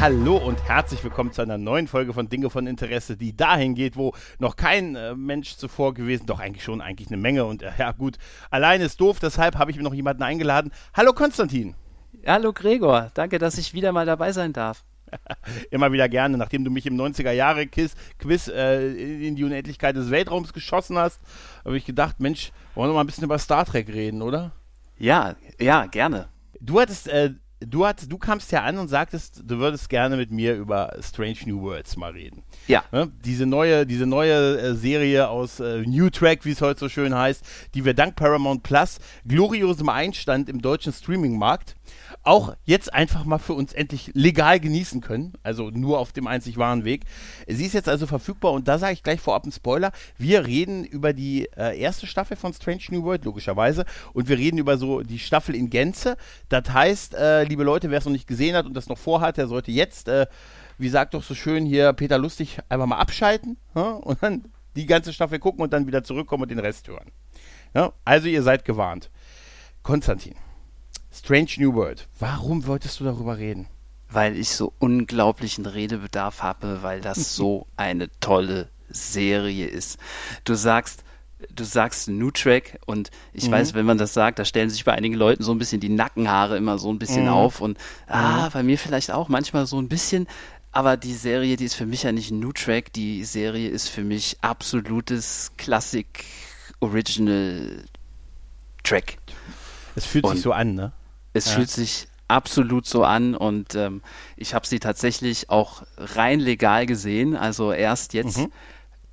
Hallo und herzlich willkommen zu einer neuen Folge von Dinge von Interesse, die dahin geht, wo noch kein äh, Mensch zuvor gewesen, doch eigentlich schon eigentlich eine Menge und äh, ja gut, allein ist doof, deshalb habe ich mir noch jemanden eingeladen. Hallo Konstantin. Hallo Gregor, danke, dass ich wieder mal dabei sein darf. Immer wieder gerne, nachdem du mich im 90er Jahre Quiz, Quiz äh, in die Unendlichkeit des Weltraums geschossen hast, habe ich gedacht, Mensch, wollen wir noch mal ein bisschen über Star Trek reden, oder? Ja, ja, gerne. Du hattest äh, du, hattest, du kamst ja an und sagtest, du würdest gerne mit mir über Strange New Worlds mal reden. Ja. Ne? Diese neue, diese neue äh, Serie aus äh, New Track, wie es heute so schön heißt, die wir dank Paramount Plus gloriosem Einstand im deutschen Streaming-Markt auch jetzt einfach mal für uns endlich legal genießen können. Also nur auf dem einzig wahren Weg. Sie ist jetzt also verfügbar und da sage ich gleich vorab einen Spoiler. Wir reden über die äh, erste Staffel von Strange New World, logischerweise. Und wir reden über so die Staffel in Gänze. Das heißt, äh, liebe Leute, wer es noch nicht gesehen hat und das noch vorhat, der sollte jetzt, äh, wie sagt doch so schön hier Peter Lustig, einfach mal abschalten ja? und dann die ganze Staffel gucken und dann wieder zurückkommen und den Rest hören. Ja? Also ihr seid gewarnt. Konstantin. Strange New World. Warum wolltest du darüber reden? Weil ich so unglaublichen Redebedarf habe, weil das so eine tolle Serie ist. Du sagst, du sagst New Track und ich mhm. weiß, wenn man das sagt, da stellen sich bei einigen Leuten so ein bisschen die Nackenhaare immer so ein bisschen mhm. auf und ah, mhm. bei mir vielleicht auch manchmal so ein bisschen. Aber die Serie, die ist für mich ja nicht ein New Track, die Serie ist für mich absolutes Classic Original Track. Es fühlt und sich so an, ne? Es ja. fühlt sich absolut so an und ähm, ich habe sie tatsächlich auch rein legal gesehen, also erst jetzt mhm.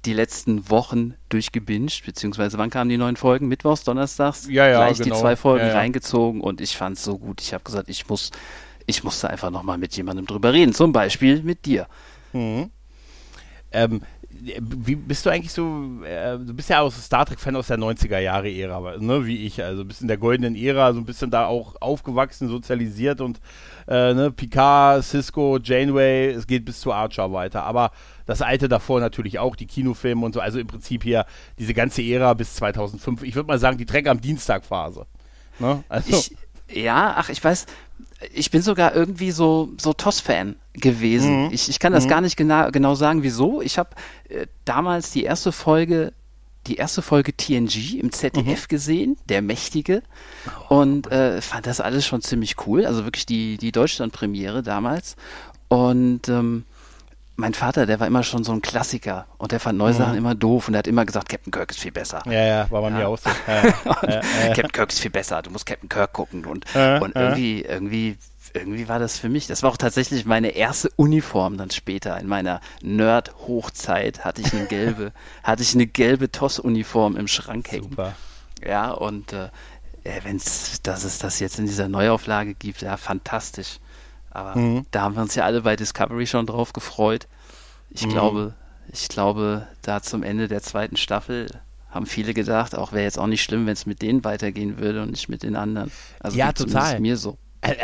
die letzten Wochen durchgebinged, beziehungsweise wann kamen die neuen Folgen? Mittwochs, Donnerstags? Ja, ja, Gleich genau. die zwei Folgen ja, ja. reingezogen und ich fand es so gut. Ich habe gesagt, ich muss, ich musste einfach nochmal mit jemandem drüber reden, zum Beispiel mit dir. Mhm. Ähm, wie bist du eigentlich so, äh, du bist ja auch so Star Trek-Fan aus der 90er-Jahre-Ära, ne, wie ich, also bist in der goldenen Ära, so ein bisschen da auch aufgewachsen, sozialisiert und äh, ne, Picard, Cisco, Janeway, es geht bis zu Archer weiter, aber das alte davor natürlich auch, die Kinofilme und so, also im Prinzip hier diese ganze Ära bis 2005, ich würde mal sagen, die Trek am Dienstag-Phase. Ne? Also. Ja, ach, ich weiß, ich bin sogar irgendwie so, so TOS-Fan gewesen. Mhm. Ich, ich kann das mhm. gar nicht genau, genau sagen, wieso. Ich habe äh, damals die erste Folge, die erste Folge TNG im ZDF mhm. gesehen, der Mächtige, und äh, fand das alles schon ziemlich cool. Also wirklich die, die Deutschland-Premiere damals. Und ähm, mein Vater, der war immer schon so ein Klassiker und der fand neue mhm. Sachen immer doof und er hat immer gesagt, Captain Kirk ist viel besser. Ja, ja, war bei ja. mir auch so. Ja, ja, Captain Kirk ist viel besser, du musst Captain Kirk gucken und, und irgendwie, irgendwie, irgendwie war das für mich, das war auch tatsächlich meine erste Uniform dann später in meiner Nerd-Hochzeit hatte ich eine gelbe, hatte ich eine gelbe TOS-Uniform im Schrank hängen. Super. Ja, und äh, wenn es, dass es das jetzt in dieser Neuauflage gibt, ja, fantastisch. Aber mhm. da haben wir uns ja alle bei Discovery schon drauf gefreut. Ich mhm. glaube, ich glaube, da zum Ende der zweiten Staffel haben viele gedacht, auch wäre jetzt auch nicht schlimm, wenn es mit denen weitergehen würde und nicht mit den anderen. Also ja, total. mir so.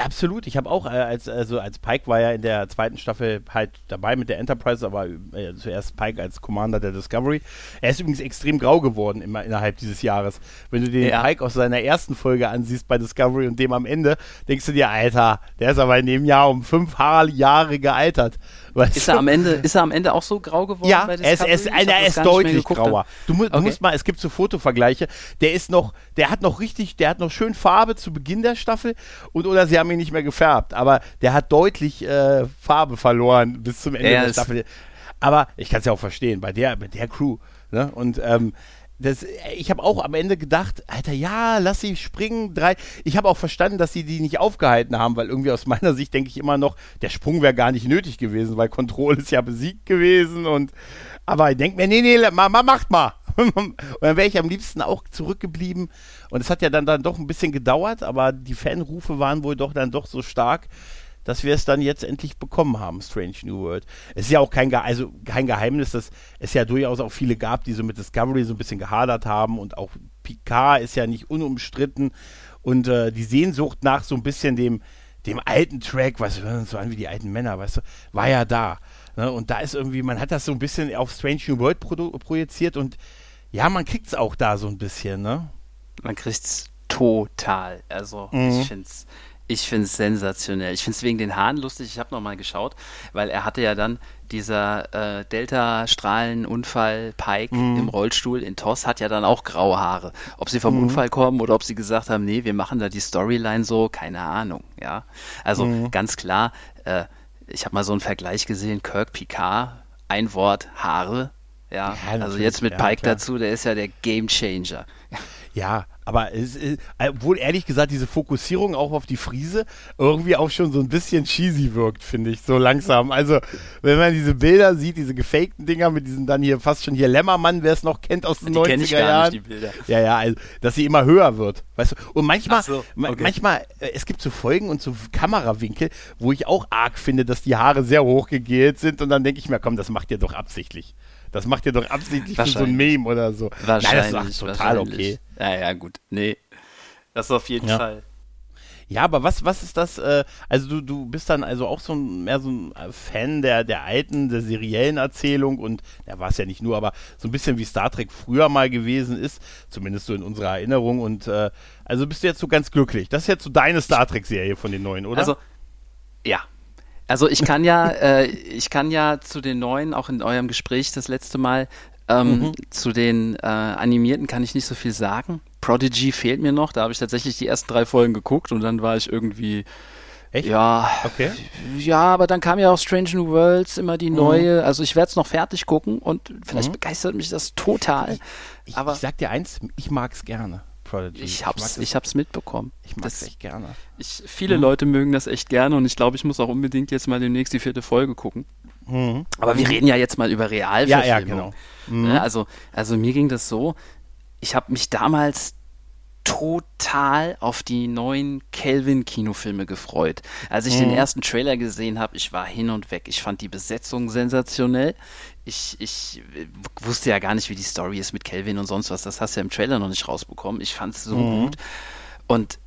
Absolut, ich habe auch äh, als also als Pike war ja in der zweiten Staffel halt dabei mit der Enterprise, aber äh, zuerst Pike als Commander der Discovery. Er ist übrigens extrem grau geworden immer innerhalb dieses Jahres. Wenn du den ja. Pike aus seiner ersten Folge ansiehst bei Discovery und dem am Ende, denkst du dir, Alter, der ist aber in dem Jahr um fünf Jahre gealtert. Weißt ist er am Ende, ist er am Ende auch so grau geworden? Ja, bei er ist, er ist, er ist deutlich grauer. Du, mu okay. du, musst mal, es gibt so Fotovergleiche. Der ist noch, der hat noch richtig, der hat noch schön Farbe zu Beginn der Staffel und oder sie haben ihn nicht mehr gefärbt, aber der hat deutlich äh, Farbe verloren bis zum Ende ja, der Staffel. Aber ich kann es ja auch verstehen, bei der, bei der Crew. Ne? Und ähm, das, ich habe auch am Ende gedacht, Alter, ja, lass sie springen. Drei. Ich habe auch verstanden, dass sie die nicht aufgehalten haben, weil irgendwie aus meiner Sicht denke ich immer noch, der Sprung wäre gar nicht nötig gewesen, weil Control ist ja besiegt gewesen und aber ich denke mir, nee, nee, ma, ma, macht mal. und dann wäre ich am liebsten auch zurückgeblieben. Und es hat ja dann, dann doch ein bisschen gedauert, aber die Fanrufe waren wohl doch dann doch so stark, dass wir es dann jetzt endlich bekommen haben, Strange New World. Es ist ja auch kein, Ge also kein Geheimnis, dass es ja durchaus auch viele gab, die so mit Discovery so ein bisschen gehadert haben und auch Picard ist ja nicht unumstritten und äh, die Sehnsucht nach so ein bisschen dem, dem alten Track, was hören uns so an wie die alten Männer, weißt du, war ja da. Ne? Und da ist irgendwie, man hat das so ein bisschen auf Strange New World pro projiziert und ja, man kriegt es auch da so ein bisschen, ne? Man kriegt es total. Also mhm. ich finde es ich finde es sensationell. Ich finde es wegen den Haaren lustig. Ich habe nochmal geschaut, weil er hatte ja dann dieser äh, Delta-Strahlen-Unfall Pike mm. im Rollstuhl in TOS hat ja dann auch graue Haare. Ob sie vom mm. Unfall kommen oder ob sie gesagt haben, nee, wir machen da die Storyline so, keine Ahnung. Ja, also mm. ganz klar. Äh, ich habe mal so einen Vergleich gesehen: Kirk Picard, ein Wort Haare. Ja, ja also jetzt mit Pike ja, dazu, der ist ja der Game Changer. Ja, aber es, es, obwohl ehrlich gesagt diese Fokussierung auch auf die Friese irgendwie auch schon so ein bisschen cheesy wirkt, finde ich, so langsam. Also, wenn man diese Bilder sieht, diese gefakten Dinger mit diesen dann hier fast schon hier Lämmermann, wer es noch kennt aus den die 90er Jahren. Nicht, die Bilder. Ja, ja, also, dass sie immer höher wird, weißt du? Und manchmal, so, okay. manchmal, äh, es gibt so Folgen und so Kamerawinkel, wo ich auch arg finde, dass die Haare sehr hochgegelt sind und dann denke ich mir, komm, das macht ihr doch absichtlich. Das macht ihr doch absichtlich für so ein Meme oder so. Wahrscheinlich. Nein, das ist total okay. Ja, ja, gut. Nee. Das auf jeden ja. Fall. Ja, aber was, was ist das? Äh, also du, du bist dann also auch so ein, mehr so ein Fan der, der alten, der seriellen Erzählung und ja, war es ja nicht nur, aber so ein bisschen wie Star Trek früher mal gewesen ist, zumindest so in unserer Erinnerung. Und äh, also bist du jetzt so ganz glücklich. Das ist jetzt so deine Star Trek-Serie von den neuen, oder? Also, ja, also ich kann ja, äh, ich kann ja zu den neuen, auch in eurem Gespräch das letzte Mal, ähm, mhm. zu den äh, animierten kann ich nicht so viel sagen. Prodigy fehlt mir noch, da habe ich tatsächlich die ersten drei Folgen geguckt und dann war ich irgendwie Echt? Ja, okay. ja, aber dann kam ja auch Strange New Worlds, immer die mhm. neue. Also ich werde es noch fertig gucken und vielleicht mhm. begeistert mich das total. Ich, aber ich sag dir eins, ich mag es gerne. Prodigy. Ich hab's, ich, ich hab's mitbekommen. Ich mag das echt gerne. Ich, viele mhm. Leute mögen das echt gerne und ich glaube, ich muss auch unbedingt jetzt mal demnächst die vierte Folge gucken. Mhm. Aber wir reden ja jetzt mal über Realverfilmung. Ja, ja, genau. Mhm. Ne, also, also mir ging das so, ich habe mich damals total auf die neuen Kelvin-Kinofilme gefreut. Als ich mhm. den ersten Trailer gesehen habe, ich war hin und weg. Ich fand die Besetzung sensationell. Ich, ich wusste ja gar nicht, wie die Story ist mit Kelvin und sonst was. Das hast du ja im Trailer noch nicht rausbekommen. Ich fand es so mhm. gut. Und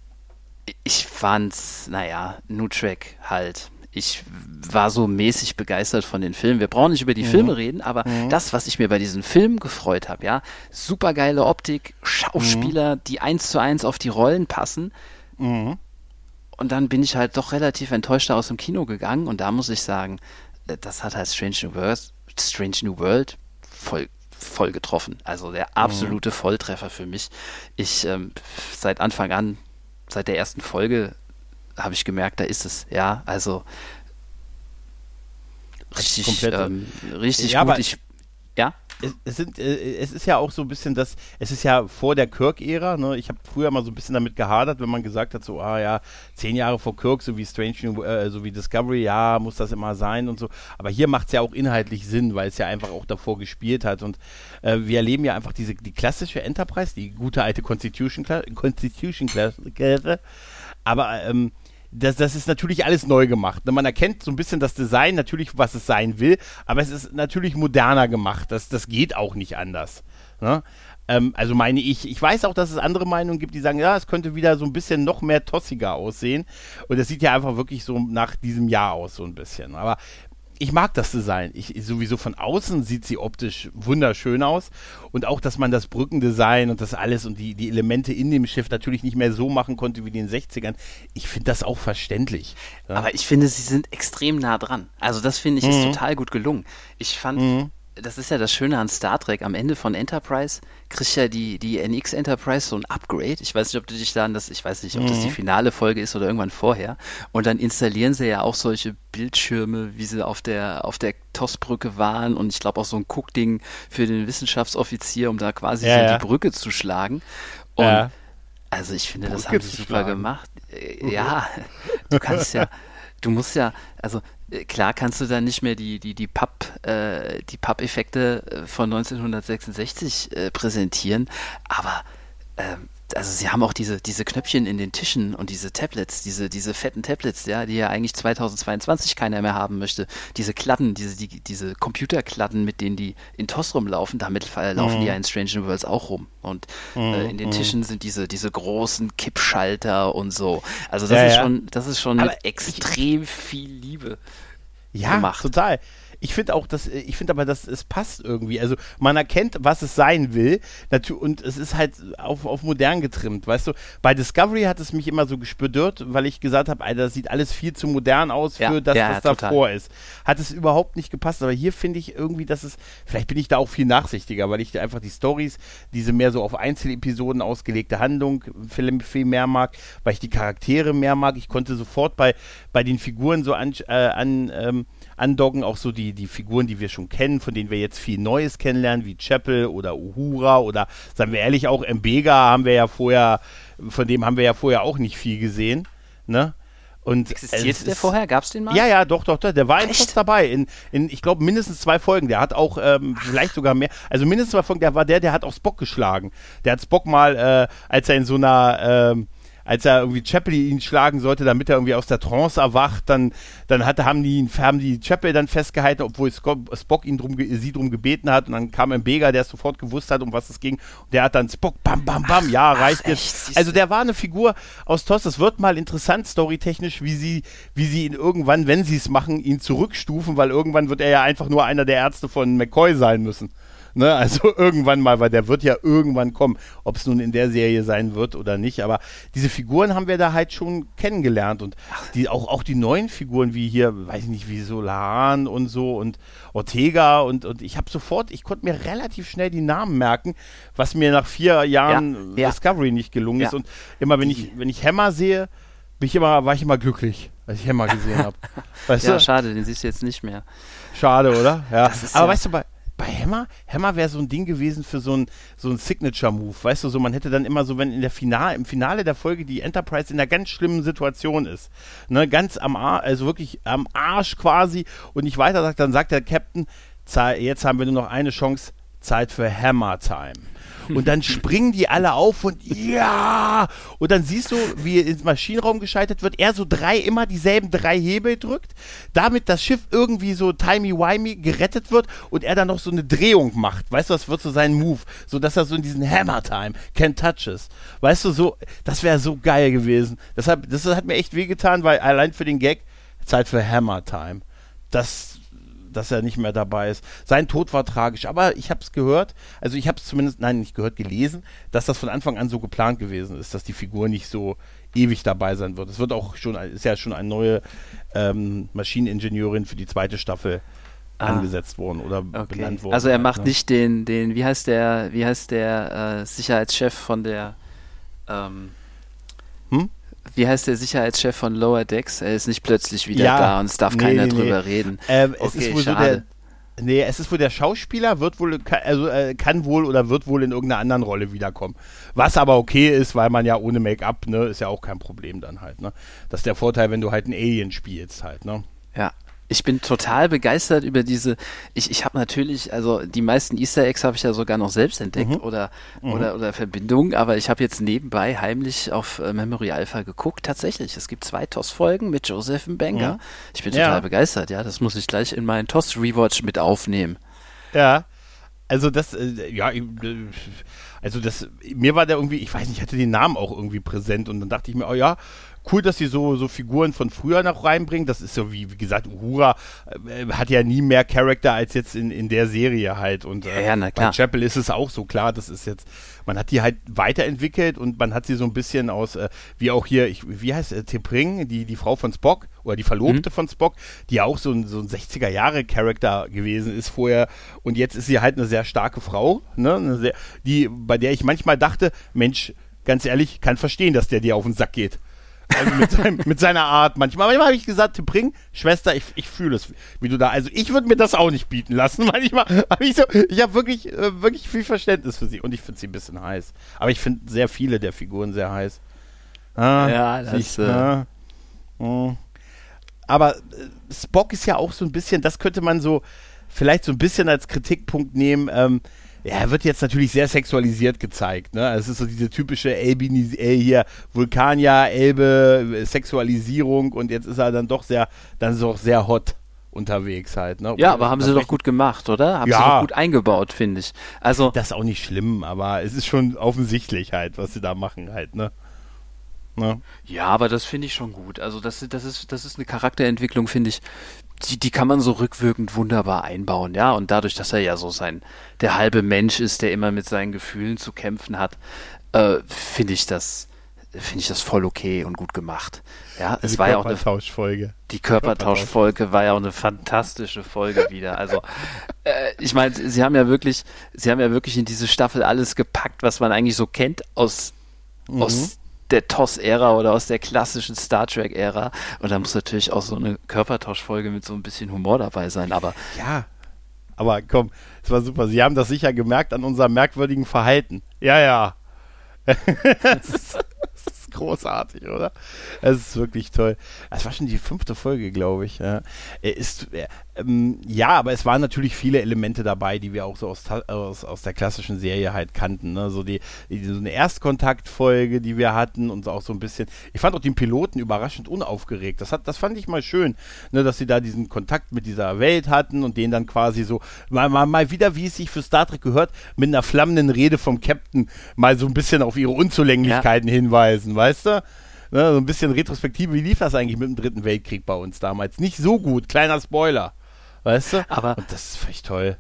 ich fand's, naja, New Track halt ich war so mäßig begeistert von den Filmen. Wir brauchen nicht über die mhm. Filme reden, aber mhm. das, was ich mir bei diesen Filmen gefreut habe, ja, supergeile Optik, Schauspieler, mhm. die eins zu eins auf die Rollen passen. Mhm. Und dann bin ich halt doch relativ enttäuscht aus dem Kino gegangen und da muss ich sagen, das hat halt Strange New World, Strange New World voll voll getroffen. Also der mhm. absolute Volltreffer für mich. Ich ähm, seit Anfang an, seit der ersten Folge habe ich gemerkt, da ist es. Ja, also richtig, ähm, richtig ja, gut. Ich, ja? Es, es, sind, äh, es ist ja auch so ein bisschen das, es ist ja vor der Kirk-Ära, ne? Ich habe früher mal so ein bisschen damit gehadert, wenn man gesagt hat, so, ah ja, zehn Jahre vor Kirk, so wie Strange New, äh, so wie Discovery, ja, muss das immer sein und so. Aber hier macht es ja auch inhaltlich Sinn, weil es ja einfach auch davor gespielt hat. Und äh, wir erleben ja einfach diese, die klassische Enterprise, die gute alte Constitution, Constitution. Aber ähm, das, das ist natürlich alles neu gemacht. Ne, man erkennt so ein bisschen das Design, natürlich, was es sein will, aber es ist natürlich moderner gemacht. Das, das geht auch nicht anders. Ne? Ähm, also meine ich, ich weiß auch, dass es andere Meinungen gibt, die sagen, ja, es könnte wieder so ein bisschen noch mehr tossiger aussehen. Und es sieht ja einfach wirklich so nach diesem Jahr aus, so ein bisschen. Aber ich mag das Design. Ich, sowieso von außen sieht sie optisch wunderschön aus. Und auch, dass man das Brückendesign und das alles und die, die Elemente in dem Schiff natürlich nicht mehr so machen konnte wie in den 60ern. Ich finde das auch verständlich. Ja. Aber ich finde, sie sind extrem nah dran. Also das finde ich mhm. ist total gut gelungen. Ich fand, mhm das ist ja das Schöne an Star Trek. Am Ende von Enterprise kriegt ja die, die NX Enterprise so ein Upgrade. Ich weiß nicht, ob du dich da an das, ich weiß nicht, ob das die mhm. finale Folge ist oder irgendwann vorher. Und dann installieren sie ja auch solche Bildschirme, wie sie auf der, auf der TOS-Brücke waren. Und ich glaube auch so ein Guckding für den Wissenschaftsoffizier, um da quasi ja, so ja. die Brücke zu schlagen. Und ja. also ich finde, Brücke das haben sie super schlagen. gemacht. Mhm. Ja, du kannst ja, du musst ja, also äh, klar kannst du dann nicht mehr die, die, die Papp, äh, die Papp-Effekte äh, von 1966 äh, präsentieren, aber ähm, also sie haben auch diese, diese Knöpfchen in den Tischen und diese Tablets, diese, diese fetten Tablets, ja, die ja eigentlich 2022 keiner mehr haben möchte. Diese Kladden, diese, die, diese Computerkladden, mit denen die in TOS rumlaufen, damit laufen mhm. die ja in Strange Worlds auch rum. Und äh, mhm. äh, in den mhm. Tischen sind diese, diese großen Kippschalter und so. Also das ja, ist ja. schon, das ist schon extrem viel Liebe. Ja, gemacht. total ich finde auch, dass, ich finde aber, dass es passt irgendwie. Also man erkennt, was es sein will. Und es ist halt auf, auf modern getrimmt, weißt du. Bei Discovery hat es mich immer so gespürt, weil ich gesagt habe, Alter, das sieht alles viel zu modern aus für ja, das, ja, was ja, davor ist. Hat es überhaupt nicht gepasst. Aber hier finde ich irgendwie, dass es, vielleicht bin ich da auch viel nachsichtiger, weil ich einfach die Stories, diese mehr so auf Einzelepisoden ausgelegte Handlung viel, viel mehr mag, weil ich die Charaktere mehr mag. Ich konnte sofort bei, bei den Figuren so an, äh, an ähm, andocken, auch so die, die Figuren, die wir schon kennen, von denen wir jetzt viel Neues kennenlernen, wie Chapel oder Uhura oder, sagen wir ehrlich, auch Mbega haben wir ja vorher, von dem haben wir ja vorher auch nicht viel gesehen, ne? Und Existierte der vorher? Gab es den mal? Ja, ja, doch, doch, doch. Der war einfach dabei. In, in ich glaube, mindestens zwei Folgen. Der hat auch ähm, vielleicht sogar mehr. Also mindestens zwei Folgen. Der war der, der hat auch Spock geschlagen. Der hat Spock mal, äh, als er in so einer ähm, als er irgendwie Chapel ihn schlagen sollte, damit er irgendwie aus der Trance erwacht, dann, dann hatte, haben die, haben die Chapel dann festgehalten, obwohl Spock ihn drum, sie drum gebeten hat und dann kam ein Bega, der sofort gewusst hat, um was es ging und der hat dann Spock, bam, bam, bam, ja, reicht ach, jetzt. Also der war eine Figur aus TOS, es wird mal interessant storytechnisch, wie sie, wie sie ihn irgendwann, wenn sie es machen, ihn zurückstufen, weil irgendwann wird er ja einfach nur einer der Ärzte von McCoy sein müssen. Ne? Also irgendwann mal, weil der wird ja irgendwann kommen, ob es nun in der Serie sein wird oder nicht. Aber diese Figuren haben wir da halt schon kennengelernt und die, auch, auch die neuen Figuren wie hier, weiß ich nicht, wie Solan und so und Ortega und, und ich habe sofort, ich konnte mir relativ schnell die Namen merken, was mir nach vier Jahren ja, Discovery nicht gelungen ja. ist. Und immer wenn ich, wenn ich Hammer sehe, bin ich immer, war ich immer glücklich, als ich Hammer gesehen habe. Ja, du? schade, den siehst du jetzt nicht mehr. Schade, oder? Ja. Aber weißt du, bei, bei Hammer, Hammer wäre so ein Ding gewesen für so ein, so ein Signature-Move. Weißt du, so man hätte dann immer so, wenn in der Finale, im Finale der Folge die Enterprise in einer ganz schlimmen Situation ist, ne, ganz am Arsch, also wirklich am Arsch quasi und nicht weiter sagt, dann sagt der Captain, jetzt haben wir nur noch eine Chance, Zeit für Hammer Time. Und dann springen die alle auf und ja! Und dann siehst du, wie ins Maschinenraum geschaltet wird, er so drei, immer dieselben drei Hebel drückt, damit das Schiff irgendwie so timey-wimey gerettet wird und er dann noch so eine Drehung macht. Weißt du, das wird so sein Move, so dass er so in diesen Hammer-Time, can touches. Weißt du, so, das wäre so geil gewesen. Deshalb, das hat mir echt wehgetan, weil allein für den Gag, Zeit für Hammer-Time. Das, dass er nicht mehr dabei ist. Sein Tod war tragisch, aber ich habe es gehört, also ich habe es zumindest, nein, nicht gehört, gelesen, dass das von Anfang an so geplant gewesen ist, dass die Figur nicht so ewig dabei sein wird. Es wird auch schon, ist ja schon eine neue ähm, Maschineningenieurin für die zweite Staffel ah. angesetzt worden oder okay. benannt worden. Also er macht ne? nicht den, den, wie heißt der, wie heißt der äh, Sicherheitschef von der ähm, hm? Wie heißt der Sicherheitschef von Lower Decks? Er ist nicht plötzlich wieder ja, da und es darf nee, keiner nee, drüber nee. reden. Ähm, okay, es ist wohl schade. so der, Nee, es ist wohl der Schauspieler, wird wohl, also äh, kann wohl oder wird wohl in irgendeiner anderen Rolle wiederkommen. Was aber okay ist, weil man ja ohne Make-up, ne, ist ja auch kein Problem dann halt, ne. Das ist der Vorteil, wenn du halt einen Alien spielst halt, ne. Ja, ich bin total begeistert über diese. Ich, ich habe natürlich, also die meisten Easter Eggs habe ich ja sogar noch selbst entdeckt mhm. oder, mhm. oder oder Verbindungen, aber ich habe jetzt nebenbei heimlich auf äh, Memory Alpha geguckt. Tatsächlich, es gibt zwei TOS-Folgen mit Joseph Mbenga. Mhm. Ich bin total ja. begeistert, ja. Das muss ich gleich in meinen TOS-Rewatch mit aufnehmen. Ja. Also das, äh, ja, äh, also das, mir war der irgendwie, ich weiß nicht, ich hatte den Namen auch irgendwie präsent und dann dachte ich mir, oh ja, cool, dass sie so, so Figuren von früher noch reinbringen. Das ist so wie, wie gesagt, Uhura äh, hat ja nie mehr Charakter als jetzt in, in der Serie halt. Und äh, ja, ja, bei Chapel ist es auch so klar, das ist jetzt, man hat die halt weiterentwickelt und man hat sie so ein bisschen aus, äh, wie auch hier, ich, wie heißt äh, Tepring, die, die Frau von Spock oder die Verlobte mhm. von Spock, die auch so ein, so ein 60er-Jahre-Charakter gewesen ist vorher und jetzt ist sie halt eine sehr starke Frau, ne? Sehr, die, bei der ich manchmal dachte, Mensch, ganz ehrlich, kann verstehen, dass der dir auf den Sack geht. Also mit, seinem, mit seiner Art manchmal. Manchmal habe ich gesagt, Bring, Schwester, ich, ich fühle es, wie du da. Also ich würde mir das auch nicht bieten lassen. Manchmal habe ich so, ich habe wirklich, äh, wirklich viel Verständnis für sie und ich finde sie ein bisschen heiß. Aber ich finde sehr viele der Figuren sehr heiß. Ah, ja, das ist. Äh, ah, oh. Aber äh, Spock ist ja auch so ein bisschen, das könnte man so vielleicht so ein bisschen als Kritikpunkt nehmen. Ähm, ja, er wird jetzt natürlich sehr sexualisiert gezeigt. Ne? Es ist so diese typische Elbinis äh, hier Vulkanier, Elbe, Sexualisierung und jetzt ist er dann doch sehr, dann so sehr hot unterwegs halt. Ne? Ja, aber haben sie doch gut gemacht, oder? Haben ja. sie doch gut eingebaut, finde ich. Also das ist auch nicht schlimm, aber es ist schon offensichtlich halt, was sie da machen halt, ne? ne? Ja, aber das finde ich schon gut. Also das, das ist, das ist eine Charakterentwicklung, finde ich, die, die kann man so rückwirkend wunderbar einbauen, ja. Und dadurch, dass er ja so sein, der halbe Mensch ist, der immer mit seinen Gefühlen zu kämpfen hat, äh, finde ich das, finde ich das voll okay und gut gemacht. Ja, es war ja auch eine Körpertauschfolge. Die Körpertauschfolge war ja auch eine fantastische Folge wieder. Also äh, ich meine, sie haben ja wirklich, sie haben ja wirklich in diese Staffel alles gepackt, was man eigentlich so kennt aus mhm. aus der TOS-Ära oder aus der klassischen Star Trek-Ära. Und da muss natürlich auch so eine Körpertauschfolge mit so ein bisschen Humor dabei sein. Aber ja, aber komm, es war super. Sie haben das sicher gemerkt an unserem merkwürdigen Verhalten. Ja, ja. großartig, oder? Es ist wirklich toll. Es war schon die fünfte Folge, glaube ich. Ja. Ist, ähm, ja, aber es waren natürlich viele Elemente dabei, die wir auch so aus, aus, aus der klassischen Serie halt kannten. Ne? So die, die, so eine Erstkontaktfolge, die wir hatten und auch so ein bisschen. Ich fand auch den Piloten überraschend unaufgeregt. Das, hat, das fand ich mal schön, ne? dass sie da diesen Kontakt mit dieser Welt hatten und den dann quasi so mal, mal, mal wieder, wie es sich für Star Trek gehört, mit einer flammenden Rede vom Captain mal so ein bisschen auf ihre Unzulänglichkeiten ja. hinweisen, weißt du? Ne, so ein bisschen Retrospektive, wie lief das eigentlich mit dem Dritten Weltkrieg bei uns damals? Nicht so gut, kleiner Spoiler. Weißt du? Aber und das ist echt toll.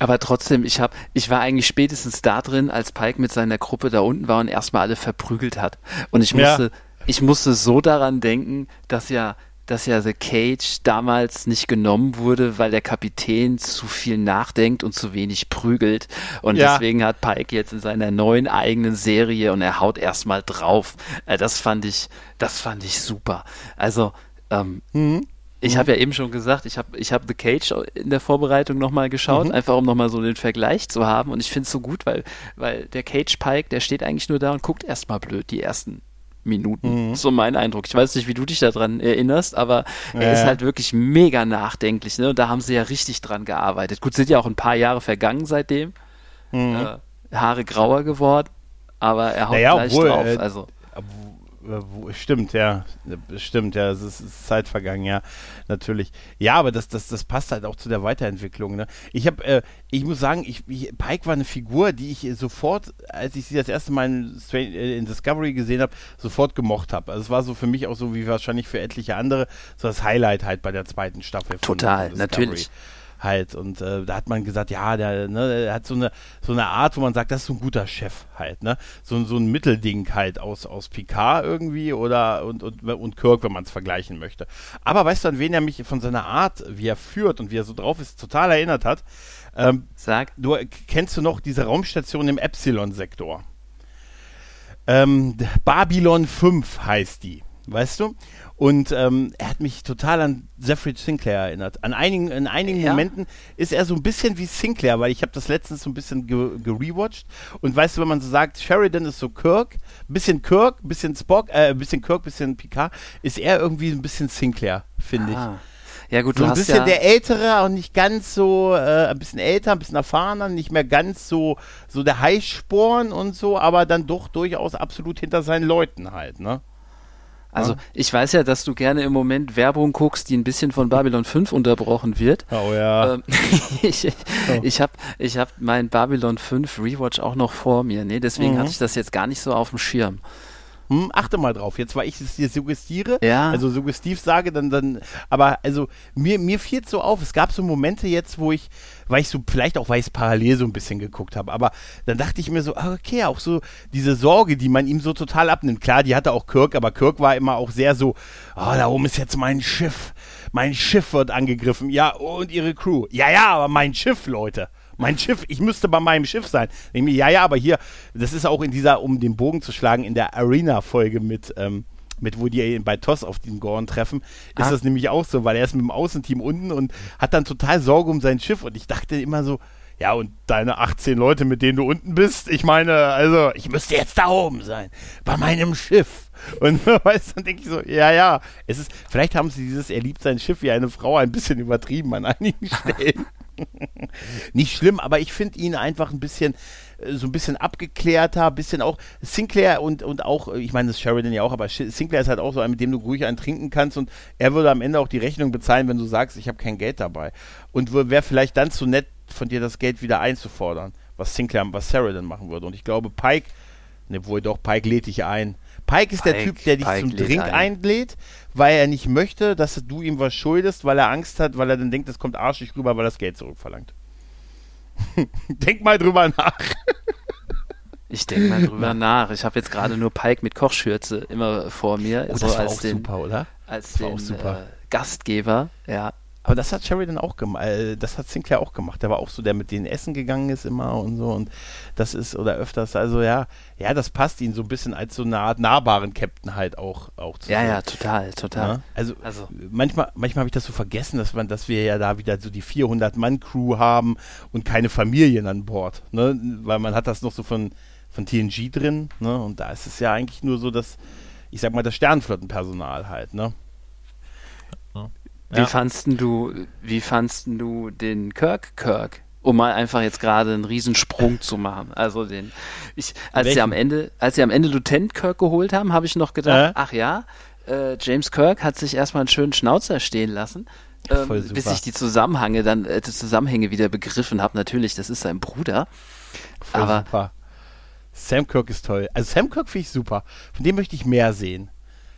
Aber trotzdem, ich habe, ich war eigentlich spätestens da drin, als Pike mit seiner Gruppe da unten war und erstmal alle verprügelt hat. Und ich musste, ja. ich musste so daran denken, dass ja, dass ja The Cage damals nicht genommen wurde, weil der Kapitän zu viel nachdenkt und zu wenig prügelt. Und ja. deswegen hat Pike jetzt in seiner neuen eigenen Serie und er haut erstmal drauf. Äh, das fand ich, das fand ich super. Also, ähm, mhm. Ich habe ja eben schon gesagt, ich habe ich hab The Cage in der Vorbereitung nochmal geschaut, mhm. einfach um nochmal so den Vergleich zu haben. Und ich finde es so gut, weil, weil der Cage Pike, der steht eigentlich nur da und guckt erstmal blöd die ersten Minuten. Mhm. So mein Eindruck. Ich weiß nicht, wie du dich daran erinnerst, aber ja. er ist halt wirklich mega nachdenklich. Ne? Und da haben sie ja richtig dran gearbeitet. Gut, sind ja auch ein paar Jahre vergangen seitdem. Mhm. Äh, Haare grauer geworden, aber er haut naja, gleich obwohl, drauf. Äh, also. Wo, stimmt, ja. Stimmt, ja. Es ist, ist, Zeit vergangen, ja. Natürlich. Ja, aber das, das, das passt halt auch zu der Weiterentwicklung. Ne? Ich habe, äh, ich muss sagen, ich, ich, Pike war eine Figur, die ich sofort, als ich sie das erste Mal in, äh, in Discovery gesehen habe, sofort gemocht habe. Also es war so für mich auch so wie wahrscheinlich für etliche andere so das Highlight halt bei der zweiten Staffel. Total, natürlich halt. Und äh, da hat man gesagt, ja, der, ne, der hat so eine, so eine Art, wo man sagt, das ist so ein guter Chef halt, ne? So, so ein Mittelding halt aus, aus Picard irgendwie oder und, und, und Kirk, wenn man es vergleichen möchte. Aber weißt du, an wen er mich von seiner Art, wie er führt und wie er so drauf ist, total erinnert hat? Ähm, Sag. Du kennst du noch diese Raumstation im Epsilon-Sektor? Ähm, Babylon 5 heißt die, weißt du? Und ähm, er hat mich total an Zephyr Sinclair erinnert. An einigen, in einigen ja. Momenten ist er so ein bisschen wie Sinclair, weil ich habe das letztens so ein bisschen gerewatcht. Und weißt du, wenn man so sagt, Sheridan ist so Kirk, bisschen Kirk, bisschen Spock, äh, bisschen Kirk, bisschen Picard, ist er irgendwie ein bisschen Sinclair, finde ah. ich. Ja gut, so ein bisschen ja der Ältere und nicht ganz so, äh, ein bisschen älter, ein bisschen erfahrener, nicht mehr ganz so, so der Heißsporn und so, aber dann doch durchaus absolut hinter seinen Leuten halt, ne? Also ich weiß ja, dass du gerne im Moment Werbung guckst, die ein bisschen von Babylon 5 unterbrochen wird. Oh ja. Ähm, ich oh. ich habe ich hab mein Babylon 5 Rewatch auch noch vor mir. Nee, deswegen mhm. hatte ich das jetzt gar nicht so auf dem Schirm hm, achte mal drauf. Jetzt, weil ich es dir suggestiere, ja. also suggestiv sage, dann, dann, aber also mir, mir fiel so auf, es gab so Momente jetzt, wo ich, weil ich so, vielleicht auch, weil ich es parallel so ein bisschen geguckt habe, aber dann dachte ich mir so, ah, okay, auch so diese Sorge, die man ihm so total abnimmt. Klar, die hatte auch Kirk, aber Kirk war immer auch sehr so, oh, da oben ist jetzt mein Schiff. Mein Schiff wird angegriffen. Ja, und ihre Crew. Ja, ja, aber mein Schiff, Leute mein Schiff, ich müsste bei meinem Schiff sein. Mir, ja, ja, aber hier, das ist auch in dieser, um den Bogen zu schlagen, in der Arena-Folge mit, ähm, mit, wo die bei TOS auf den Gorn treffen, ist ah. das nämlich auch so, weil er ist mit dem Außenteam unten und hat dann total Sorge um sein Schiff und ich dachte immer so, ja, und deine 18 Leute, mit denen du unten bist, ich meine, also, ich müsste jetzt da oben sein, bei meinem Schiff. Und weißt, dann denke ich so, ja, ja, es ist, vielleicht haben sie dieses, er liebt sein Schiff wie eine Frau ein bisschen übertrieben an einigen Stellen. Nicht schlimm, aber ich finde ihn einfach ein bisschen äh, so ein bisschen abgeklärter, ein bisschen auch Sinclair und, und auch, äh, ich meine, das ist Sheridan ja auch, aber Sinclair ist halt auch so ein, mit dem du ruhig einen trinken kannst und er würde am Ende auch die Rechnung bezahlen, wenn du sagst, ich habe kein Geld dabei. Und wäre vielleicht dann zu nett, von dir das Geld wieder einzufordern, was Sinclair, was Sheridan machen würde. Und ich glaube, Pike, ne, wohl doch, Pike lädt dich ein. Pike ist Pike, der Typ, der dich Pike zum Drink ein. einlädt, weil er nicht möchte, dass du ihm was schuldest, weil er Angst hat, weil er dann denkt, das kommt arschig rüber, weil er das Geld zurückverlangt. Denk mal drüber nach. Ich denke mal drüber nach. Ich habe jetzt gerade nur Pike mit Kochschürze immer vor mir. Oh, so das war als auch den, super, oder? Als den äh, Gastgeber, ja. Aber das hat Sheridan auch gemacht, äh, das hat Sinclair auch gemacht. Der war auch so, der mit denen essen gegangen ist immer und so und das ist, oder öfters, also ja, ja, das passt ihn so ein bisschen als so eine Art nahbaren Captain halt auch, auch zu Ja, sehen. ja, total, total. Ja? Also, also, manchmal, manchmal habe ich das so vergessen, dass man, dass wir ja da wieder so die 400-Mann-Crew haben und keine Familien an Bord, ne, weil man hat das noch so von, von TNG drin, ne, und da ist es ja eigentlich nur so, dass, ich sag mal, das Sternflottenpersonal halt, ne. Wie ja. fandst du, wie fandst du den Kirk Kirk? Um mal einfach jetzt gerade einen Riesensprung zu machen. Also den, ich, als Welchen? sie am Ende, als sie am Ende Lieutenant Kirk geholt haben, habe ich noch gedacht, äh? ach ja, äh, James Kirk hat sich erstmal einen schönen Schnauzer stehen lassen. Ähm, bis ich die Zusammenhänge dann, äh, die Zusammenhänge wieder begriffen habe. Natürlich, das ist sein Bruder. Voll aber super. Sam Kirk ist toll. Also Sam Kirk finde ich super. Von dem möchte ich mehr sehen.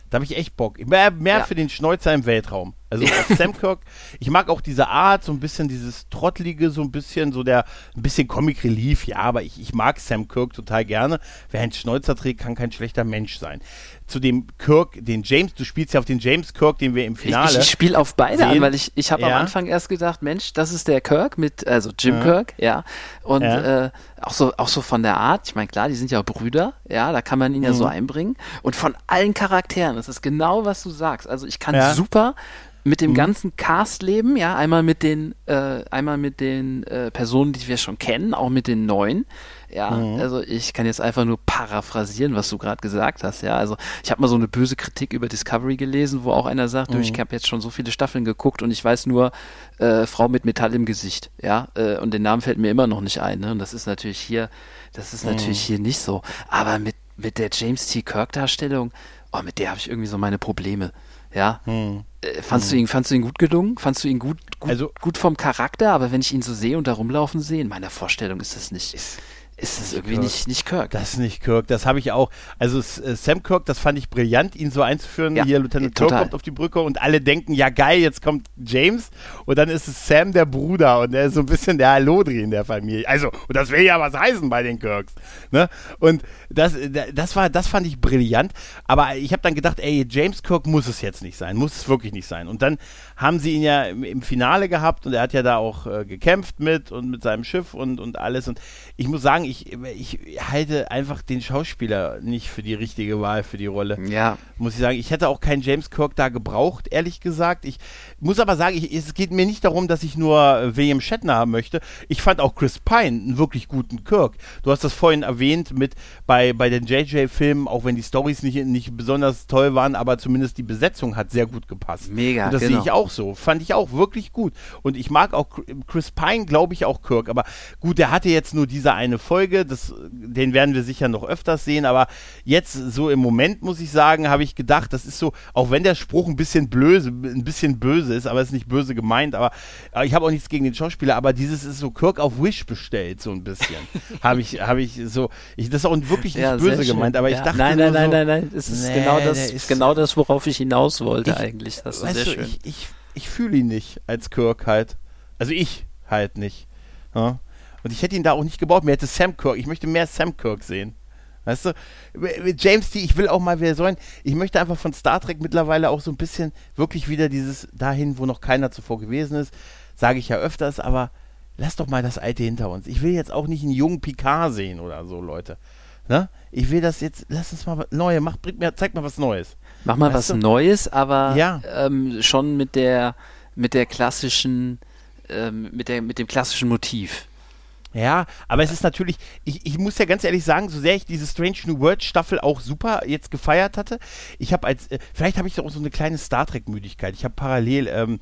Da habe ich echt Bock. Mehr, mehr ja. für den Schnäuzer im Weltraum. Also Sam Kirk, ich mag auch diese Art, so ein bisschen dieses Trottlige, so ein bisschen, so der, ein bisschen Comic Relief, ja, aber ich, ich mag Sam Kirk total gerne. Wer einen Schnäuzer trägt, kann kein schlechter Mensch sein. Zu dem Kirk, den James, du spielst ja auf den James Kirk, den wir im Finale. Ich, ich spiele auf beide sehen. an, weil ich, ich habe ja. am Anfang erst gedacht, Mensch, das ist der Kirk mit, also Jim ja. Kirk, ja. Und ja. Äh, auch so, auch so von der Art, ich meine, klar, die sind ja Brüder, ja, da kann man ihn ja mhm. so einbringen. Und von allen Charakteren, das ist genau, was du sagst. Also ich kann super mit dem mhm. ganzen Cast leben, ja, einmal mit den, äh, einmal mit den äh, Personen, die wir schon kennen, auch mit den neuen. Ja, mhm. also ich kann jetzt einfach nur paraphrasieren, was du gerade gesagt hast. Ja, also ich habe mal so eine böse Kritik über Discovery gelesen, wo auch einer sagt, mhm. ich habe jetzt schon so viele Staffeln geguckt und ich weiß nur äh, Frau mit Metall im Gesicht. Ja, äh, und den Namen fällt mir immer noch nicht ein. Ne? Und das ist natürlich hier, das ist natürlich mhm. hier nicht so. Aber mit mit der James T. Kirk Darstellung, oh, mit der habe ich irgendwie so meine Probleme. Ja. Hm. Äh, fandst, hm. du ihn, fandst du ihn gut gelungen? Fandst du ihn gut, gut, also, gut vom Charakter? Aber wenn ich ihn so sehe und da rumlaufen sehe, in meiner Vorstellung ist das nicht. Ist, ist es irgendwie Kirk. nicht, nicht Kirk. Das ist nicht Kirk, das habe ich auch. Also äh, Sam Kirk, das fand ich brillant, ihn so einzuführen. Ja, Hier, Lieutenant Kirk kommt auf die Brücke und alle denken, ja geil, jetzt kommt James. Und dann ist es Sam, der Bruder. Und der ist so ein bisschen der Halodri in der Familie. Also, und das will ja was heißen bei den Kirks. Ne? Und das, das, war, das fand ich brillant. Aber ich habe dann gedacht, ey, James Kirk muss es jetzt nicht sein. Muss es wirklich nicht sein. Und dann haben sie ihn ja im, im Finale gehabt und er hat ja da auch äh, gekämpft mit und mit seinem Schiff und, und alles. Und ich muss sagen, ich, ich halte einfach den Schauspieler nicht für die richtige Wahl für die Rolle. Ja. Muss ich sagen. Ich hätte auch keinen James Kirk da gebraucht, ehrlich gesagt. Ich muss aber sagen, ich, es geht mir nicht darum, dass ich nur William Shatner haben möchte. Ich fand auch Chris Pine einen wirklich guten Kirk. Du hast das vorhin erwähnt mit bei, bei den JJ-Filmen, auch wenn die Stories nicht, nicht besonders toll waren, aber zumindest die Besetzung hat sehr gut gepasst. Mega. Und das genau. sehe ich auch so. Fand ich auch wirklich gut. Und ich mag auch Chris Pine, glaube ich, auch Kirk. Aber gut, der hatte jetzt nur diese eine Folge. Das, den werden wir sicher noch öfters sehen. Aber jetzt so im Moment, muss ich sagen, habe ich gedacht, das ist so, auch wenn der Spruch ein bisschen blöse, ein bisschen böse ist, aber es ist nicht böse gemeint. Aber, aber ich habe auch nichts gegen den Schauspieler. Aber dieses ist so Kirk auf Wish bestellt, so ein bisschen. habe ich, habe ich so, ich, das ist auch wirklich nicht ja, böse gemeint. Aber ja. ich dachte, nein, nein, nein, so, nein, nein, es ist nee, genau das, ist, genau das, worauf ich hinaus wollte ich, eigentlich. Das ist sehr du, schön. Ich, ich ich fühle ihn nicht als Kirk halt. Also ich halt nicht. Ja? Und ich hätte ihn da auch nicht gebaut. Mir hätte Sam Kirk, ich möchte mehr Sam Kirk sehen. Weißt du, James T., ich will auch mal wieder sollen, ich möchte einfach von Star Trek mittlerweile auch so ein bisschen wirklich wieder dieses dahin, wo noch keiner zuvor gewesen ist, sage ich ja öfters, aber lass doch mal das Alte hinter uns. Ich will jetzt auch nicht einen jungen Picard sehen oder so, Leute. Ne? Ich will das jetzt, lass uns mal was Neues, mach, bring mir, zeig mal was Neues. Mach mal weißt was du? Neues, aber ja. ähm, schon mit der mit der klassischen ähm, mit der mit dem klassischen Motiv. Ja, aber es ist natürlich, ich, ich muss ja ganz ehrlich sagen, so sehr ich diese Strange New World Staffel auch super jetzt gefeiert hatte, ich habe als, äh, vielleicht habe ich auch so eine kleine Star Trek Müdigkeit. Ich habe parallel, ähm,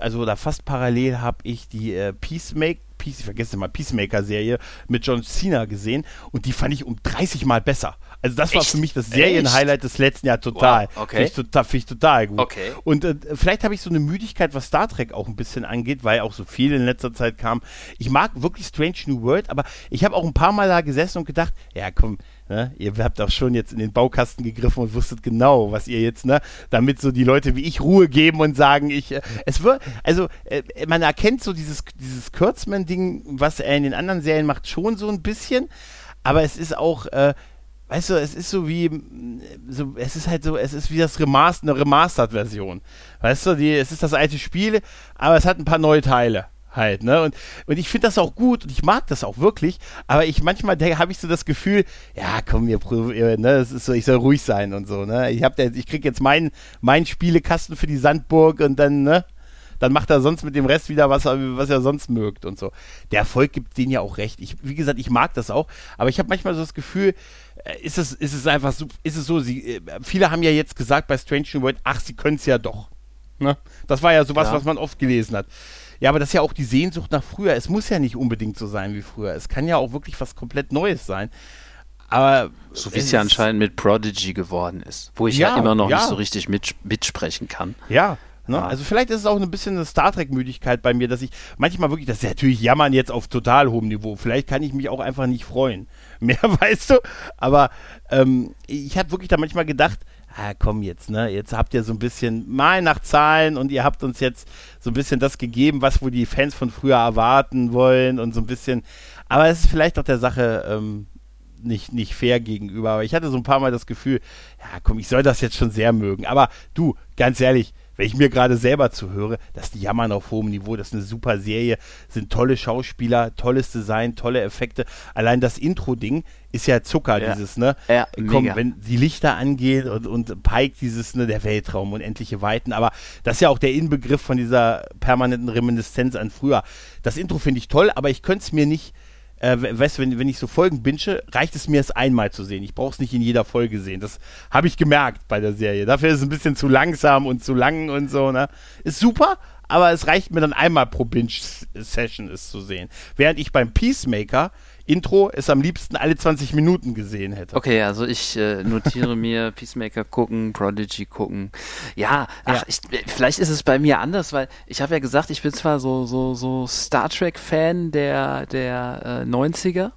also oder fast parallel habe ich die äh, Peacemaker Peace, ich vergesse mal, Peacemaker-Serie mit John Cena gesehen und die fand ich um 30 Mal besser. Also das Echt? war für mich das Serien-Highlight des letzten Jahres total. Wow, okay. Finde ich, total, find ich total gut. Okay. Und äh, vielleicht habe ich so eine Müdigkeit, was Star Trek auch ein bisschen angeht, weil auch so viel in letzter Zeit kam. Ich mag wirklich Strange New World, aber ich habe auch ein paar Mal da gesessen und gedacht, ja komm, Ne? Ihr habt auch schon jetzt in den Baukasten gegriffen und wusstet genau, was ihr jetzt, ne, damit so die Leute wie ich Ruhe geben und sagen, ich, äh, es wird, also äh, man erkennt so dieses, dieses Kurzman-Ding, was er in den anderen Serien macht, schon so ein bisschen, aber es ist auch, äh, weißt du, es ist so wie, so, es ist halt so, es ist wie das Remaster, eine Remastered-Version. Weißt du, die, es ist das alte Spiel, aber es hat ein paar neue Teile halt, ne? Und, und ich finde das auch gut und ich mag das auch wirklich, aber ich manchmal habe ich so das Gefühl, ja, komm, ihr, ihr ne, es ist so, ich soll ruhig sein und so, ne? Ich hab ich krieg jetzt meinen mein Spielekasten für die Sandburg und dann, ne? Dann macht er sonst mit dem Rest wieder, was was er sonst mögt und so. Der Erfolg gibt denen ja auch recht. Ich, wie gesagt, ich mag das auch, aber ich habe manchmal so das Gefühl, ist es, ist es einfach so, ist es so, sie, äh, viele haben ja jetzt gesagt bei Strange New World, ach, sie können es ja doch. Ne? Das war ja sowas, ja. was man oft gelesen hat. Ja, aber das ist ja auch die Sehnsucht nach früher. Es muss ja nicht unbedingt so sein wie früher. Es kann ja auch wirklich was komplett Neues sein. Aber so wie es ja anscheinend mit Prodigy geworden ist, wo ich ja, ja immer noch ja. nicht so richtig mit, mitsprechen kann. Ja, Ne? Ja. Also vielleicht ist es auch ein bisschen eine Star Trek-Müdigkeit bei mir, dass ich manchmal wirklich, das ist ja natürlich Jammern jetzt auf total hohem Niveau. Vielleicht kann ich mich auch einfach nicht freuen. Mehr weißt du. Aber ähm, ich habe wirklich da manchmal gedacht, ah, komm jetzt, ne? Jetzt habt ihr so ein bisschen mal nach Zahlen und ihr habt uns jetzt so ein bisschen das gegeben, was wohl die Fans von früher erwarten wollen und so ein bisschen. Aber es ist vielleicht auch der Sache ähm, nicht, nicht fair gegenüber. Aber ich hatte so ein paar Mal das Gefühl, ja, komm, ich soll das jetzt schon sehr mögen. Aber du, ganz ehrlich, wenn ich mir gerade selber zuhöre, das ist die Jammern auf hohem Niveau, das ist eine super Serie, sind tolle Schauspieler, tolles Design, tolle Effekte. Allein das Intro-Ding ist ja Zucker, ja. dieses, ne? Ja, Komm, mega. wenn die Lichter angehen und, und Pike dieses, ne, der Weltraum, unendliche Weiten, aber das ist ja auch der Inbegriff von dieser permanenten Reminiszenz an früher. Das Intro finde ich toll, aber ich könnte es mir nicht äh, weißt du, wenn, wenn ich so Folgen binge, reicht es mir, es einmal zu sehen. Ich brauche es nicht in jeder Folge sehen. Das habe ich gemerkt bei der Serie. Dafür ist es ein bisschen zu langsam und zu lang und so, ne? Ist super, aber es reicht mir dann einmal pro Binge-Session es zu sehen. Während ich beim Peacemaker Intro es am liebsten alle 20 Minuten gesehen hätte. Okay, also ich äh, notiere mir Peacemaker gucken, Prodigy gucken. Ja, ach, ja. Ich, vielleicht ist es bei mir anders, weil ich habe ja gesagt, ich bin zwar so so so Star Trek Fan der der äh, 90er.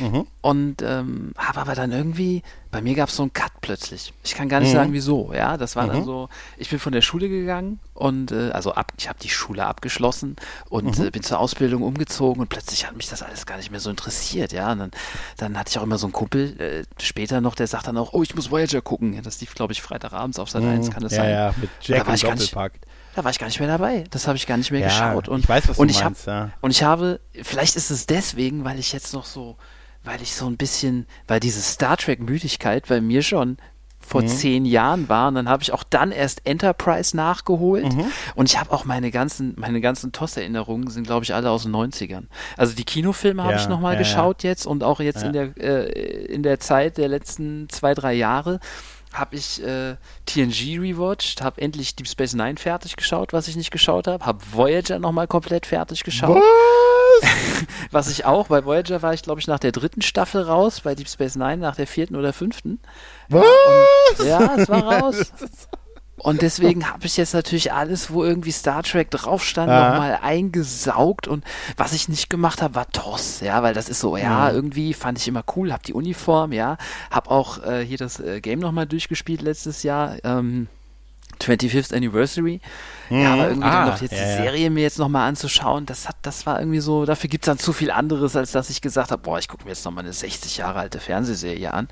Mhm. Und ähm, habe aber dann irgendwie, bei mir gab es so einen Cut plötzlich. Ich kann gar nicht mhm. sagen, wieso. Ja, das war mhm. dann so, ich bin von der Schule gegangen und äh, also ab, ich habe die Schule abgeschlossen und mhm. äh, bin zur Ausbildung umgezogen und plötzlich hat mich das alles gar nicht mehr so interessiert. Ja, und dann, dann hatte ich auch immer so einen Kumpel äh, später noch, der sagt dann auch, oh, ich muss Voyager gucken. Ja, das lief, glaube ich, Freitagabends auf Sat 1, mhm. kann das ja, sein? Ja, mit Jack und Doppelpack. Da war ich gar nicht mehr dabei. Das habe ich gar nicht mehr ja, geschaut. Und ich weiß, was und du ich meinst, hab, ja. Und ich habe, vielleicht ist es deswegen, weil ich jetzt noch so weil ich so ein bisschen, weil diese Star Trek-Müdigkeit bei mir schon vor mhm. zehn Jahren war und dann habe ich auch dann erst Enterprise nachgeholt mhm. und ich habe auch meine ganzen meine ganzen TOS-Erinnerungen sind glaube ich alle aus den 90ern. Also die Kinofilme ja, habe ich nochmal ja, geschaut ja. jetzt und auch jetzt in der äh, in der Zeit der letzten zwei drei Jahre habe ich äh, TNG rewatcht, habe endlich Deep Space Nine fertig geschaut, was ich nicht geschaut habe, habe Voyager nochmal komplett fertig geschaut. Was? was ich auch, bei Voyager war ich glaube ich nach der dritten Staffel raus, bei Deep Space Nine nach der vierten oder fünften. Was? Ja, und, ja es war raus. Und deswegen habe ich jetzt natürlich alles, wo irgendwie Star Trek drauf stand, nochmal eingesaugt. Und was ich nicht gemacht habe, war TOS, ja, weil das ist so, ja, mhm. irgendwie fand ich immer cool, hab die Uniform, ja, hab auch äh, hier das äh, Game nochmal durchgespielt letztes Jahr. Ähm, 25th Anniversary. Mhm. Ja, aber irgendwie ah, dann noch jetzt ja, die Serie mir jetzt nochmal anzuschauen, das hat, das war irgendwie so, dafür gibt's dann zu viel anderes, als dass ich gesagt habe, boah, ich gucke mir jetzt nochmal eine 60 Jahre alte Fernsehserie an.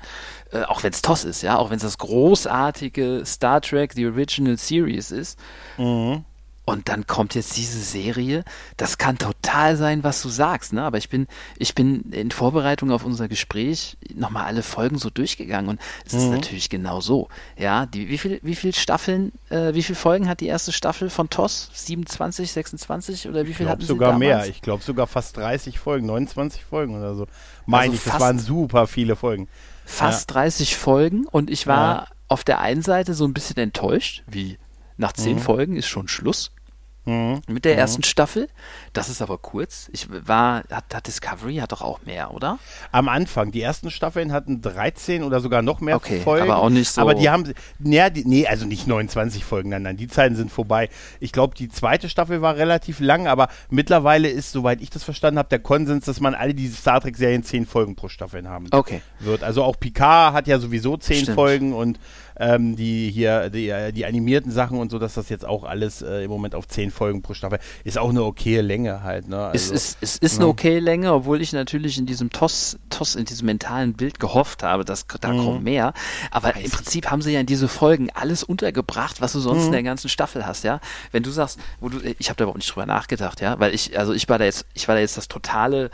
Äh, auch wenn es TOS ist, ja, auch wenn es das großartige Star Trek The Original Series ist. Mhm. Und dann kommt jetzt diese Serie. Das kann total sein, was du sagst, ne? Aber ich bin, ich bin in Vorbereitung auf unser Gespräch nochmal alle Folgen so durchgegangen und es mhm. ist natürlich genau so. Ja, die, wie viel, wie viel Staffeln, äh, wie viele Folgen hat die erste Staffel von TOS? 27, 26 oder wie viel hatten sogar mehr. Ich glaube sogar fast 30 Folgen, 29 Folgen oder so. Meine also ich, das waren super viele Folgen. Fast ja. 30 Folgen und ich war ja. auf der einen Seite so ein bisschen enttäuscht, wie nach zehn mhm. Folgen ist schon Schluss. Mhm. Mit der mhm. ersten Staffel. Das ist aber kurz. Ich war, hat, hat, Discovery hat doch auch mehr, oder? Am Anfang. Die ersten Staffeln hatten 13 oder sogar noch mehr okay, Folgen. Aber auch nicht so. Aber die haben, nee, die, nee, also nicht 29 Folgen, nein, nein, die Zeiten sind vorbei. Ich glaube, die zweite Staffel war relativ lang, aber mittlerweile ist, soweit ich das verstanden habe, der Konsens, dass man alle diese Star Trek-Serien 10 Folgen pro Staffel haben okay. wird. Also auch Picard hat ja sowieso 10 Stimmt. Folgen und ähm, die hier, die, äh, die, animierten Sachen und so, dass das jetzt auch alles äh, im Moment auf zehn Folgen pro Staffel ist auch eine okaye Länge halt. Ne? Also, es ist, es ist eine okaye Länge, obwohl ich natürlich in diesem TOS, TOS in diesem mentalen Bild gehofft habe, dass da mhm. kommt mehr. Aber im Prinzip haben sie ja in diese Folgen alles untergebracht, was du sonst mhm. in der ganzen Staffel hast, ja. Wenn du sagst, wo du, ich habe da überhaupt nicht drüber nachgedacht, ja, weil ich, also ich war da jetzt, ich war da jetzt das totale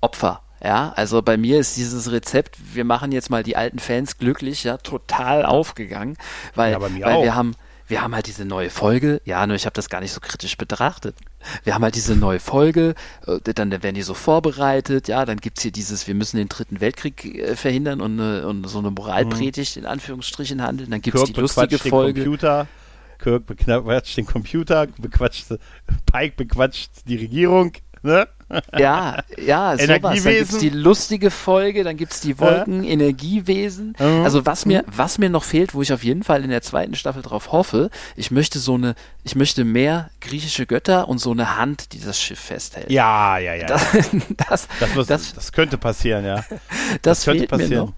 Opfer ja, also bei mir ist dieses Rezept, wir machen jetzt mal die alten Fans glücklich, ja, total aufgegangen, weil, ja, weil wir haben, wir haben halt diese neue Folge, ja, nur ich habe das gar nicht so kritisch betrachtet. Wir haben halt diese neue Folge, äh, dann werden die so vorbereitet, ja, dann gibt's hier dieses, wir müssen den dritten Weltkrieg äh, verhindern und, äh, und so eine Moralpredigt in Anführungsstrichen handeln, dann gibt's Kirk die lustige Folge. Computer. Kirk bequatscht den Computer, bequatscht, Pike bequatscht die Regierung, ne? Ja, ja, sowas. Dann gibt's die lustige Folge, dann gibt's die Wolken, ja. Energiewesen. Mhm. Also was mir, was mir noch fehlt, wo ich auf jeden Fall in der zweiten Staffel drauf hoffe, ich möchte so eine, ich möchte mehr griechische Götter und so eine Hand, die das Schiff festhält. Ja, ja, ja. Das, das, das, das, das könnte passieren, ja. Das, könnte passieren.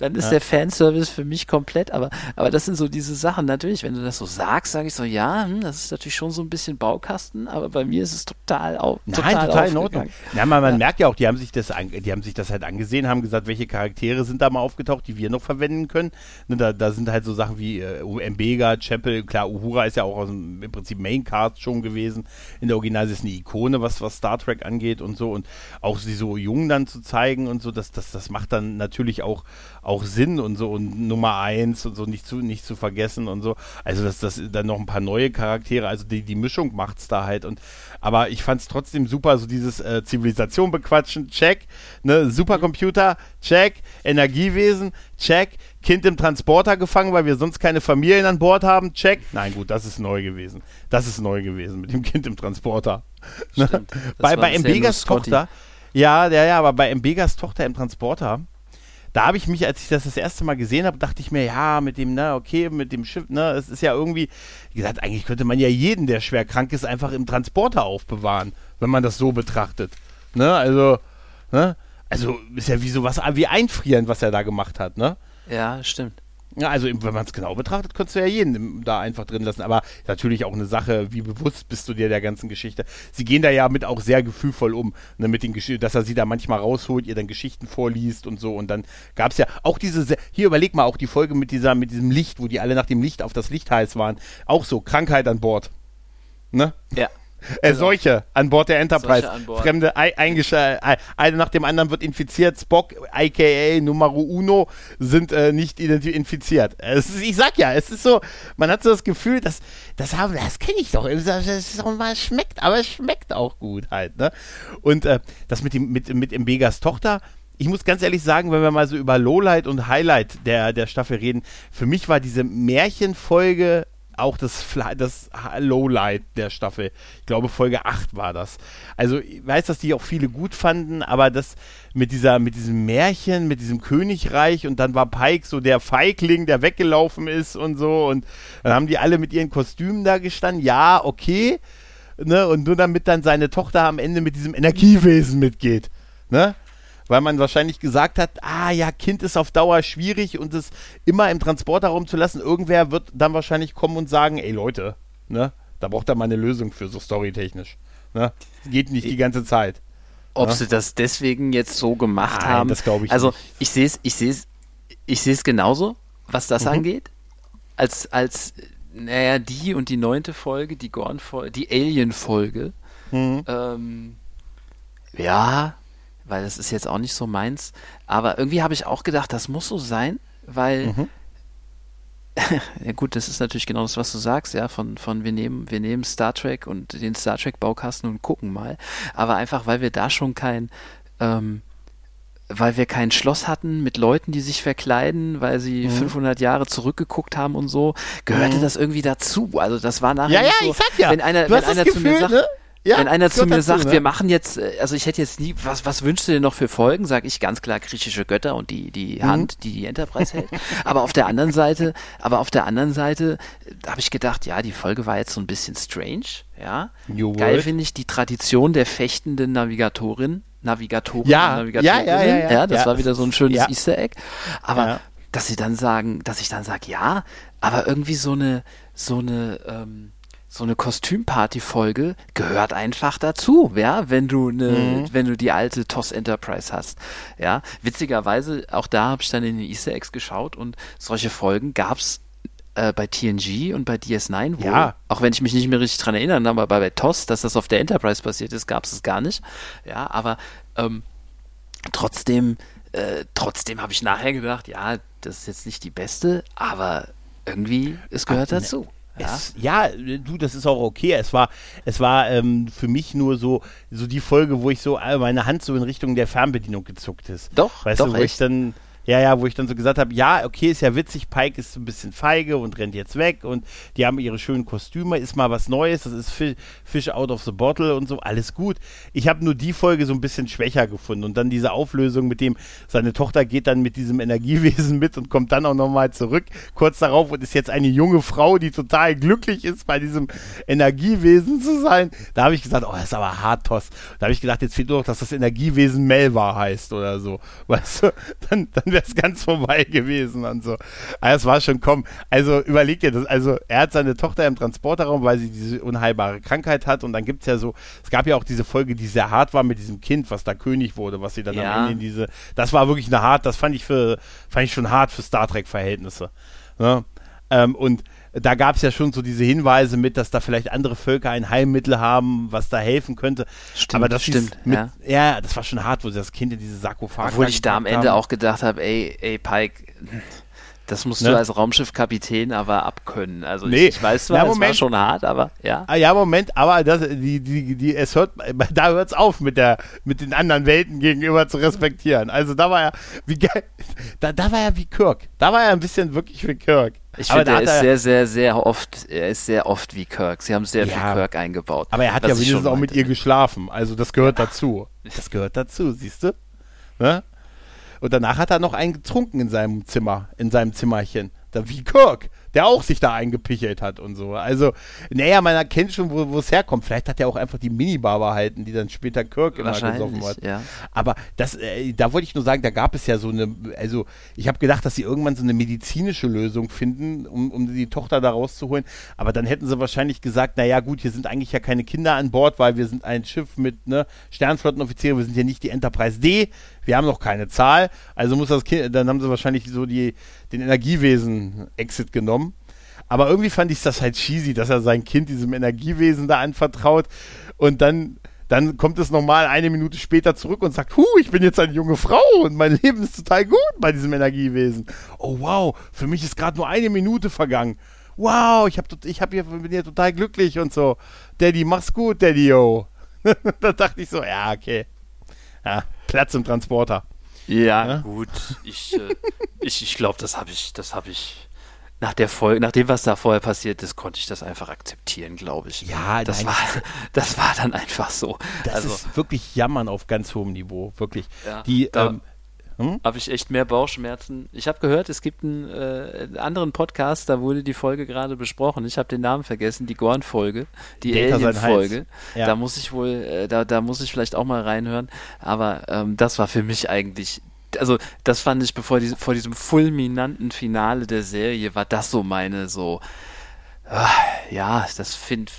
Dann ist ja. der Fanservice für mich komplett. Aber, aber das sind so diese Sachen. Natürlich, wenn du das so sagst, sage ich so, ja, hm, das ist natürlich schon so ein bisschen Baukasten, aber bei mir ist es total auf. Nein, total, total in Ordnung. Ja, man, man ja. merkt ja auch, die haben sich das, die haben sich das halt angesehen, haben gesagt, welche Charaktere sind da mal aufgetaucht, die wir noch verwenden können. Ne, da, da sind halt so Sachen wie äh, Mbega, Chapel, klar, Uhura ist ja auch aus dem, im Prinzip Maincast schon gewesen. In der Original ist es eine Ikone, was, was Star Trek angeht und so. Und auch sie so jung dann zu zeigen und so, das, das, das macht dann natürlich auch, auch Sinn und so und Nummer eins und so nicht zu, nicht zu vergessen und so. Also dass das dann noch ein paar neue Charaktere, also die, die Mischung macht's da halt und aber ich fand's trotzdem super, so dieses äh, Zivilisation bequatschen, check, ne, Supercomputer, check, Energiewesen, check, Kind im Transporter gefangen, weil wir sonst keine Familien an Bord haben, check. Nein, gut, das ist neu gewesen. Das ist neu gewesen mit dem Kind im Transporter. Ne? Bei, bei Mbegas Tochter, ja, ja, ja, aber bei Mbegas Tochter im Transporter, da habe ich mich, als ich das das erste Mal gesehen habe, dachte ich mir, ja, mit dem, na, okay, mit dem Schiff, ne, es ist ja irgendwie, wie gesagt, eigentlich könnte man ja jeden, der schwer krank ist, einfach im Transporter aufbewahren, wenn man das so betrachtet. Ne, also, ne, also ist ja wie sowas, wie einfrieren, was er da gemacht hat, ne? Ja, stimmt. Ja, also wenn man es genau betrachtet, könntest du ja jeden da einfach drin lassen. Aber natürlich auch eine Sache, wie bewusst bist du dir der ganzen Geschichte. Sie gehen da ja mit auch sehr gefühlvoll um, ne, mit den Geschichten, dass er sie da manchmal rausholt, ihr dann Geschichten vorliest und so. Und dann gab es ja auch diese, hier überleg mal auch die Folge mit dieser, mit diesem Licht, wo die alle nach dem Licht auf das Licht heiß waren. Auch so, Krankheit an Bord. Ne? Ja. Äh, genau. Seuche an Bord der Enterprise. Bord. Fremde, eingeschaltet, eine nach dem anderen wird infiziert. Spock, aka Numero Uno, sind äh, nicht infiziert. Ist, ich sag ja, es ist so, man hat so das Gefühl, dass, das haben, das kenne ich doch. Es, es schmeckt, aber es schmeckt auch gut halt, ne? Und äh, das mit dem, mit, mit Mbegas Tochter, ich muss ganz ehrlich sagen, wenn wir mal so über Lowlight und Highlight der, der Staffel reden, für mich war diese Märchenfolge auch das, das Lowlight der Staffel. Ich glaube, Folge 8 war das. Also, ich weiß, dass die auch viele gut fanden, aber das mit dieser, mit diesem Märchen, mit diesem Königreich und dann war Pike so der Feigling, der weggelaufen ist und so und dann haben die alle mit ihren Kostümen da gestanden. Ja, okay. Ne, und nur damit dann seine Tochter am Ende mit diesem Energiewesen mitgeht. Ne? Weil man wahrscheinlich gesagt hat, ah ja, Kind ist auf Dauer schwierig und es immer im Transporterraum zu lassen. Irgendwer wird dann wahrscheinlich kommen und sagen, ey Leute, ne, da braucht er mal eine Lösung für, so storytechnisch. Ne? Geht nicht die ganze Zeit. Ob ne? sie das deswegen jetzt so gemacht Nein, haben, das glaube ich also, nicht. Ich sehe es, ich sehe es, ich sehe es genauso, was das mhm. angeht, als als naja, die und die neunte Folge, die Gorn-Folge, die Alien-Folge. Mhm. Ähm, ja, weil das ist jetzt auch nicht so meins. Aber irgendwie habe ich auch gedacht, das muss so sein, weil mhm. ja gut, das ist natürlich genau das, was du sagst, ja, von, von wir nehmen, wir nehmen Star Trek und den Star Trek Baukasten und gucken mal. Aber einfach, weil wir da schon kein, ähm, weil wir kein Schloss hatten mit Leuten, die sich verkleiden, weil sie mhm. 500 Jahre zurückgeguckt haben und so, gehörte mhm. das irgendwie dazu. Also das war nachher ja, ja, so, ich sag ja. wenn einer, wenn einer Gefühl, zu mir sagt, ne? Ja, Wenn einer zu mir dazu, sagt, ne? wir machen jetzt, äh, also ich hätte jetzt nie, was, was wünschst du dir noch für Folgen? Sag ich ganz klar griechische Götter und die, die mhm. Hand, die die Enterprise hält. aber auf der anderen Seite, aber auf der anderen Seite äh, habe ich gedacht, ja, die Folge war jetzt so ein bisschen strange, ja. New Geil finde ich die Tradition der fechtenden Navigatorin, Navigatoren, ja, Navigatorinnen. Ja, ja, ja, ja, das war wieder so ein schönes Easter Egg. Aber dass sie dann sagen, dass ich dann sage, ja, aber irgendwie so eine, so eine, ähm, so eine Kostümparty-Folge gehört einfach dazu, ja, wenn du eine, mhm. wenn du die alte TOS Enterprise hast. Ja, witzigerweise, auch da habe ich dann in den Easter Eggs geschaut und solche Folgen gab's äh, bei TNG und bei DS9 wohl. Ja. Auch wenn ich mich nicht mehr richtig dran erinnern, aber bei, bei TOS, dass das auf der Enterprise passiert ist, gab's es gar nicht. Ja, aber ähm, trotzdem, äh, trotzdem habe ich nachher gedacht, ja, das ist jetzt nicht die beste, aber irgendwie, es gehört Ach, ne. dazu. Es, ja, du, das ist auch okay. Es war, es war ähm, für mich nur so, so die Folge, wo ich so äh, meine Hand so in Richtung der Fernbedienung gezuckt ist. Doch, weißt doch, du, wo echt? ich dann ja, ja, wo ich dann so gesagt habe, ja, okay, ist ja witzig, Pike ist ein bisschen feige und rennt jetzt weg und die haben ihre schönen Kostüme, ist mal was Neues, das ist Fish, out of the bottle und so, alles gut. Ich habe nur die Folge so ein bisschen schwächer gefunden und dann diese Auflösung mit dem, seine Tochter geht dann mit diesem Energiewesen mit und kommt dann auch nochmal zurück, kurz darauf und ist jetzt eine junge Frau, die total glücklich ist, bei diesem Energiewesen zu sein. Da habe ich gesagt, oh, das ist aber hart, Toss. Da habe ich gedacht, jetzt fehlt nur noch, dass das Energiewesen Melva heißt oder so. Weißt du, dann, dann wäre es ganz vorbei gewesen und so. Aber es war schon, komm, also überleg dir das, also er hat seine Tochter im Transporterraum, weil sie diese unheilbare Krankheit hat und dann gibt es ja so, es gab ja auch diese Folge, die sehr hart war mit diesem Kind, was da König wurde, was sie dann ja. am Ende in diese, das war wirklich eine hart, das fand ich für, fand ich schon hart für Star Trek-Verhältnisse. Ne? Ähm, und da gab es ja schon so diese Hinweise mit, dass da vielleicht andere Völker ein Heilmittel haben, was da helfen könnte. Stimmt, Aber das stimmt. Mit, ja. ja. das war schon hart, wo sie das Kind in diese Sarkophag Obwohl ich da am Ende haben. auch gedacht habe, ey, ey, Pike, das musst ne? du als Raumschiffkapitän aber abkönnen. Also nee. ich, ich weiß zwar, ja, es war schon hart, aber ja. Ah, ja, Moment, aber das, die, die, die, es hört, da hört es auf mit der, mit den anderen Welten gegenüber zu respektieren. Also da war er, wie geil, da, da war er wie Kirk. Da war er ein bisschen wirklich wie Kirk. Ich finde, er ist er sehr, sehr, sehr oft, er ist sehr oft wie Kirk. Sie haben sehr ja, viel Kirk eingebaut. Aber er hat ja wenigstens auch mit ihr geschlafen. Also das gehört dazu. Das gehört dazu, siehst du? Ne? Und danach hat er noch einen getrunken in seinem Zimmer, in seinem Zimmerchen. Da wie Kirk der auch sich da eingepichelt hat und so. Also, naja, man erkennt schon, wo es herkommt. Vielleicht hat er auch einfach die Minibar behalten, die dann später Kirk immer gesoffen hat. Ja. Aber das, äh, da wollte ich nur sagen, da gab es ja so eine, also ich habe gedacht, dass sie irgendwann so eine medizinische Lösung finden, um, um die Tochter da rauszuholen. Aber dann hätten sie wahrscheinlich gesagt, naja gut, hier sind eigentlich ja keine Kinder an Bord, weil wir sind ein Schiff mit ne, Sternflottenoffizieren, wir sind ja nicht die Enterprise D, wir haben noch keine Zahl. Also muss das Kind, dann haben sie wahrscheinlich so die, den Energiewesen-Exit genommen aber irgendwie fand ich das halt cheesy, dass er sein Kind diesem Energiewesen da anvertraut und dann dann kommt es nochmal eine Minute später zurück und sagt, huh, ich bin jetzt eine junge Frau und mein Leben ist total gut bei diesem Energiewesen. Oh wow, für mich ist gerade nur eine Minute vergangen. Wow, ich, hab, ich hab hier, bin hier total glücklich und so. Daddy, mach's gut, Daddy, yo. da dachte ich so, ja, okay. Ja, Platz im Transporter. Ja, ja? gut. Ich, äh, ich, ich glaube, das habe ich, das habe ich nach der Folge, nach dem, was da vorher passiert ist, konnte ich das einfach akzeptieren, glaube ich. Ja, das war, das war dann einfach so. Das also, ist wirklich Jammern auf ganz hohem Niveau, wirklich. Ja, Die, ähm, hm? habe ich echt mehr Bauchschmerzen. Ich habe gehört, es gibt einen, äh, anderen Podcast, da wurde die Folge gerade besprochen. Ich habe den Namen vergessen, die Gorn-Folge, die Alien-Folge. Ja. Da muss ich wohl, äh, da, da muss ich vielleicht auch mal reinhören. Aber ähm, das war für mich eigentlich also das fand ich bevor diese, vor diesem fulminanten Finale der Serie war das so meine so äh, ja das finde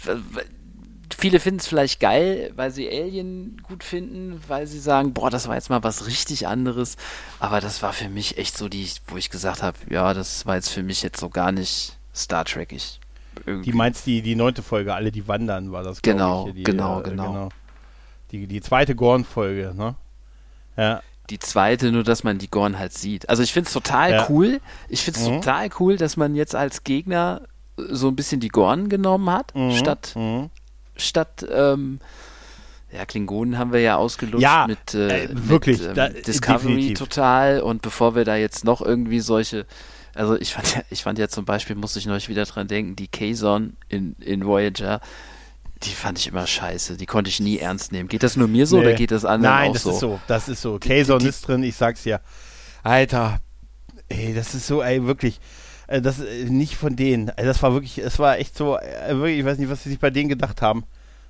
viele finden es vielleicht geil weil sie Alien gut finden weil sie sagen boah das war jetzt mal was richtig anderes aber das war für mich echt so die wo ich gesagt habe ja das war jetzt für mich jetzt so gar nicht Star Trekig Die meinst die, die neunte Folge, alle die wandern, war das, genau, ich. Die, genau, äh, genau, genau. Die, die zweite Gorn-Folge, ne? Ja. Die zweite, nur dass man die Gorn halt sieht. Also ich finde es total Ja. cool. Ich finde es Mhm. total cool, dass man jetzt als Gegner so ein bisschen die Gorn genommen hat, Mhm. statt, Mhm. Statt ähm, ja, Klingonen haben wir ja ausgelutscht Ja, mit, äh, äh, wirklich, mit, ähm, da- Discovery definitiv. total. Und bevor wir da jetzt noch irgendwie solche, also ich fand ja, ich fand ja zum Beispiel, musste ich neulich wieder dran denken, die Kazon in, in Voyager, die fand ich immer scheiße. Die konnte ich nie ernst nehmen. Geht das nur mir so Nee. oder geht das anderen Nein, auch das so? ist so. Das ist so. Die- ist drin, ich sag's ja. Alter, ey, das ist so, ey, wirklich. Äh, Das äh, nicht von denen. Also das war wirklich, es war echt so, äh, wirklich, ich weiß nicht, was sie sich bei denen gedacht haben.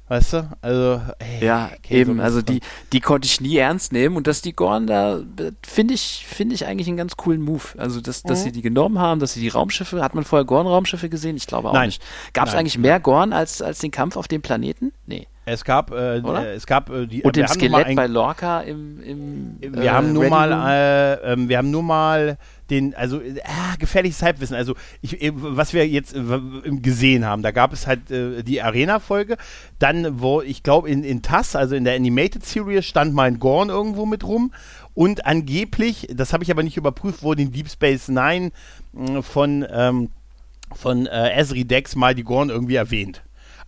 Weißt du? Also, ey, Ja, eben, ist also die, die konnte ich nie ernst nehmen und dass die Gorn da, äh, finde ich, finde ich eigentlich einen ganz coolen Move. Also, dass, dass Mhm. sie die genommen haben, dass sie die Raumschiffe, hat man vorher Gorn-Raumschiffe gesehen? Ich glaube auch Nein. nicht. Gab es eigentlich mehr Gorn als, als den Kampf auf dem Planeten? Nee. Es gab, äh, Oder? es gab äh, die. Und dem Skelett ein- bei Lorca im, im Wir äh, haben nur Ready mal, äh, ähm, wir haben nur mal den, also äh, gefährliches Halbwissen. Also ich, äh, was wir jetzt äh, gesehen haben, da gab es halt äh, die Arena-Folge. Dann, wo ich glaube in, in TAS, also in der Animated Series, stand mal ein Gorn irgendwo mit rum. Und angeblich, das habe ich aber nicht überprüft, wurde in Deep Space Nine mh, von ähm, von äh, Esri Dex mal die Gorn irgendwie erwähnt.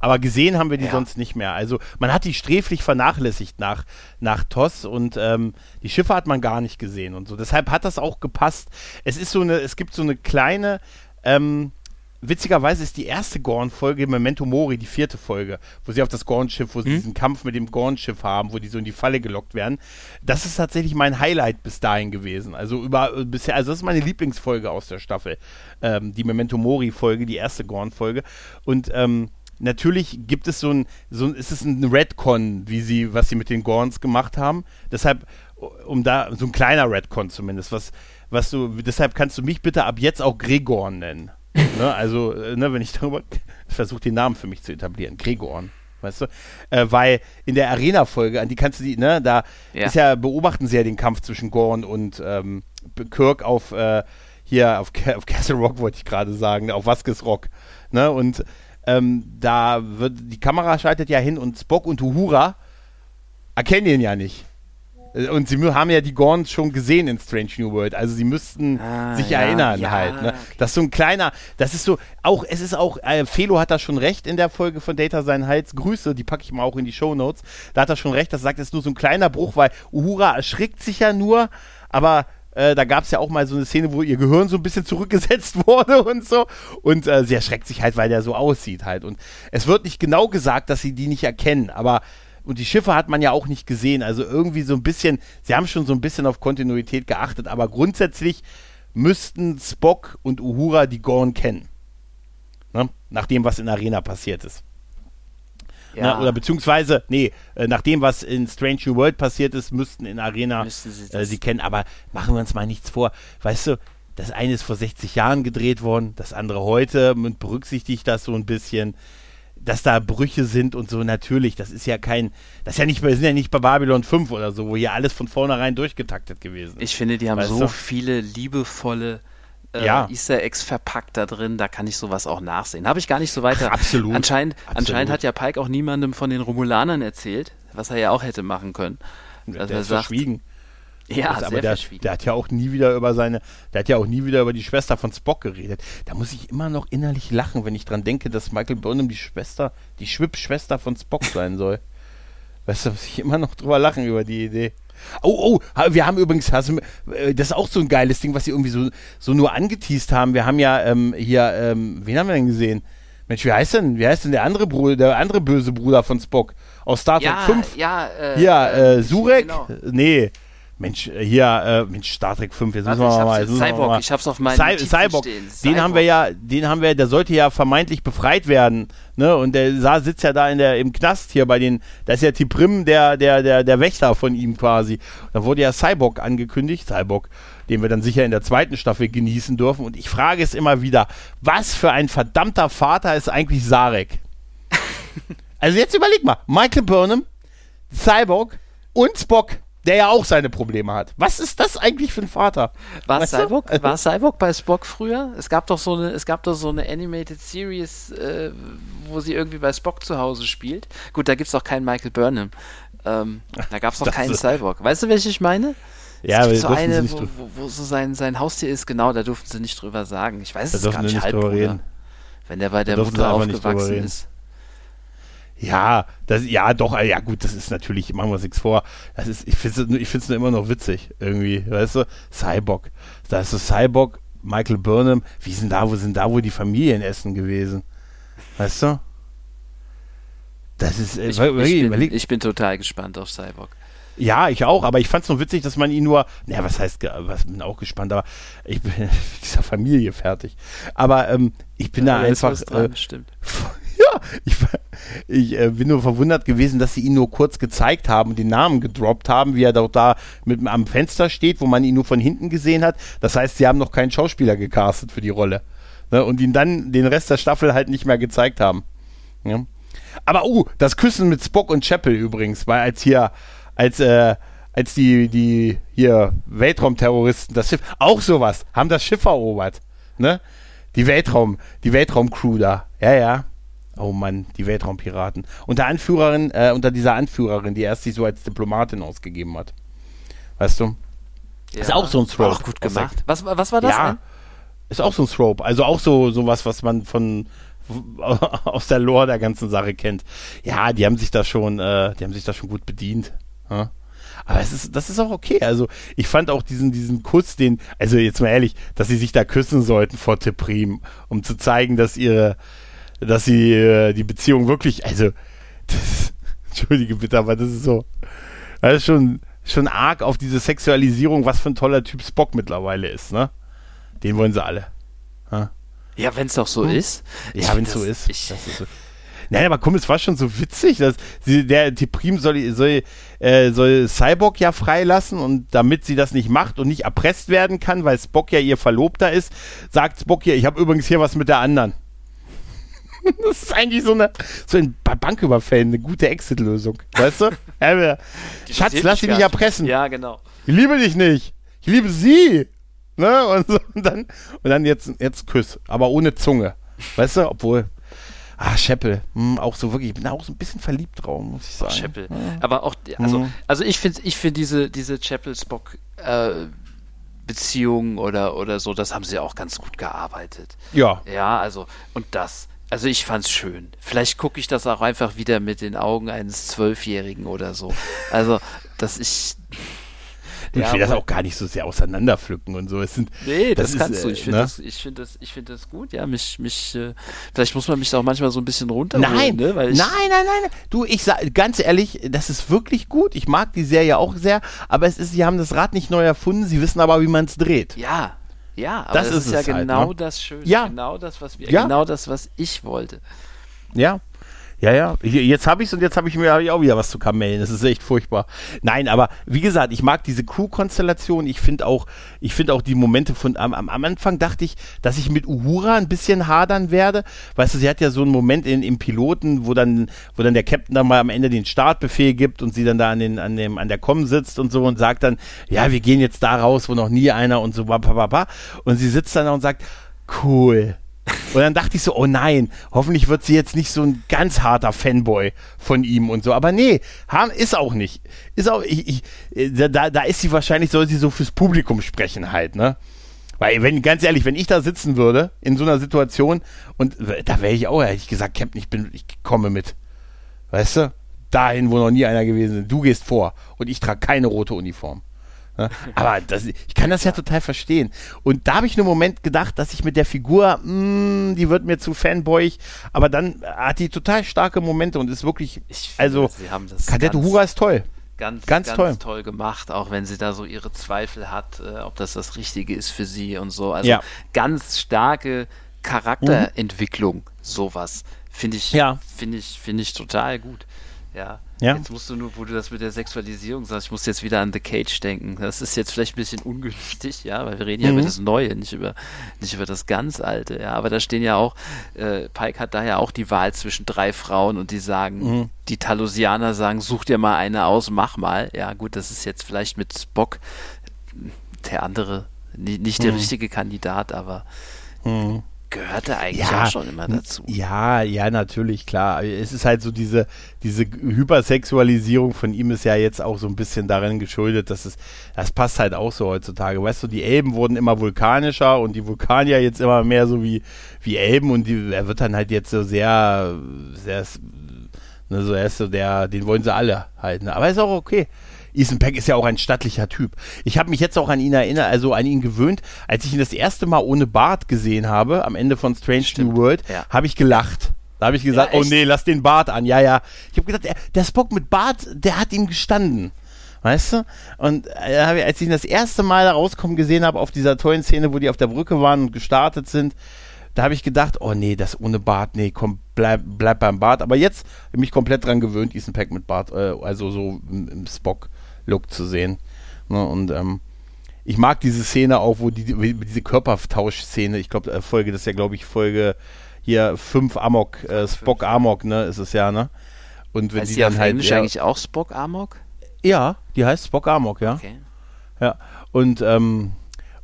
Aber gesehen haben wir die Ja. sonst nicht mehr. Also man hat die sträflich vernachlässigt nach, nach TOS und ähm, die Schiffe hat man gar nicht gesehen und so. Deshalb hat das auch gepasst. Es ist so eine, es gibt so eine kleine, ähm, witzigerweise ist die erste Gorn-Folge Memento Mori, die vierte Folge, wo sie auf das Gorn-Schiff, wo sie Hm? diesen Kampf mit dem Gorn-Schiff haben, wo die so in die Falle gelockt werden. Das ist tatsächlich mein Highlight bis dahin gewesen. Also über äh, bisher, also das ist meine Lieblingsfolge aus der Staffel. Ähm, die Memento Mori-Folge, die erste Gorn-Folge. Und ähm, natürlich gibt es so ein, so ein, ist es ein Redcon, wie sie, was sie mit den Gorns gemacht haben. Deshalb, um da, so ein kleiner Redcon zumindest, was, was du, deshalb kannst du mich bitte ab jetzt auch Gregorn nennen. ne, also, ne, wenn ich darüber, ich versuche den Namen für mich zu etablieren, Gregorn. Weißt du? Äh, weil in der Arena-Folge, an die kannst du die, ne, da Ja. ist ja, beobachten sie ja den Kampf zwischen Gorn und ähm, Kirk auf, äh, hier auf, auf Castle Rock, wollte ich gerade sagen, auf Vasquez Rock. Ne? Und ähm, da wird, die Kamera schaltet ja hin und Spock und Uhura erkennen ihn ja nicht. Äh, Und sie haben ja die Gorns schon gesehen in Strange New World. Also sie müssten Ah, sich ja, erinnern ja, halt. Ne? Das ist so ein kleiner, das ist so, auch, es ist auch, äh, Felo hat da schon recht in der Folge von Data Sein Hals. Grüße, die packe ich mal auch in die Show Notes. Da hat er schon recht, das sagt, es ist nur so ein kleiner Bruch, weil Uhura erschrickt sich ja nur, aber äh, da gab es ja auch mal so eine Szene, wo ihr Gehirn so ein bisschen zurückgesetzt wurde und so. Und äh, sie erschreckt sich halt, weil der so aussieht halt. Und es wird nicht genau gesagt, dass sie die nicht erkennen, aber und die Schiffe hat man ja auch nicht gesehen. Also irgendwie so ein bisschen, sie haben schon so ein bisschen auf Kontinuität geachtet, aber grundsätzlich müssten Spock und Uhura die Gorn kennen. Ne? Nach dem, was in Arena passiert ist. Ja. Ne? Oder beziehungsweise, nee, äh, nach dem, was in Strange New World passiert ist, müssten in Arena Müssten sie äh, sie kennen. Aber machen wir uns mal nichts vor. Weißt du, das eine ist vor 60 Jahren gedreht worden, das andere heute und berücksichtigt das so ein bisschen, dass da Brüche sind und so natürlich. Das ist ja kein, das ist ja nicht, wir sind ja nicht bei Babylon 5 oder so, wo hier alles von vornherein durchgetaktet gewesen ist. Ich finde, die haben Weißt so du? viele liebevolle äh, Ja. Easter Eggs verpackt da drin, da kann ich sowas auch nachsehen. Habe ich gar nicht so weiter. Ach, absolut. Anscheinend, Absolut. anscheinend hat ja Pike auch niemandem von den Romulanern erzählt, was er ja auch hätte machen können. der er ist sagt- verschwiegen. Ja, Das- sehr aber der, der hat ja auch nie wieder über seine, der hat ja auch nie wieder über die Schwester von Spock geredet. Da muss ich immer noch innerlich lachen, wenn ich dran denke, dass Michael Burnham die Schwester, die Schwipp-Schwester von Spock sein soll. Weißt du, muss ich immer noch drüber lachen über die Idee. Oh, oh, wir haben übrigens, äh, das ist auch so ein geiles Ding, was sie irgendwie so, so nur angeteased haben. Wir haben ja ähm, hier, ähm, wen haben wir denn gesehen? Mensch, wie heißt denn, wie heißt denn der andere Bruder, der andere böse Bruder von Spock aus Star Trek ja, 5? ja, äh, Hier, äh, Surek? Genau. Nee. Mensch, äh, hier, äh, Mensch, Star Trek 5, jetzt Warte, müssen wir ich mal. jetzt müssen wir Cyborg, mal- ich hab's auf meinen Cy Cyborg, stehen. den haben wir Cyborg. ja, den haben wir, der sollte ja vermeintlich befreit werden, ne? Und der sah, sitzt ja da in der, im Knast hier bei den, da ist ja Tiprim der, der, der, der Wächter von ihm quasi. Da wurde ja Cyborg angekündigt, Cyborg, den wir dann sicher in der zweiten Staffel genießen dürfen. Und ich frage es immer wieder, was für ein verdammter Vater ist eigentlich Sarek? also jetzt überleg mal, Michael Burnham, Cyborg und Spock. Der ja auch seine Probleme hat. Was ist das eigentlich für ein Vater? War Cyborg, du? war Cyborg bei Spock früher? Es gab doch so eine, es gab doch so eine Animated Series, äh, wo sie irgendwie bei Spock zu Hause spielt. Gut, da gibt es auch keinen Michael Burnham. Ähm, da gab es noch keinen Cyborg. Weißt du, welche ich meine? Ja, aber so eine, wo, wo, wo, so sein, sein Haustier ist, genau, da durften sie nicht drüber sagen. Ich weiß es gar nicht, nicht Wenn der bei der Mutter aufgewachsen ist. Ja, das, ja, doch, ja gut, das ist natürlich, machen wir uns nichts vor. Das ist, ich finde es ich nur immer noch witzig, irgendwie, weißt du? Cyborg. Da ist so Cyborg, Michael Burnham, wie sind da, wo sind da wohl die Familienessen gewesen? Weißt du? Das ist, äh, ich, ich, bin, ich bin total gespannt auf Cyborg. Ja, ich auch, aber ich fand es nur witzig, dass man ihn nur, naja, was heißt, was bin auch gespannt, aber ich bin dieser Familie fertig. Aber ähm, ich bin ja, da einfach. Äh, stimmt. Ja, ich, ich äh, bin nur verwundert gewesen, dass sie ihn nur kurz gezeigt haben und den Namen gedroppt haben, wie er dort da mit am Fenster steht, wo man ihn nur von hinten gesehen hat. Das heißt, sie haben noch keinen Schauspieler gecastet für die Rolle. Ne? Und ihn dann den Rest der Staffel halt nicht mehr gezeigt haben. Ja. Aber, uh, das Küssen mit Spock und Chapel übrigens, weil als hier, als, äh, als die, die hier Weltraumterroristen das Schiff, auch sowas, haben das Schiff erobert. Ne? Die Weltraum, die Weltraumcrew da. Ja, ja. Oh Mann, die Weltraumpiraten. Unter Anführerin, äh, unter dieser Anführerin, die erst sich so als Diplomatin ausgegeben hat. Weißt du? Ja. Ist auch so ein Thrope. Auch gut gemacht. Was, was war das? Ja, denn? ist auch so ein Thrope. Also auch so sowas, was man von aus der Lore der ganzen Sache kennt. Ja, die haben sich da schon, äh, die haben sich da schon gut bedient. Ja? Aber es ist, das ist auch okay. Also ich fand auch diesen, diesen Kuss, den, also jetzt mal ehrlich, dass sie sich da küssen sollten vor Teprim, um zu zeigen, dass ihre, dass sie äh, die Beziehung wirklich, also, das, entschuldige bitte, aber das ist so, das ist schon, schon arg auf diese Sexualisierung, was für ein toller Typ Spock mittlerweile ist, ne? Den wollen sie alle. Ja, ja wenn es doch so hm. ist. Ja, wenn es so ist. Ich, das ist so. Nein, aber komm, es war schon so witzig, dass sie, der, die Prim soll, soll, äh, soll Cyborg ja freilassen und damit sie das nicht macht und nicht erpresst werden kann, weil Spock ja ihr Verlobter ist, sagt Spock ja, ich habe übrigens hier was mit der anderen. Das ist eigentlich so eine, so ein Banküberfällen, eine gute Exit-Lösung. Weißt du? Schatz, lass dich nicht erpressen. Ja, genau. Ich liebe dich nicht. Ich liebe sie. Ne? Und, so, und dann, und dann jetzt, jetzt Küss, aber ohne Zunge. Weißt du? Obwohl, Ah, Scheppel. Hm, auch so wirklich, ich bin auch so ein bisschen verliebt drauf, muss ich sagen. Ach, Scheppel. Ja. Aber auch, also, mhm. also ich finde ich find diese, diese Chapel-Spock, äh, Beziehung oder, oder so, das haben sie auch ganz gut gearbeitet. Ja. Ja, also, und das. Also ich fand's schön. Vielleicht gucke ich das auch einfach wieder mit den Augen eines Zwölfjährigen oder so. Also, dass ich. Und ja, ich will das auch gar nicht so sehr auseinanderpflücken und so. Es sind, nee, das, das kannst ist, du. Ich finde ne? das, ich finde das, ich finde das gut. Ja, mich, mich, äh, vielleicht muss man mich da auch manchmal so ein bisschen runterholen. Nein, ne? Nein, nein, nein. Du, ich sag ganz ehrlich, das ist wirklich gut. Ich mag die Serie auch sehr, aber es ist, sie haben das Rad nicht neu erfunden. Sie wissen aber, wie man es dreht. Ja, ja, aber das, das ist, ist ja genau halt, ne? das Schöne. Ja. Genau das, was wir, ja. genau das, was ich wollte. Ja. Ja, ja, jetzt habe ich es und jetzt habe ich mir hab ich auch wieder was zu kamellen. Das ist echt furchtbar. Nein, aber wie gesagt, ich mag diese Crew-Konstellation. Ich finde auch, ich finde auch die Momente von am, am, Anfang dachte ich, dass ich mit Uhura ein bisschen hadern werde. Weißt du, sie hat ja so einen Moment in, im Piloten, wo dann, wo dann der Captain dann mal am Ende den Startbefehl gibt und sie dann da an den, an dem, an der Com sitzt und so und sagt dann, ja, wir gehen jetzt da raus, wo noch nie einer und so, und sie sitzt dann da und sagt, cool und dann dachte ich so, oh nein, hoffentlich wird sie jetzt nicht so ein ganz harter Fanboy von ihm und so. Aber nee, ist auch nicht. Ist auch, ich, ich, äh, da, da ist sie wahrscheinlich, soll sie so fürs Publikum sprechen halt, ne? Weil, wenn, ganz ehrlich, wenn ich da sitzen würde, in so einer Situation, und da wäre ich auch, hätte ich gesagt, Captain, ich bin, ich komme mit. Weißt du? Dahin, wo noch nie einer gewesen ist. Du gehst vor und ich trage keine rote Uniform. Aber das, ich kann das ja total verstehen. Und da habe ich einen Moment gedacht, dass ich mit der Figur, mh, mm, die wird mir zu fanboyig, aber dann hat die total starke Momente und ist wirklich, finde, also, Kadette Hura ist toll. Ganz, ganz, ganz toll. toll. gemacht, auch wenn sie da so ihre Zweifel hat, äh, ob das das Richtige ist für sie und so. Also ja. ganz starke Charakterentwicklung, mhm. sowas. Finde ich, ja. finde ich, finde ich total gut. Ja. Ja. Jetzt musst du nur, wo du das mit der Sexualisierung sagst, ich muss jetzt wieder an The Cage denken. Das ist jetzt vielleicht ein bisschen ungünstig, ja, weil wir reden ja Mhm. über das Neue, nicht über, nicht über das ganz Alte, ja. Aber da stehen ja auch, äh, Pike hat da ja auch die Wahl zwischen drei Frauen und die sagen, Mhm. die Talusianer sagen, such dir mal eine aus, mach mal. Ja, gut, das ist jetzt vielleicht mit Spock der andere, nicht der Mhm. richtige Kandidat, aber Mhm. Gehörte eigentlich Ja, auch schon immer dazu. Ja, ja, natürlich, klar. Es ist halt so diese, diese Hypersexualisierung von ihm ist ja jetzt auch so ein bisschen darin geschuldet, dass es, das passt halt auch so heutzutage. Weißt du, die Elben wurden immer vulkanischer und die Vulkanier jetzt immer mehr so wie, wie Elben und die, er wird dann halt jetzt so sehr, sehr, ne, so er ist so der, den wollen sie alle halten. Aber ist auch okay. Ethan Peck ist ja auch ein stattlicher Typ. Ich habe mich jetzt auch an ihn erinnert, also an ihn gewöhnt, als ich ihn das erste Mal ohne Bart gesehen habe, am Ende von Strange Stimmt, New World, ja. habe ich gelacht. Da habe ich gesagt, Ja, oh nee, lass den Bart an. Ja, ja. Ich habe gedacht, der, der Spock mit Bart, der hat ihm gestanden. Weißt du? Und äh, als ich ihn das erste Mal da rauskommen gesehen habe, auf dieser tollen Szene, wo die auf der Brücke waren und gestartet sind, da habe ich gedacht, oh nee, das ohne Bart, nee, komm, bleib, bleib beim Bart. Aber jetzt habe ich mich komplett dran gewöhnt, diesen Pack mit Bart, äh, also so im, im Spock-Look zu sehen. Ne? Und ähm, ich mag diese Szene auch, wo die, diese Körpertausch-Szene, ich glaube, äh, Folge, das ist ja, glaube ich, Folge hier 5 Amok, äh, Spock Amok, ne, ist es ja, ne? Und wenn Heißt die die dann auf halt. Englisch Ja, eigentlich auch Spock Amok? ja, die heißt Spock Amok, ja. Okay. Ja, und, ähm,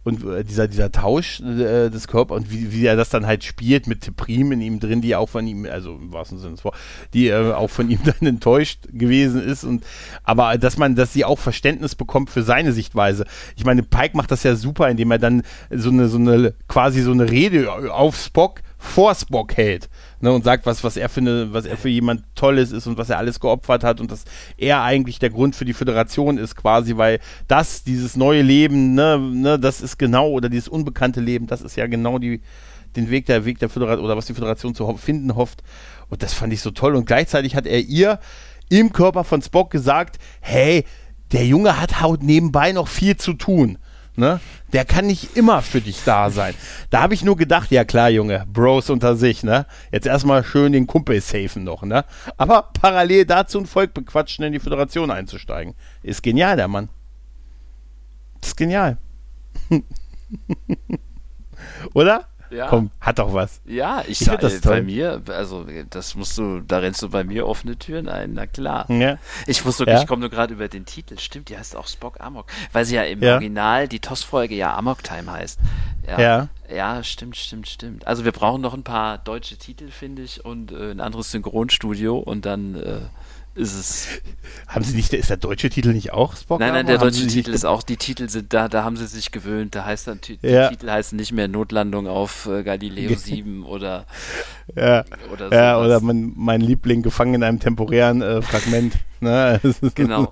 und äh, dieser, dieser Tausch äh, des Körpers und wie, wie er das dann halt spielt mit Teprim in ihm drin, die auch von ihm, also im wahrsten Sinne des Wortes, die äh, auch von ihm dann enttäuscht gewesen ist und aber dass man, dass sie auch Verständnis bekommt für seine Sichtweise. Ich meine, Pike macht das ja super, indem er dann so eine, so eine, quasi so eine Rede auf Spock vor Spock hält ne, und sagt, was, was er für was er für jemand Tolles ist und was er alles geopfert hat und dass er eigentlich der Grund für die Föderation ist, quasi, weil das, dieses neue Leben, ne, ne, das ist genau, oder dieses unbekannte Leben, das ist ja genau die, den Weg der Weg der Föderation oder was die Föderation zu ho finden hofft. Und das fand ich so toll. Und gleichzeitig hat er ihr im Körper von Spock gesagt, hey, der Junge hat haut nebenbei noch viel zu tun. Ne? Der kann nicht immer für dich da sein. Da habe ich nur gedacht, ja klar, Junge, Bros unter sich, ne? Jetzt erstmal schön den Kumpel safen noch, ne? Aber parallel dazu ein Volk bequatschen, in die Föderation einzusteigen. Ist genial, der Mann. Ist genial. Oder? Ja. Komm, hat doch was. Ja, ich, Ich sag, find das äh, bei toll. mir, also das musst du, da rennst du bei mir offene Türen ein, na klar. Ja. Ich wusste, Ja. ich komme nur gerade über den Titel. Stimmt, die heißt auch Spock Amok, weil sie ja im Ja. Original die TOS-Folge ja Amok Time heißt. Ja. Ja. Ja, stimmt, stimmt, stimmt. Also wir brauchen noch ein paar deutsche Titel, finde ich, und äh, ein anderes Synchronstudio und dann äh, ist es. Haben Sie nicht, ist der deutsche Titel nicht auch Spock? Nein, nein, der deutsche Titel ist auch, die Titel sind da, da haben sie sich gewöhnt. Da heißt dann, die Ja. Titel heißen nicht mehr Notlandung auf äh, Galileo 7 oder, Ja, oder ja oder mein, mein Liebling gefangen in einem temporären äh, Fragment. ne? Ist- Genau.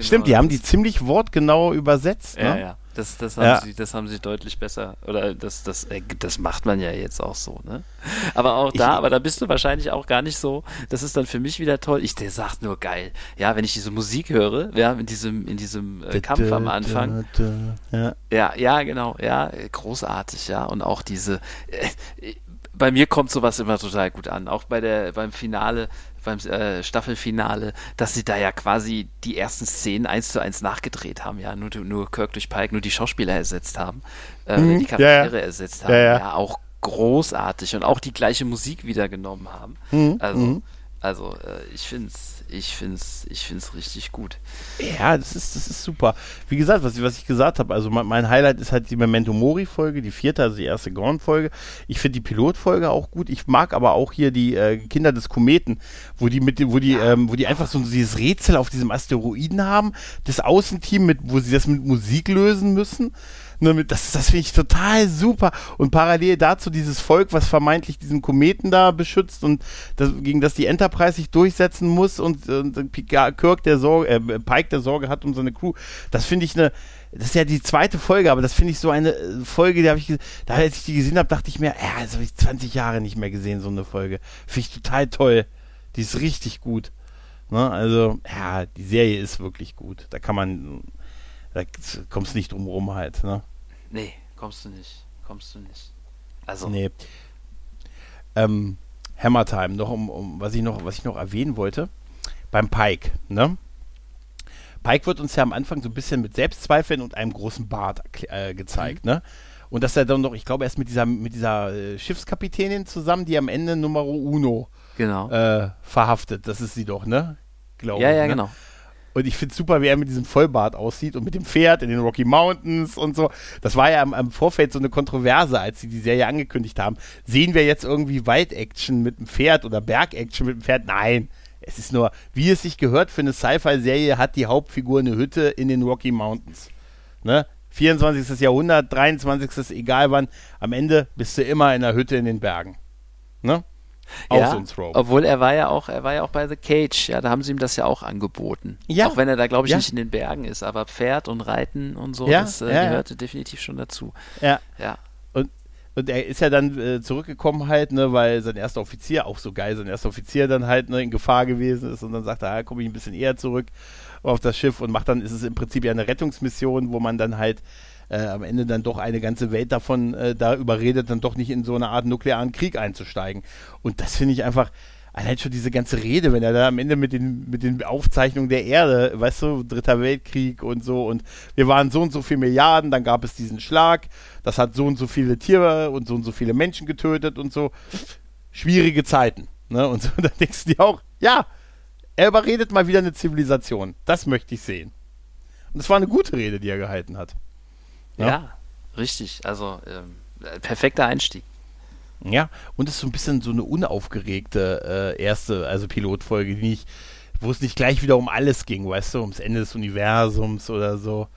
Stimmt, die haben die ziemlich wortgenau übersetzt. Ja, Ne? ja. Das, das, haben Ja. sie, das haben sie deutlich besser. Oder das, das, äh, das macht man ja jetzt auch so, ne? Aber auch da, Ich- aber da bist du wahrscheinlich auch gar nicht so. Das ist dann für mich wieder toll. Ich, der sagt nur geil. Ja, wenn ich diese Musik höre, ja, in diesem, in diesem äh, Kampf am Anfang. Ja. Ja, ja, genau, ja, großartig, ja. Und auch diese, äh, bei mir kommt sowas immer total gut an. Auch bei der, beim Finale, beim äh, Staffelfinale, dass sie da ja quasi die ersten Szenen eins zu eins nachgedreht haben, ja. Nur, nur Kirk durch Pike, nur die Schauspieler ersetzt haben, äh, Mhm, die ja, Charaktere ja. ersetzt haben. Ja, Ja, ja. auch großartig und auch die gleiche Musik wieder genommen haben. Mhm, Also, mhm. also äh, ich find's, ich find's, ich find's richtig gut. Ja, das ist, das ist super. Wie gesagt, was, ich- was ich gesagt habe, also mein, mein Highlight ist halt die Memento Mori-Folge, die vierte, also die erste Gorn-Folge. Ich finde die Pilotfolge auch gut. Ich mag aber auch hier die äh, Kinder des Kometen, wo die mit wo die, ähm, wo die einfach so dieses Rätsel auf diesem Asteroiden haben, das Außenteam, mit, wo sie das mit Musik lösen müssen. Ne, mit, das das finde ich total super. Und parallel dazu dieses Volk, was vermeintlich diesen Kometen da beschützt und das, gegen das die Enterprise sich durchsetzen muss und, und Kirk der Sorge, äh, Pike der Sorge hat um seine Crew. Das finde ich eine, das ist ja die zweite Folge, aber das finde ich so eine äh, Folge, die habe ich, da als ich die gesehen habe, dachte ich mir, ja, das habe ich 20 Jahre nicht mehr gesehen, so eine Folge. Finde ich total toll. Die ist richtig gut. Ne? Also, ja, die Serie ist wirklich gut. Da kann man, da kommst du nicht drum rum halt. Ne? Nee, kommst du nicht. Kommst du nicht. Also, Nee. Ähm, Hammer Time, noch um, um was ich noch, was ich noch erwähnen wollte. beim Pike, ne? Pike wird uns ja am Anfang so ein bisschen mit Selbstzweifeln und einem großen Bart äh, gezeigt, mhm. ne? Und dass er dann noch, ich glaube, erst mit dieser, mit dieser äh, Schiffskapitänin zusammen, die am Ende Numero Uno genau. äh, verhaftet. Das ist sie doch, ne? Glaube ja, ja, ne? genau. Und ich finde super, wie er mit diesem Vollbart aussieht und mit dem Pferd in den Rocky Mountains und so. Das war ja am, am Vorfeld so eine Kontroverse, als sie die Serie angekündigt haben. Sehen wir jetzt irgendwie Wald-Action mit dem Pferd oder Berg-Action mit dem Pferd? Nein. Es ist nur, wie es sich gehört für eine Sci-Fi-Serie, hat die Hauptfigur eine Hütte in den Rocky Mountains. Ne? 24. Jahrhundert, 23. egal wann, am Ende bist du immer in der Hütte in den Bergen. Ne? Auch ja, so ein Trope. Obwohl er war ja auch, er war ja auch bei The Cage, ja, da haben sie ihm das ja auch angeboten. Ja. Auch wenn er da, glaube ich, ja. nicht in den Bergen ist, aber Pferd und Reiten und so, ja, das äh, ja, gehörte definitiv schon dazu. Ja. Ja. Und, und er ist ja dann äh, zurückgekommen halt, ne, weil sein erster Offizier, auch so geil, sein erster Offizier dann halt ne, in Gefahr gewesen ist und dann sagt er, ah, komme ich ein bisschen eher zurück auf das Schiff und macht dann, ist es im Prinzip ja eine Rettungsmission, wo man dann halt äh, am Ende dann doch eine ganze Welt davon äh, da überredet, dann doch nicht in so eine Art nuklearen Krieg einzusteigen. Und das finde ich einfach, allein schon diese ganze Rede, wenn er da am Ende mit den, mit den Aufzeichnungen der Erde, weißt du, Dritter Weltkrieg und so und wir waren so und so viele Milliarden, dann gab es diesen Schlag, das hat so und so viele Tiere und so und so viele Menschen getötet und so. Schwierige Zeiten. Ne? Und so, da denkst du dir auch, ja, er überredet mal wieder eine Zivilisation. Das möchte ich sehen. Und es war eine gute Rede, die er gehalten hat. Ja, ja richtig. Also ähm, perfekter Einstieg. Ja, und es ist so ein bisschen so eine unaufgeregte äh, erste, also Pilotfolge, die nicht, wo es nicht gleich wieder um alles ging, weißt du, ums Ende des Universums oder so,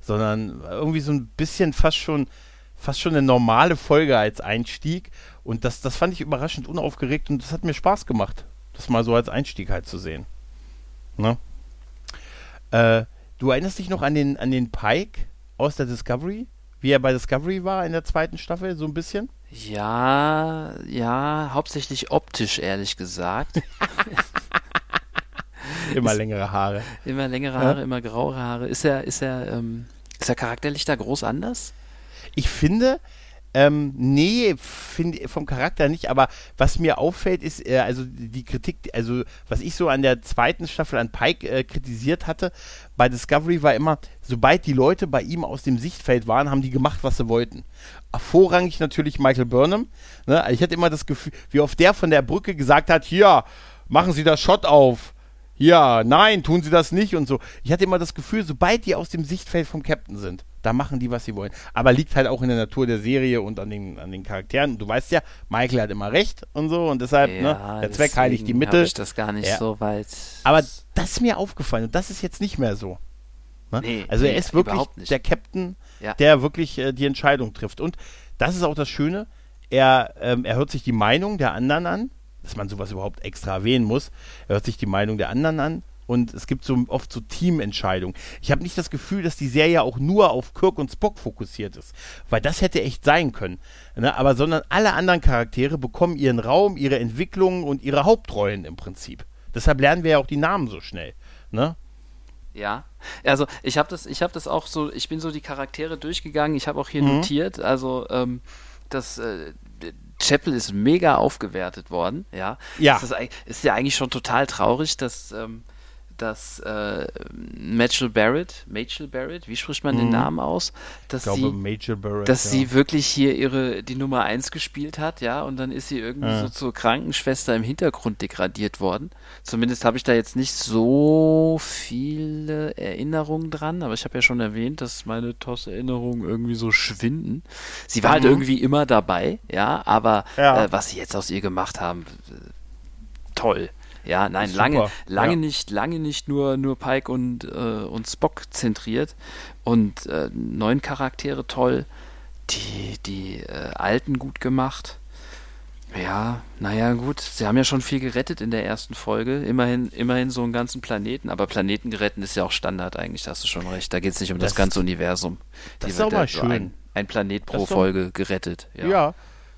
sondern irgendwie so ein bisschen fast schon, fast schon eine normale Folge als Einstieg. Und das, das fand ich überraschend unaufgeregt und das hat mir Spaß gemacht das mal so als Einstieg halt zu sehen. Ne? Äh, du erinnerst dich noch an den, an den Pike aus der Discovery? Wie er bei Discovery war in der zweiten Staffel, so ein bisschen? Ja, ja, hauptsächlich optisch, ehrlich gesagt. immer längere Haare. Immer längere Haare, ja? immer grauere Haare. Ist er, ist er, ähm, ist er charakterlich da groß anders? Ich finde, ähm, nee, find, vom Charakter nicht, aber was mir auffällt, ist, äh, also die Kritik, also was ich so an der zweiten Staffel an Pike äh, kritisiert hatte, bei Discovery war immer, sobald die Leute bei ihm aus dem Sichtfeld waren, haben die gemacht, was sie wollten. Vorrangig natürlich Michael Burnham. Ne? Ich hatte immer das Gefühl, wie oft der von der Brücke gesagt hat, hier, machen Sie das Shot auf. Ja, nein, tun Sie das nicht und so. Ich hatte immer das Gefühl, sobald die aus dem Sichtfeld vom Captain sind, da machen die, was sie wollen. Aber liegt halt auch in der Natur der Serie und an den, an den Charakteren. Du weißt ja, Michael hat immer recht und so und deshalb, ne, ja, ne, der Zweck heiligt die Mitte. ich das gar nicht ja. so weit. Aber das ist mir aufgefallen und das ist jetzt nicht mehr so. Ne? Nee, also nee, er ist wirklich der Captain, ja. der wirklich äh, die Entscheidung trifft. Und das ist auch das Schöne, er, ähm, er hört sich die Meinung der anderen an, dass man sowas überhaupt extra erwähnen muss. Er hört sich die Meinung der anderen an und es gibt so oft so Teamentscheidungen. Ich habe nicht das Gefühl, dass die Serie auch nur auf Kirk und Spock fokussiert ist, weil das hätte echt sein können. Ne? Aber sondern alle anderen Charaktere bekommen ihren Raum, ihre Entwicklungen und ihre Hauptrollen im Prinzip. Deshalb lernen wir ja auch die Namen so schnell. Ne? Ja, also ich habe das, ich habe das auch so, ich bin so die Charaktere durchgegangen. Ich habe auch hier mhm. notiert, also ähm, das äh, Chapel ist mega aufgewertet worden. Ja, ja. Das ist, ist ja eigentlich schon total traurig, dass ähm, dass äh, Mitchell Barrett, Machel Barrett, wie spricht man mhm. den Namen aus? Dass ich glaube, sie, Barrett, dass ja. sie wirklich hier ihre die Nummer 1 gespielt hat, ja, und dann ist sie irgendwie ja. so zur Krankenschwester im Hintergrund degradiert worden. Zumindest habe ich da jetzt nicht so viele Erinnerungen dran, aber ich habe ja schon erwähnt, dass meine TOS-Erinnerungen irgendwie so schwinden. Sie war halt mhm. halt irgendwie immer dabei, ja, aber ja. Äh, was sie jetzt aus ihr gemacht haben, toll. Ja, nein, lange, lange ja. nicht, lange nicht nur, nur Pike und, äh, und Spock zentriert und äh, neun Charaktere toll, die, die äh, alten gut gemacht. Ja, naja, gut. Sie haben ja schon viel gerettet in der ersten Folge. Immerhin, immerhin so einen ganzen Planeten. Aber Planeten geretten ist ja auch Standard eigentlich, da hast du schon recht. Da geht es nicht um das, das, ganze Universum. Das ist auch mal schön. ein, ein, Planet pro Folge gerettet. Ja. ja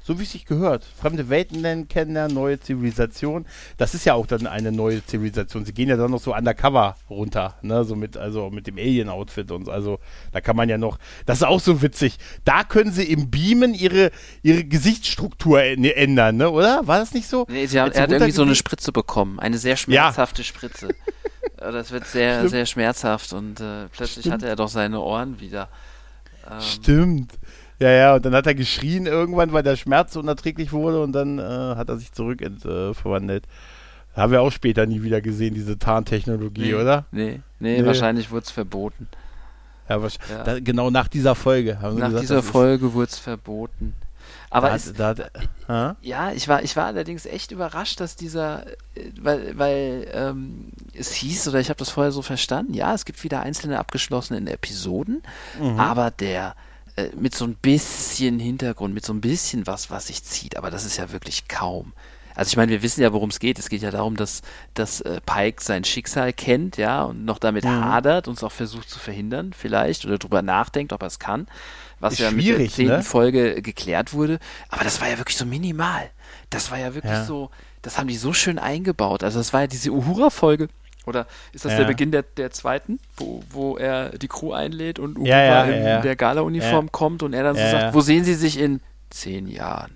so wie es sich gehört. Fremde Welten kennenlernen, neue Zivilisation. Das ist ja auch dann eine neue Zivilisation. Sie gehen ja dann noch so undercover runter, ne, so mit, also mit dem Alien-Outfit und so. Also da kann man ja noch, das ist auch so witzig. Da können sie im Beamen ihre, ihre Gesichtsstruktur ändern, ne, oder? War das nicht so? Nee, sie haben, er hat irgendwie so eine Spritze bekommen, eine sehr schmerzhafte ja. Spritze. Das wird sehr, Stimmt. sehr schmerzhaft und äh, plötzlich Stimmt. hatte er doch seine Ohren wieder. Ähm, Stimmt. Ja, ja, und dann hat er geschrien irgendwann, weil der Schmerz unerträglich wurde und dann äh, hat er sich zurück äh, verwandelt. Haben wir auch später nie wieder gesehen, diese Tarntechnologie, nee, oder? Nee, nee, nee. wahrscheinlich wurde es verboten. Ja, ja. Da, genau nach dieser Folge. Haben nach gesagt, dieser Folge wurde es verboten. Aber da, es, da, da, ja, ich war, ich war allerdings echt überrascht, dass dieser, äh, weil, weil ähm, es hieß, oder ich habe das vorher so verstanden, ja, es gibt wieder einzelne abgeschlossene Episoden, mhm. aber der, äh, mit so ein bisschen Hintergrund, mit so ein bisschen was, was sich zieht, aber das ist ja wirklich kaum. Also ich meine, wir wissen ja, worum es geht. Es geht ja darum, dass, dass äh, Pike sein Schicksal kennt, ja, und noch damit mhm. hadert und es auch versucht zu verhindern, vielleicht, oder drüber nachdenkt, ob er es kann. Was ist ja mit der zehnten ne? Folge geklärt wurde. Aber das war ja wirklich so minimal. Das war ja wirklich ja. so, das haben die so schön eingebaut. Also das war ja diese Uhura-Folge oder ist das ja. der Beginn der, der zweiten, wo, wo er die Crew einlädt und Uwe ja, ja, in der Gala-Uniform kommt und er dann so sagt, wo sehen Sie sich in zehn Jahren?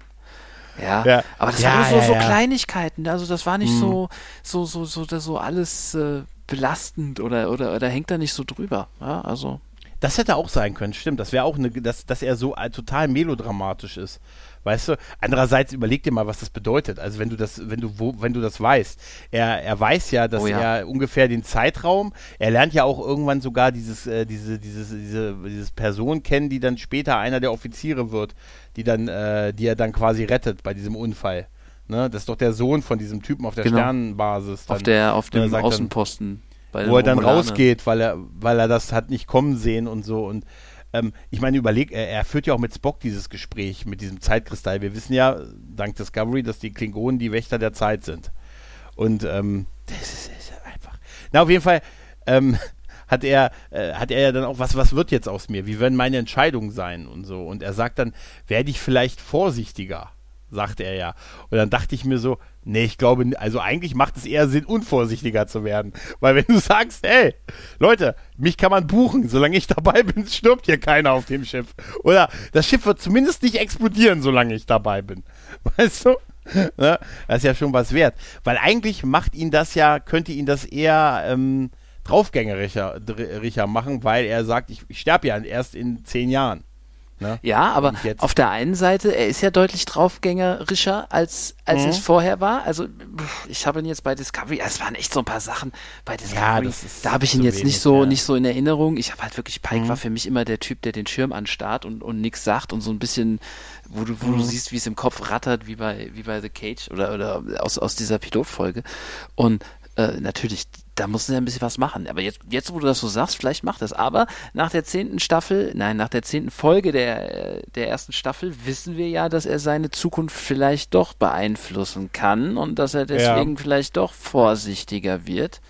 Ja, aber das waren nur so, so Kleinigkeiten, also das war nicht mhm. so, so, so, so, so alles äh, belastend oder, oder, oder hängt da nicht so drüber. Ja, also. Das hätte auch sein können, stimmt. Das wäre auch eine, dass, dass er so äh, total melodramatisch ist. Weißt du? Andererseits überleg dir mal, was das bedeutet. Also wenn du das, wenn du, wo, wenn du das weißt. Er, er weiß ja, dass oh ja. er ungefähr den Zeitraum, er lernt ja auch irgendwann sogar dieses, äh, diese, dieses, diese, dieses Person kennen, die dann später einer der Offiziere wird, die dann, äh, die er dann quasi rettet bei diesem Unfall. Ne? Das ist doch der Sohn von diesem Typen auf der genau. Sternenbasis. Dann, auf der, auf dem Außenposten. Dann, wo er dann rausgeht, weil er, weil er das hat nicht kommen sehen und so und ähm, ich meine, überleg, er, er, führt ja auch mit Spock dieses Gespräch mit diesem Zeitkristall. Wir wissen ja, dank Discovery, dass die Klingonen die Wächter der Zeit sind. Und ähm, das ist, ist einfach. Na, auf jeden Fall ähm, hat er, äh, hat er ja dann auch, was, was wird jetzt aus mir? Wie werden meine Entscheidungen sein und so? Und er sagt dann, werde ich vielleicht vorsichtiger? Sagt er ja. Und dann dachte ich mir so, nee, ich glaube, also eigentlich macht es eher Sinn, unvorsichtiger zu werden. Weil wenn du sagst, hey, Leute, mich kann man buchen, solange ich dabei bin, stirbt hier keiner auf dem Schiff. Oder das Schiff wird zumindest nicht explodieren, solange ich dabei bin. Weißt du? Ne? Das ist ja schon was wert. Weil eigentlich macht ihn das ja, könnte ihn das eher ähm, draufgängerischer machen, weil er sagt, ich, ich sterbe ja erst in zehn Jahren. Ne? Ja, aber auf der einen Seite, er ist ja deutlich draufgängerischer, als, als mhm. es vorher war. Also, ich habe ihn jetzt bei Discovery, es waren echt so ein paar Sachen bei Discovery. Ja, da habe ich ihn jetzt wenig, nicht so, ja. nicht so in Erinnerung. Ich habe halt wirklich, Pike mhm. war für mich immer der Typ, der den Schirm anstarrt und, und nichts sagt und so ein bisschen, wo du, wo mhm. du siehst, wie es im Kopf rattert, wie bei, wie bei The Cage oder, oder aus, aus dieser Pilotfolge. Und äh, natürlich, da mussten sie ein bisschen was machen. Aber jetzt, jetzt, wo du das so sagst, vielleicht macht das. Aber nach der zehnten Staffel, nein, nach der zehnten Folge der, der ersten Staffel wissen wir ja, dass er seine Zukunft vielleicht doch beeinflussen kann und dass er deswegen ja. vielleicht doch vorsichtiger wird.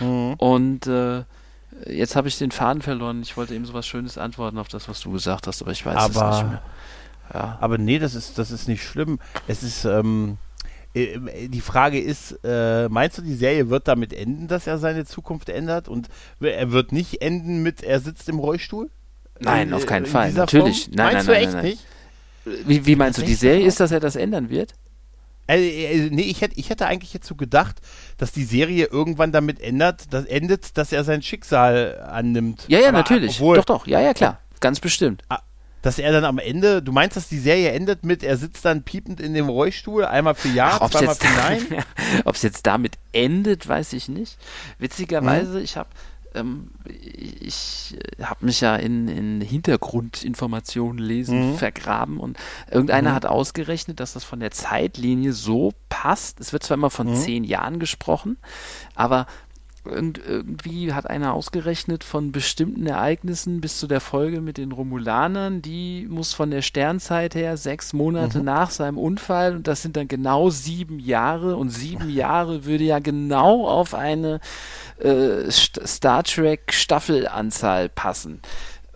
Mhm. Und äh, jetzt habe ich den Faden verloren. Ich wollte eben so was Schönes antworten auf das, was du gesagt hast, aber ich weiß aber, es nicht mehr. Ja. Aber nee, das ist, das ist nicht schlimm. Es ist, ähm, äh, die Frage ist, äh, meinst du, die Serie wird damit enden, dass er seine Zukunft ändert und er wird nicht enden mit, er sitzt im Rollstuhl? Nein, in, auf keinen Fall. Natürlich. Form? Nein, meinst nein, du nein, echt nicht? Wie, wie meinst du, die Serie ist, dass er das ändern wird? Äh, äh, nee, ich hätte, ich hätte eigentlich jetzt so gedacht, dass die Serie irgendwann damit ändert, dass, endet, dass er sein Schicksal annimmt. Ja, ja, Aber, natürlich. Obwohl, doch, doch. Ja, ja, klar. Ganz bestimmt. Dass er dann am Ende, du meinst, dass die Serie endet mit, er sitzt dann piepend in dem Rollstuhl, einmal für Ja, Ach, zweimal für Nein? Ob es jetzt damit endet, weiß ich nicht. Witzigerweise, hm. ich habe ähm, ich habe mich ja in, in Hintergrundinformationen lesen mhm. vergraben und irgendeiner mhm. hat ausgerechnet, dass das von der Zeitlinie so passt. Es wird zwar immer von mhm. zehn Jahren gesprochen, aber Irgend, irgendwie hat einer ausgerechnet von bestimmten Ereignissen bis zu der Folge mit den Romulanern, die muss von der Sternzeit her sechs Monate mhm. nach seinem Unfall und das sind dann genau sieben Jahre und sieben Jahre würde ja genau auf eine äh, Star Trek Staffelanzahl passen.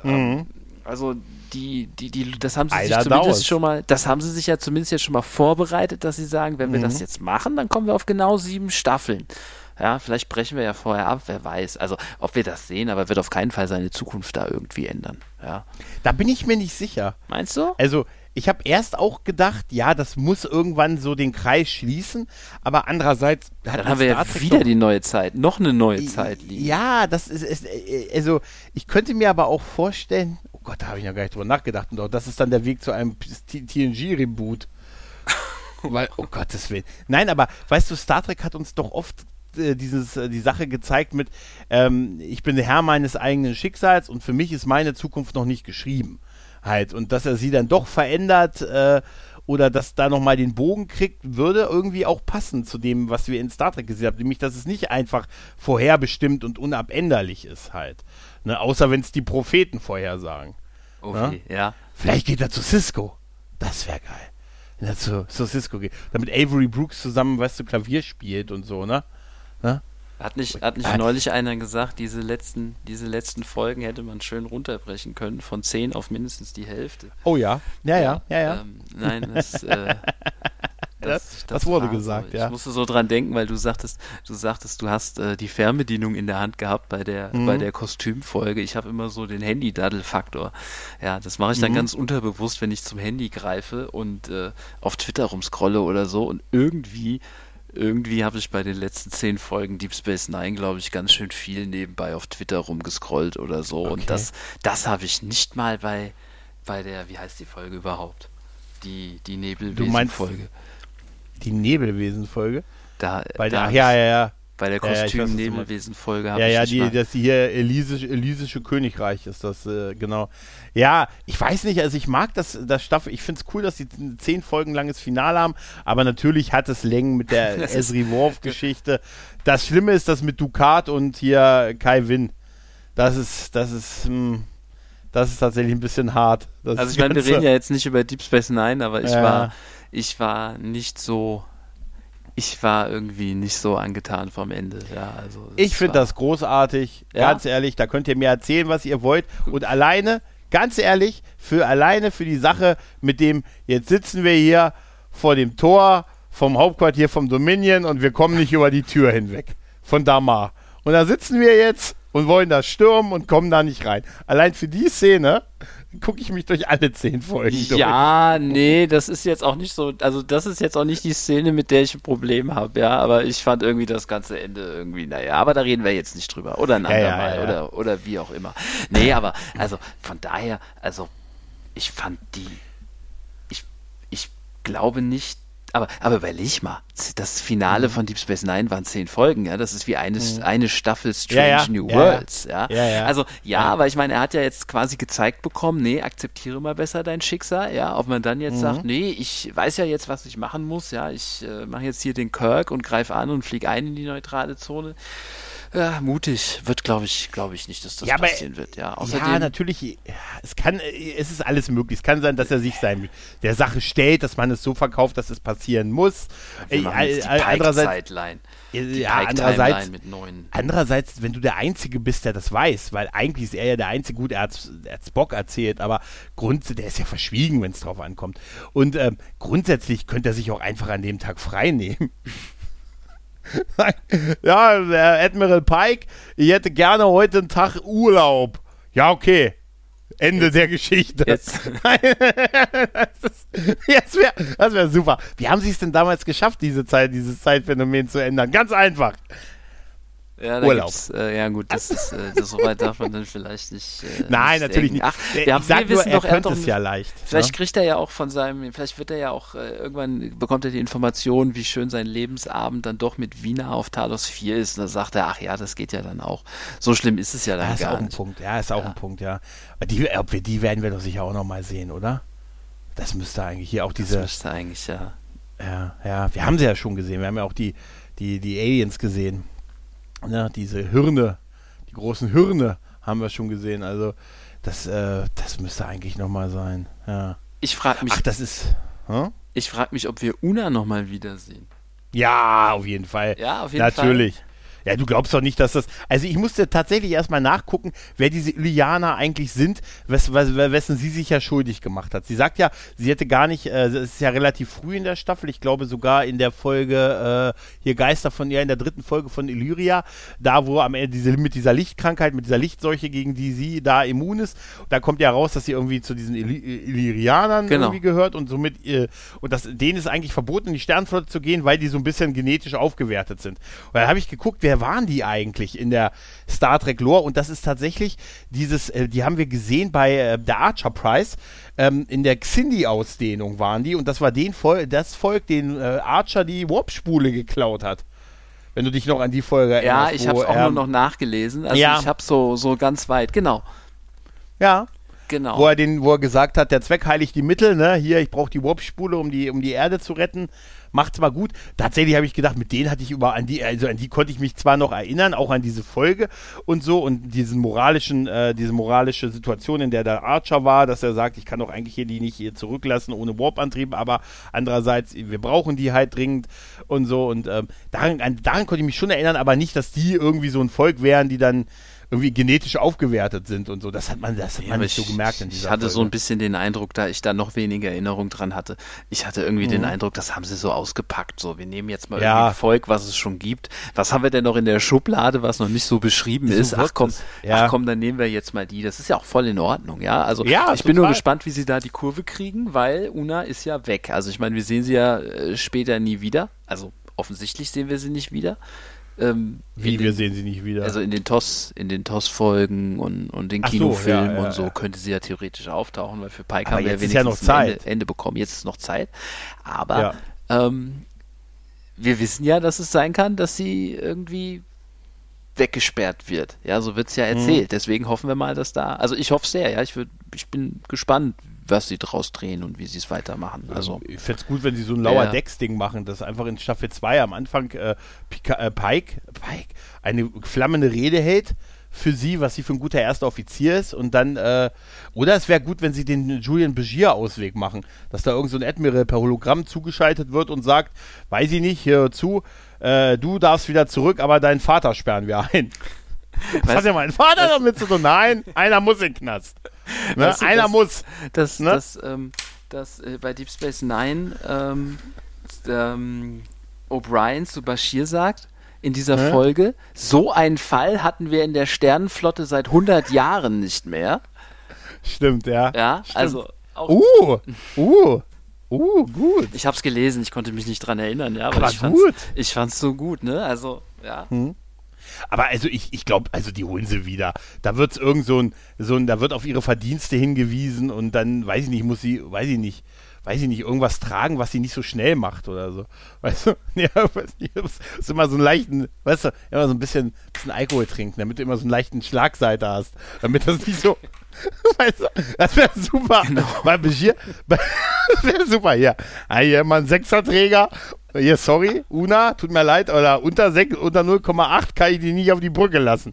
Mhm. Ähm, also die, die, die, das haben sie Einer sich zumindest dauert. schon mal, das haben sie sich ja zumindest jetzt schon mal vorbereitet, dass sie sagen, wenn wir das mhm. jetzt machen, dann kommen wir auf genau sieben Staffeln. Ja, vielleicht brechen wir ja vorher ab, wer weiß. Also, ob wir das sehen, aber wird auf keinen Fall seine Zukunft da irgendwie ändern. Ja. Da bin ich mir nicht sicher. Meinst du? Also, ich habe erst auch gedacht, ja, das muss irgendwann so den Kreis schließen, aber andererseits hat dann haben wir ja wieder die neue Zeit, noch eine neue Zeit liegen. Ja, das ist, ist, also ich könnte mir aber auch vorstellen, oh Gott, da habe ich noch gar nicht drüber nachgedacht, und auch das ist dann der Weg zu einem TNG Reboot. Weil, oh Gottes Willen. Nein, aber weißt du, Star Trek hat uns doch oft äh, dieses, äh, die Sache gezeigt mit, ähm, ich bin der Herr meines eigenen Schicksals und für mich ist meine Zukunft noch nicht geschrieben. Halt. Und dass er sie dann doch verändert äh, oder dass da nochmal den Bogen kriegt, würde irgendwie auch passen zu dem, was wir in Star Trek gesehen haben. Nämlich, dass es nicht einfach vorherbestimmt und unabänderlich ist halt. Ne? Außer wenn es die Propheten vorhersagen. Okay, ne? ja. Vielleicht geht er zu Cisco. Das wäre geil. Wenn er zu, zu Cisco geht. Damit Avery Brooks zusammen, weißt du, Klavier spielt und so, ne? Ne? Hat nicht, hat nicht neulich einer gesagt, diese letzten, diese letzten Folgen hätte man schön runterbrechen können, von 10 auf mindestens die Hälfte. Oh ja, ja, ja, ja, ja. Ähm, nein, das, äh, das, das, das, wurde gesagt, so. ja. Ich musste so dran denken, weil du sagtest, du sagtest, du hast äh, die Fernbedienung in der Hand gehabt bei der, mhm. bei der Kostümfolge. Ich habe immer so den Handy-Daddel-Faktor. Ja, das mache ich dann mhm. ganz unterbewusst, wenn ich zum Handy greife und äh, auf Twitter rumscrolle oder so und irgendwie irgendwie habe ich bei den letzten zehn Folgen Deep Space Nine, glaube ich, ganz schön viel nebenbei auf Twitter rumgescrollt oder so. Okay. Und das, das habe ich nicht mal bei, bei der, wie heißt die Folge überhaupt? Die, die Nebelwesen-Folge. Die Nebelwesen-Folge? Da, bei der, ach, ja, ja, ja. Bei der Kostüm-Nebelwesen-Folge habe ja, Ja, ja, das hier Elysische, Elysische Königreich ist das, äh, genau. Ja, ich weiß nicht, also ich mag das, das Staffel, ich finde es cool, dass sie ein zehn Folgen langes Finale haben, aber natürlich hat es Längen mit der Esri Worf-Geschichte. Das Schlimme ist das mit Ducat und hier Kai Win. Das ist, das ist, mh, hm, das ist tatsächlich ein bisschen hart. Das also ich meine, wir reden ja jetzt nicht über Deep Space Nine, aber ich ja. war, ich war nicht so ich war irgendwie nicht so angetan vom Ende. Ja, also ich finde das großartig, ja? ganz ehrlich. Da könnt ihr mir erzählen, was ihr wollt. Und alleine, ganz ehrlich, für alleine für die Sache mit dem, jetzt sitzen wir hier vor dem Tor vom Hauptquartier vom Dominion und wir kommen nicht über die Tür hinweg. Von Damar. Und da sitzen wir jetzt und wollen das stürmen und kommen da nicht rein. Allein für die Szene gucke ich mich durch alle zehn Folgen durch. Ja, nee, das ist jetzt auch nicht so, also das ist jetzt auch nicht die Szene, mit der ich ein Problem habe, ja, aber ich fand irgendwie das ganze Ende irgendwie, naja, aber da reden wir jetzt nicht drüber. Oder ein andermal, ja, ja, ja. oder, oder wie auch immer. Nee, aber, also von daher, also ich fand die, ich, ich glaube nicht, aber, aber überleg mal, das Finale mhm. von Deep Space Nine waren zehn Folgen, ja. Das ist wie eine, mhm. eine Staffel Strange ja, ja. New ja, Worlds, ja. Also, ja, aber ich meine, er hat ja jetzt quasi gezeigt bekommen, nee, akzeptiere mal besser dein Schicksal, ja. Ob man dann jetzt mhm. sagt, nee, ich weiß ja jetzt, was ich machen muss, ja. Ich äh, mache jetzt hier den Kirk und greife an und fliege ein in die neutrale Zone ja, mutig wird, glaube ich, glaube ich nicht, dass das ja, passieren aber, wird. Ja, Außerdem, ja, natürlich, es kann, es ist alles möglich. Es kann sein, dass er sich sein, der Sache stellt, dass man es so verkauft, dass es passieren muss. Wir äh, jetzt die andererseits, die ja, andererseits, andererseits, wenn du der Einzige bist, der das weiß, weil eigentlich ist er ja der Einzige, gut, er hat Spock erzählt, aber Grund, der ist ja verschwiegen, wenn es drauf ankommt. Und ähm, grundsätzlich könnte er sich auch einfach an dem Tag frei nehmen. Ja, der Admiral Pike, ich hätte gerne heute einen Tag Urlaub. Ja, okay. Ende jetzt, der Geschichte. Jetzt. das wäre wär super. Wie haben sie es denn damals geschafft, diese Zeit, dieses Zeitphänomen zu ändern? Ganz einfach. Ja, Urlaub. Äh, ja gut, das ist, äh, das, so weit darf man dann vielleicht nicht. Äh, Nein, nicht natürlich denken. nicht. Ach, wir, haben, ich sag wir wissen nur, er könnte es ja leicht. Vielleicht ja? kriegt er ja auch von seinem, vielleicht wird er ja auch äh, irgendwann bekommt er die Information, wie schön sein Lebensabend dann doch mit Wiener auf Talos 4 ist. Und dann sagt er, ach ja, das geht ja dann auch. So schlimm ist es ja dann ja, ist gar auch nicht. Ein Punkt. Ja, ist auch ja. ein Punkt, ja. Aber die, ob wir die werden wir doch sicher auch noch mal sehen, oder? Das müsste eigentlich hier auch diese. Das müsste eigentlich ja. Ja, ja. Wir haben sie ja schon gesehen. Wir haben ja auch die, die, die Aliens gesehen ja, diese Hirne, die großen Hirne haben wir schon gesehen. Also das, äh, das müsste eigentlich nochmal sein. Ja. Ich frage mich. Ach, das ist. Hm? Ich frage mich, ob wir Una nochmal wiedersehen. Ja, auf jeden Fall. Ja, auf jeden Natürlich. Fall. Ja, du glaubst doch nicht, dass das. Also ich musste tatsächlich erstmal nachgucken, wer diese Ilianer eigentlich sind, wes, wes, wessen sie sich ja schuldig gemacht hat. Sie sagt ja, sie hätte gar nicht, äh, es ist ja relativ früh in der Staffel, ich glaube sogar in der Folge, äh, hier Geister von ihr, in der dritten Folge von Illyria, da wo am Ende diese, mit dieser Lichtkrankheit, mit dieser Lichtseuche, gegen die sie da immun ist, da kommt ja raus, dass sie irgendwie zu diesen Illyrianern genau. irgendwie gehört und somit, äh, und das, denen ist eigentlich verboten, in die Sternflotte zu gehen, weil die so ein bisschen genetisch aufgewertet sind. Und dann habe ich geguckt, wer waren die eigentlich in der Star Trek Lore? Und das ist tatsächlich dieses, äh, die haben wir gesehen bei äh, der Archer Prize. Ähm, in der Xindi-Ausdehnung waren die und das war den Vol das Volk, den äh, Archer die Warp-Spule geklaut hat wenn du dich noch an die Folge erinnerst. Ja, ich habe es auch ähm, nur noch nachgelesen. Also ja. ich habe so so ganz weit, genau. Ja. Genau. Wo er den, wo er gesagt hat, der Zweck heiligt die Mittel, ne? Hier, ich brauche die Warp-Spule, um die, um die Erde zu retten macht's mal gut. Tatsächlich habe ich gedacht, mit denen hatte ich über an die, also an die konnte ich mich zwar noch erinnern, auch an diese Folge und so und diesen moralischen, äh, diese moralische Situation, in der der Archer war, dass er sagt, ich kann doch eigentlich hier die nicht hier zurücklassen ohne Warp-Antrieb, aber andererseits, wir brauchen die halt dringend und so und ähm, daran, daran konnte ich mich schon erinnern, aber nicht, dass die irgendwie so ein Volk wären, die dann irgendwie genetisch aufgewertet sind und so. Das hat man, das hat ja, man nicht ich, so gemerkt in dieser Ich hatte Folge. so ein bisschen den Eindruck, da ich da noch weniger Erinnerung dran hatte. Ich hatte irgendwie mhm. den Eindruck, das haben sie so ausgepackt. So, wir nehmen jetzt mal ja. Volk, was es schon gibt. Was haben wir denn noch in der Schublade, was noch nicht so beschrieben so ist? Ach komm, ja. ach komm, dann nehmen wir jetzt mal die. Das ist ja auch voll in Ordnung, ja. Also ja, ich total. bin nur gespannt, wie sie da die Kurve kriegen, weil Una ist ja weg. Also ich meine, wir sehen sie ja äh, später nie wieder. Also offensichtlich sehen wir sie nicht wieder. Ähm, Wie, wir sehen sie nicht wieder. Also in den TOS, in den TOS-Folgen und, und den Kinofilmen so, ja, ja, und so könnte sie ja theoretisch auftauchen, weil für Pike haben wir ja wenigstens ja noch Zeit. Ende, Ende, bekommen. Jetzt ist noch Zeit. Aber ähm, wir wissen ja, dass es sein kann, dass sie irgendwie weggesperrt wird. Ja, so wird es ja erzählt. Mhm. Deswegen hoffen wir mal, dass da. Also ich hoffe sehr, ja. Ich, würd, ich bin gespannt, was sie draus drehen und wie sie es weitermachen. Also, ich fände es gut, wenn sie so ein Lauer Decks-Ding machen, dass einfach in Staffel 2 am Anfang äh, Pika, äh, Pike, Pike eine flammende Rede hält für sie, was sie für ein guter erster Offizier ist und dann, äh, oder es wäre gut, wenn sie den Julian Begier-Ausweg machen, dass da irgend so ein Admiral per Hologramm zugeschaltet wird und sagt, weiß ich nicht, hör zu, äh, du darfst wieder zurück, aber deinen Vater sperren wir ein. Was hat ja mein Vater damit zu tun? Nein, einer muss in den Knast. Ne? Weißt du, Einer das, muss. Das, ne? das, ähm, das äh, bei Deep Space Nine ähm, ähm, O'Brien zu Bashir sagt, in dieser ja. Folge, so einen Fall hatten wir in der Sternenflotte seit 100 Jahren nicht mehr. Stimmt, ja. Ja, Stimmt. also. Auch uh, uh. Uh, gut. Ich hab's gelesen, ich konnte mich nicht dran erinnern, ja, aber, aber ich, fand's, gut. ich fand's so gut, ne? Also, ja. Hm. Aber also ich, ich glaube, also die holen sie wieder. Da wird es irgend so ein, so ein, da wird auf ihre Verdienste hingewiesen und dann, weiß ich nicht, muss sie, weiß ich nicht, weiß ich nicht, irgendwas tragen, was sie nicht so schnell macht oder so. Weißt du? Ja, weiß nicht, ist immer so einen leichten, weißt du, immer so ein bisschen, bisschen Alkohol trinken, damit du immer so einen leichten Schlagseite hast. Damit das nicht so, weißt du, das wäre super. Genau. Weil hier, das wäre super hier. Ah, hier mal ein Sechserträger hier, sorry, Una, tut mir leid, oder unter, unter 0,8 kann ich die nicht auf die Brücke lassen.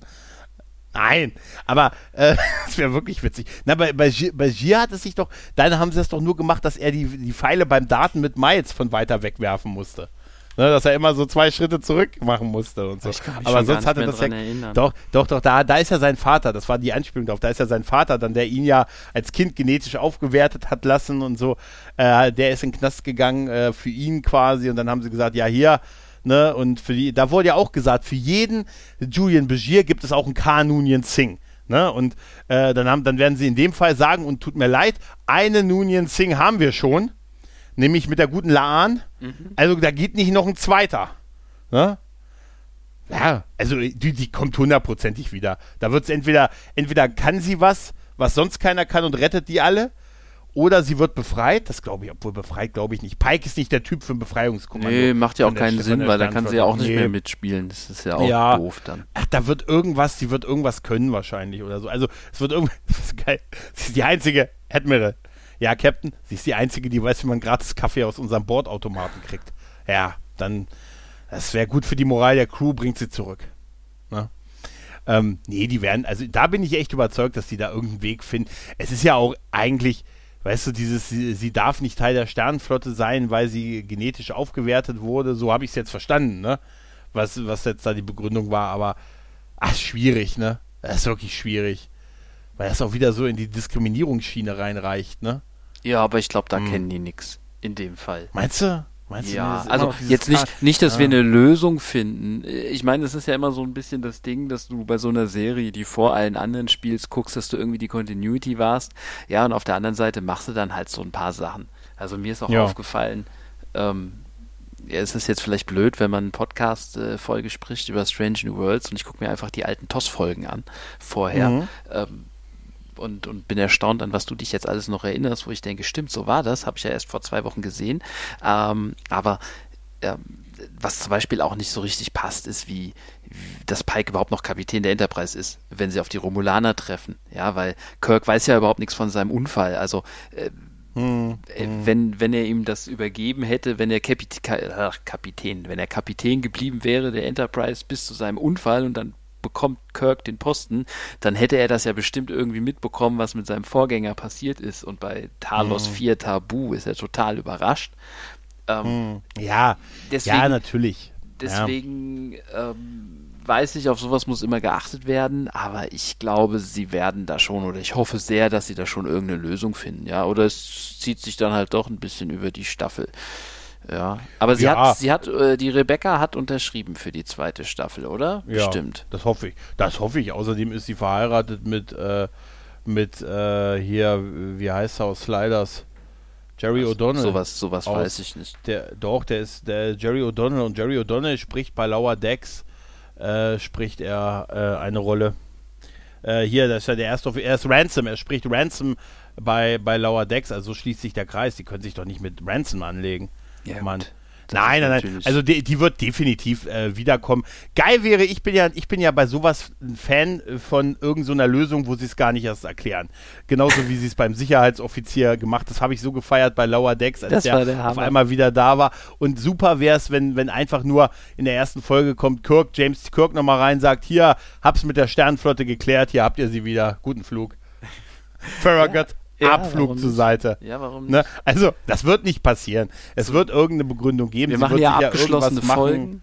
Nein, aber äh, das wäre wirklich witzig. Na, bei, bei, bei Gia hat es sich doch, dann haben sie es doch nur gemacht, dass er die, die Pfeile beim Daten mit Miles von weiter wegwerfen musste. Ne, dass er immer so zwei Schritte zurück machen musste und so. Aber sonst hatte das ja. Erinnern. Doch, doch, doch, da, da ist ja sein Vater, das war die Anspielung darauf, da ist ja sein Vater dann, der ihn ja als Kind genetisch aufgewertet hat lassen und so. Äh, der ist in den Knast gegangen äh, für ihn quasi und dann haben sie gesagt, ja, hier, ne, und für die, da wurde ja auch gesagt, für jeden Julian Begier gibt es auch einen Kanunien Singh. Ne? Und äh, dann, haben, dann werden sie in dem Fall sagen, und tut mir leid, eine Nunien Singh haben wir schon nämlich mit der guten Laan. Mhm. Also da geht nicht noch ein zweiter. Ne? Ja, also die, die kommt hundertprozentig wieder. Da wird es entweder, entweder kann sie was, was sonst keiner kann und rettet die alle, oder sie wird befreit. Das glaube ich, obwohl befreit glaube ich nicht. Pike ist nicht der Typ für ein Befreiungskommando. Nee, macht ja auch keinen Sinn, weil dann kann sie ja auch nicht nee. mehr mitspielen. Das ist ja auch ja. doof dann. Ach, da wird irgendwas, sie wird irgendwas können wahrscheinlich oder so. Also es wird irgendwas, geil. Sie ist die einzige Admiral ja, Captain, sie ist die Einzige, die weiß, wie man gratis Kaffee aus unserem Bordautomaten kriegt. Ja, dann, das wäre gut für die Moral der Crew, bringt sie zurück. Ne? Ähm, nee, die werden, also da bin ich echt überzeugt, dass die da irgendeinen Weg finden. Es ist ja auch eigentlich, weißt du, dieses, sie, sie darf nicht Teil der Sternenflotte sein, weil sie genetisch aufgewertet wurde, so habe ich es jetzt verstanden, ne? was, was jetzt da die Begründung war, aber ach, schwierig, ne? Das ist wirklich schwierig. Weil das auch wieder so in die Diskriminierungsschiene reinreicht, ne? Ja, aber ich glaube, da hm. kennen die nichts in dem Fall. Meinst du? Meinst ja, also jetzt nicht, nicht, dass ah. wir eine Lösung finden. Ich meine, es ist ja immer so ein bisschen das Ding, dass du bei so einer Serie, die vor allen anderen spielst, guckst, dass du irgendwie die Continuity warst. Ja, und auf der anderen Seite machst du dann halt so ein paar Sachen. Also mir ist auch ja. aufgefallen, ähm, ja, es ist jetzt vielleicht blöd, wenn man eine Podcast-Folge spricht über Strange New Worlds und ich gucke mir einfach die alten TOS-Folgen an vorher. Mhm. Ähm, und, und bin erstaunt, an was du dich jetzt alles noch erinnerst, wo ich denke, stimmt, so war das, habe ich ja erst vor zwei Wochen gesehen. Ähm, aber ähm, was zum Beispiel auch nicht so richtig passt, ist, wie, wie dass Pike überhaupt noch Kapitän der Enterprise ist, wenn sie auf die Romulaner treffen. Ja, weil Kirk weiß ja überhaupt nichts von seinem Unfall. Also äh, hm, hm. Wenn, wenn er ihm das übergeben hätte, wenn er Kapit Ach, Kapitän, wenn er Kapitän geblieben wäre der Enterprise bis zu seinem Unfall und dann bekommt Kirk den Posten, dann hätte er das ja bestimmt irgendwie mitbekommen, was mit seinem Vorgänger passiert ist. Und bei Talos hm. 4 Tabu ist er total überrascht. Ähm, hm. ja, deswegen, ja, natürlich. Deswegen ja. Ähm, weiß ich, auf sowas muss immer geachtet werden, aber ich glaube, sie werden da schon, oder ich hoffe sehr, dass sie da schon irgendeine Lösung finden, ja. Oder es zieht sich dann halt doch ein bisschen über die Staffel. Ja, aber sie ja. hat, sie hat, äh, die Rebecca hat unterschrieben für die zweite Staffel, oder? Ja. Das hoffe ich. Das hoffe ich. Außerdem ist sie verheiratet mit, äh, mit äh, hier, wie heißt er aus Sliders? Jerry also, O'Donnell. Sowas, sowas aus, weiß ich nicht. Der, doch, der ist der Jerry O'Donnell und Jerry O'Donnell spricht bei Lower Decks, äh, spricht er äh, eine Rolle. Äh, hier, das ist ja der erste, er ist Ransom, er spricht Ransom bei, bei Lower Decks, also schließt sich der Kreis. Die können sich doch nicht mit Ransom anlegen. Ja, Mann. Nein, nein, nein. Also die, die wird definitiv äh, wiederkommen. Geil wäre, ich bin ja, ich bin ja bei sowas ein Fan von irgendeiner so Lösung, wo sie es gar nicht erst erklären. Genauso wie sie es beim Sicherheitsoffizier gemacht. Das habe ich so gefeiert bei Lower Decks, als der, der auf einmal wieder da war. Und super wäre es, wenn, wenn einfach nur in der ersten Folge kommt Kirk, James Kirk nochmal rein, sagt, hier, hab's mit der Sternenflotte geklärt, hier habt ihr sie wieder. Guten Flug. Farragut. Ja. Ja, Abflug zur Seite. Ja, warum ne? Also, das wird nicht passieren. Es wird irgendeine Begründung geben. Wir Sie machen ja abgeschlossene ja Folgen.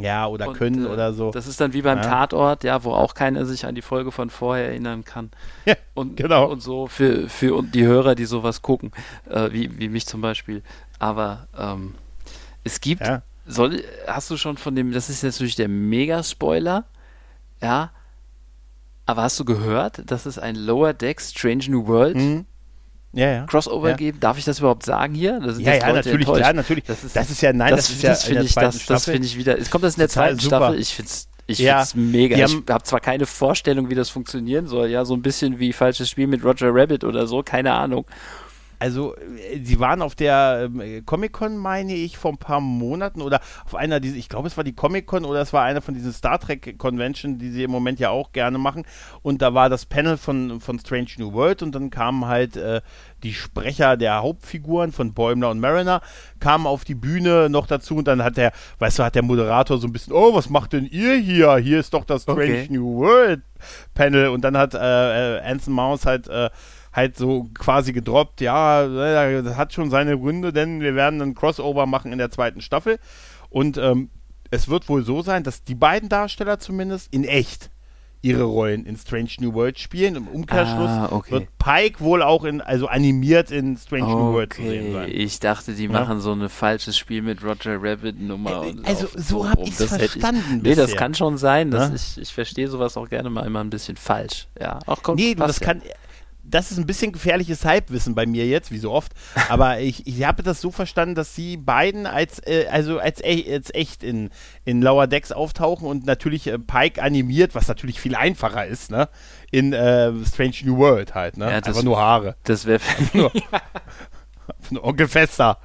Ja, oder und, können äh, oder so. Das ist dann wie beim ja. Tatort, ja, wo auch keiner sich an die Folge von vorher erinnern kann. Ja, und, genau. Und so für, für die Hörer, die sowas gucken, äh, wie, wie mich zum Beispiel. Aber ähm, es gibt, soll, hast du schon von dem, das ist jetzt natürlich der Mega-Spoiler, ja, aber hast du gehört, dass es ein Lower Deck Strange New World mhm. ja, ja. Crossover ja. geben? Darf ich das überhaupt sagen hier? Ja, ja, natürlich, klar, natürlich. Das ist, das ist ja, nein, das, das ist ja das in der ich, das, das finde ich wieder. Es kommt das in der Total zweiten super. Staffel. Ich finde es ich ja, mega. Ich habe zwar keine Vorstellung, wie das funktionieren soll. Ja, so ein bisschen wie falsches Spiel mit Roger Rabbit oder so, keine Ahnung also äh, sie waren auf der ähm, Comic-Con, meine ich, vor ein paar Monaten oder auf einer dieser, ich glaube, es war die Comic-Con oder es war eine von diesen Star Trek-Convention, die sie im Moment ja auch gerne machen. Und da war das Panel von, von Strange New World und dann kamen halt äh, die Sprecher der Hauptfiguren von Bäumler und Mariner kamen auf die Bühne noch dazu und dann hat der, weißt du, hat der Moderator so ein bisschen, oh, was macht denn ihr hier? Hier ist doch das Strange okay. New World Panel und dann hat äh, äh Anson Mouse halt äh, halt so quasi gedroppt, ja, das hat schon seine Gründe, denn wir werden einen Crossover machen in der zweiten Staffel. Und ähm, es wird wohl so sein, dass die beiden Darsteller zumindest in echt ihre Rollen in Strange New World spielen. Im Umkehrschluss ah, okay. wird Pike wohl auch in, also animiert in Strange okay. New World zu sehen sein. Ich dachte, die ja? machen so ein falsches Spiel mit Roger Rabbit Nummer. Äh, also so habe ich es verstanden. Ich, nee, das kann schon sein. Ja? ich, ich verstehe sowas auch gerne mal immer ein bisschen falsch. Ja, auch kommt, Nee, das ja. Das ist ein bisschen gefährliches Halbwissen bei mir jetzt, wie so oft. Aber ich, ich habe das so verstanden, dass sie beiden als, äh, also als, e als echt in, in Lower Decks auftauchen und natürlich äh, Pike animiert, was natürlich viel einfacher ist, ne? In äh, Strange New World halt, ne? Ja, das, Einfach nur Haare. Das wäre nur, nur Onkel Fester.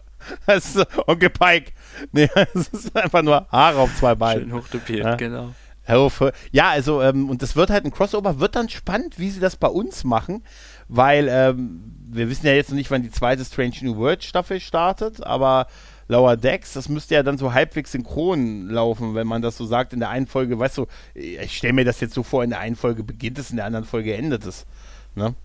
Das ist Onkel Pike. Nee, das ist einfach nur Haare auf zwei Beinen. Schön hochtopiert, ja? genau. Ja, also, ähm, und das wird halt ein Crossover, wird dann spannend, wie sie das bei uns machen, weil ähm, wir wissen ja jetzt noch nicht, wann die zweite Strange New World Staffel startet, aber Lower Decks, das müsste ja dann so halbwegs synchron laufen, wenn man das so sagt in der einen Folge, weißt du, ich stelle mir das jetzt so vor, in der einen Folge beginnt es, in der anderen Folge endet es. Ne?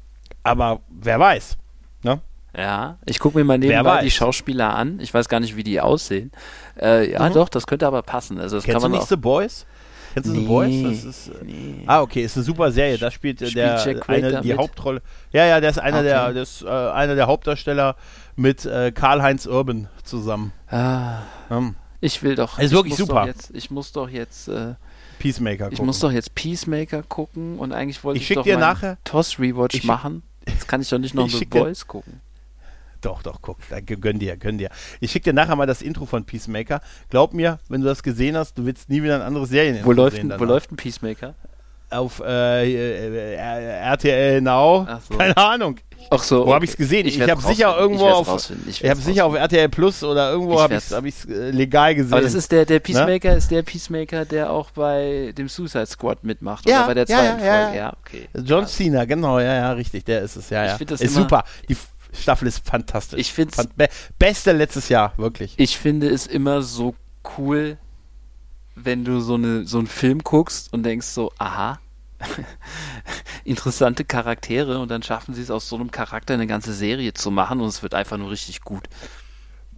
Aber wer weiß. Ne? Ja, ich gucke mir mal nebenbei die Schauspieler an. Ich weiß gar nicht, wie die aussehen. Äh, ja, mhm. doch, das könnte aber passen. Also das Kennst kann man du nicht auch The Boys? Kennst du nee, The Boys? Ist, äh, nee. Ah, okay, ist eine super Serie. Da spielt, spielt der eine, die mit? Hauptrolle. Ja, ja, der ist einer okay. der, der, ist, äh, einer der Hauptdarsteller mit äh, Karl-Heinz Urban zusammen. Ah. Um. Ich will doch. Ist wirklich super. Jetzt, ich muss doch jetzt. Äh, Peacemaker gucken. Ich muss doch jetzt Peacemaker gucken und eigentlich wollte ich, ich doch dir nachher Toss Rewatch machen. Jetzt kann ich doch nicht noch The Boys gucken. Doch, doch, guck, gönn dir, gönn dir. Ich schicke dir nachher mal das Intro von Peacemaker. Glaub mir, wenn du das gesehen hast, du willst nie wieder ein anderes Serien wo läuft sehen. Wo läuft ein Peacemaker? Auf äh, äh, RTL Now. So. Keine Ahnung. Ach so. Wo okay. habe ich es gesehen? Ich, ich habe sicher irgendwo ich auf. Ich, ich habe sicher auf RTL Plus oder irgendwo habe ich es hab äh, legal gesehen. Aber das ist der, der Peacemaker, ne? ist der Peacemaker, der auch bei dem Suicide Squad mitmacht. Ja, oder bei der zweiten ja, ja, Folge. Ja, okay. John Cena, genau, ja, ja, richtig, der ist es, ja, ja. Ich das ist super. Die Staffel ist fantastisch. Ich finde be Beste letztes Jahr, wirklich. Ich finde es immer so cool, wenn du so, eine, so einen Film guckst und denkst so, aha, interessante Charaktere und dann schaffen sie es aus so einem Charakter eine ganze Serie zu machen und es wird einfach nur richtig gut.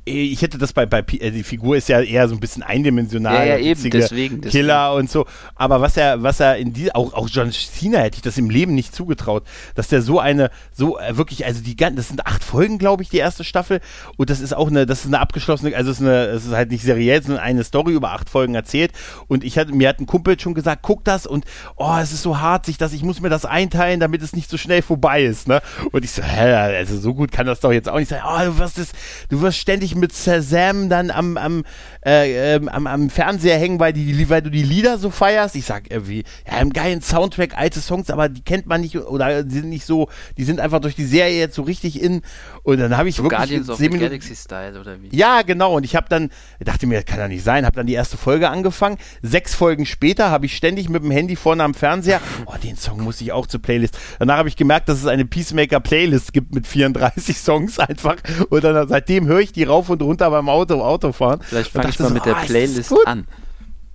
Äh, ich hätte das bei, bei äh, die Figur ist ja eher so ein bisschen eindimensional. Ja, ja eben, deswegen, deswegen. Killer und so. Aber was er, was er in die, auch, auch John Cena hätte ich das im Leben nicht zugetraut, dass der so eine, so äh, wirklich, also die ganzen, das sind acht Folgen, glaube ich, die erste Staffel. Und das ist auch eine, das ist eine abgeschlossene, also es ist eine, es ist halt nicht seriell, sondern eine Story über acht Folgen erzählt. Und ich hatte, mir hat ein Kumpel schon gesagt, guck das und oh, es ist so hart, sich das, ich muss mir das einteilen, damit es nicht so schnell vorbei ist, ne? Und ich so, hä, also so gut kann das doch jetzt auch nicht sein. Oh, du wirst das, du wirst ständig mit Shazam dann am, am, äh, ähm, am, am Fernseher hängen, weil, die, weil du die Lieder so feierst. Ich sag irgendwie, ja, einen geilen Soundtrack, alte Songs, aber die kennt man nicht oder die sind nicht so, die sind einfach durch die Serie jetzt so richtig in. Und dann habe ich so wirklich Guardians of the Galaxy Style oder wie? Ja, genau. Und ich habe dann, dachte mir, das kann ja nicht sein, habe dann die erste Folge angefangen. Sechs Folgen später habe ich ständig mit dem Handy vorne am Fernseher, oh, den Song muss ich auch zur Playlist. Danach habe ich gemerkt, dass es eine Peacemaker Playlist gibt mit 34 Songs einfach. Und dann seitdem höre ich die rauf und runter beim Auto, Autofahren. Vielleicht fange ich mal so, mit der oh, Playlist an.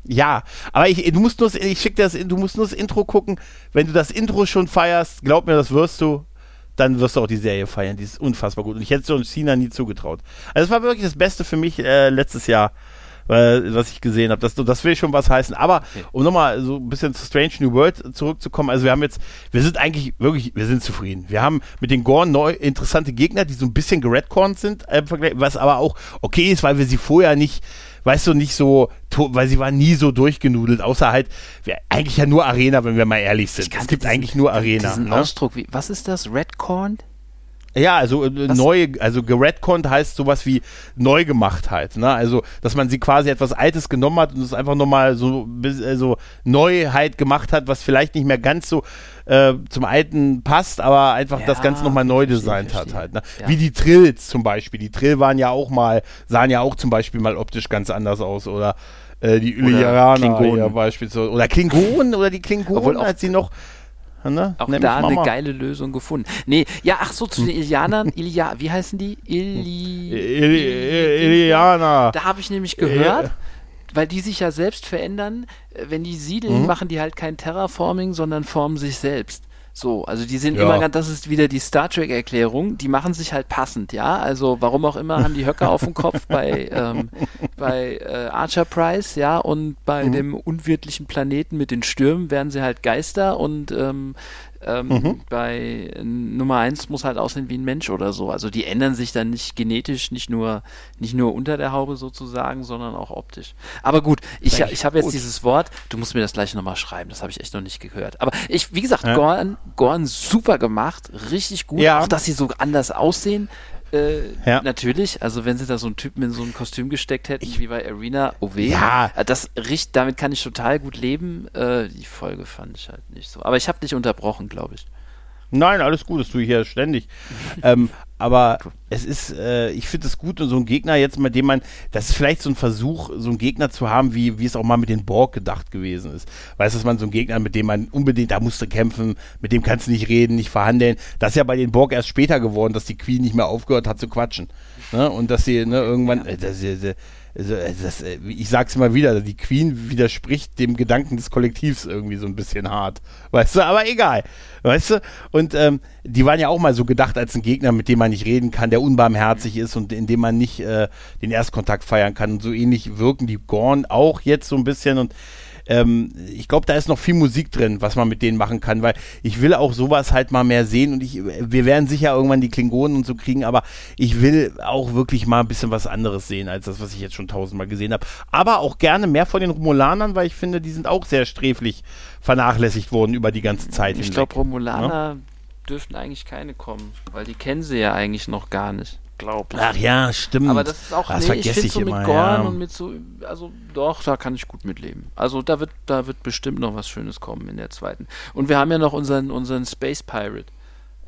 Ja, aber ich, du musst nur, ich schick dir das, du musst nur das Intro gucken. Wenn du das Intro schon feierst, glaub mir, das wirst du, dann wirst du auch die Serie feiern. Die ist unfassbar gut. Und ich hätte so Cena nie zugetraut. Also es war wirklich das Beste für mich äh, letztes Jahr was ich gesehen habe. Das, das will schon was heißen. Aber okay. um nochmal so ein bisschen zu Strange New World zurückzukommen, also wir haben jetzt, wir sind eigentlich wirklich, wir sind zufrieden. Wir haben mit den Gorn neu interessante Gegner, die so ein bisschen geredcornt sind, äh, was aber auch okay ist, weil wir sie vorher nicht weißt du, nicht so, weil sie waren nie so durchgenudelt, außer halt, eigentlich ja nur Arena, wenn wir mal ehrlich sind. Es gibt diesen, eigentlich nur Arena. Diesen ne? Ausdruck, wie, was ist das? Redcorn? Ja, also äh, neu, also geredconnt heißt sowas wie neu gemacht halt, ne? Also, dass man sie quasi etwas Altes genommen hat und es einfach nochmal so also Neuheit gemacht hat, was vielleicht nicht mehr ganz so äh, zum Alten passt, aber einfach ja, das Ganze nochmal neu designt hat halt. Ne? Ja. Wie die Trills zum Beispiel. Die Trill waren ja auch mal, sahen ja auch zum Beispiel mal optisch ganz anders aus oder äh, die Illyrianer beispielsweise. Oder Klingonen oder die Klingonen, als sie noch Ne? Auch Nenn da eine geile Lösung gefunden. Nee, ja, ach so, zu den Ilianern, Ilia, wie heißen die? Ili, Ilianer. Da habe ich nämlich gehört, weil die sich ja selbst verändern, äh, wenn die siedeln, mhm. machen die halt kein Terraforming, sondern formen sich selbst. So, also die sind ja. immer ganz, das ist wieder die Star Trek Erklärung, die machen sich halt passend, ja. Also warum auch immer haben die Höcker auf dem Kopf bei, ähm, bei äh, Archer Price, ja, und bei mhm. dem unwirtlichen Planeten mit den Stürmen werden sie halt Geister und ähm, ähm, mhm. Bei Nummer 1 muss halt aussehen wie ein Mensch oder so. Also die ändern sich dann nicht genetisch, nicht nur, nicht nur unter der Haube sozusagen, sondern auch optisch. Aber gut, ich, ich habe jetzt dieses Wort, du musst mir das gleich nochmal schreiben, das habe ich echt noch nicht gehört. Aber ich, wie gesagt, ja. Gorn, Gorn super gemacht, richtig gut. Ja. Auch, dass sie so anders aussehen. Äh, ja. Natürlich, also wenn sie da so einen Typen in so ein Kostüm gesteckt hätten, ich, wie bei Arena OW, ja. Äh, das riecht, damit kann ich total gut leben. Äh, die Folge fand ich halt nicht so. Aber ich habe dich unterbrochen, glaube ich. Nein, alles gut, das tue ich ja ständig. ähm, aber es ist, äh, ich finde es gut, so ein Gegner jetzt, mit dem man, das ist vielleicht so ein Versuch, so einen Gegner zu haben, wie, wie es auch mal mit den Borg gedacht gewesen ist. Weißt du, dass man so einen Gegner, mit dem man unbedingt, da musst du kämpfen, mit dem kannst du nicht reden, nicht verhandeln. Das ist ja bei den Borg erst später geworden, dass die Queen nicht mehr aufgehört hat zu quatschen. Ne? Und dass sie ne, irgendwann, äh, das, das, also, das, äh, ich sag's immer wieder, die Queen widerspricht dem Gedanken des Kollektivs irgendwie so ein bisschen hart. Weißt du, aber egal. Weißt du? Und ähm, die waren ja auch mal so gedacht als ein Gegner, mit dem man nicht reden kann, der unbarmherzig ist und in dem man nicht äh, den Erstkontakt feiern kann. Und so ähnlich wirken die Gorn auch jetzt so ein bisschen und ähm, ich glaube, da ist noch viel Musik drin, was man mit denen machen kann, weil ich will auch sowas halt mal mehr sehen und ich, wir werden sicher irgendwann die Klingonen und so kriegen, aber ich will auch wirklich mal ein bisschen was anderes sehen, als das, was ich jetzt schon tausendmal gesehen habe. Aber auch gerne mehr von den Romulanern, weil ich finde, die sind auch sehr sträflich vernachlässigt worden über die ganze Zeit. Ich glaube, Romulaner ja? dürften eigentlich keine kommen, weil die kennen sie ja eigentlich noch gar nicht glaube ich. Ach ja, stimmt. Aber das ist auch, das nee, vergesse ich finde ich so immer, mit Gorn ja. und mit so, also doch, da kann ich gut mitleben. Also da wird, da wird bestimmt noch was Schönes kommen in der zweiten. Und wir haben ja noch unseren, unseren Space Pirate.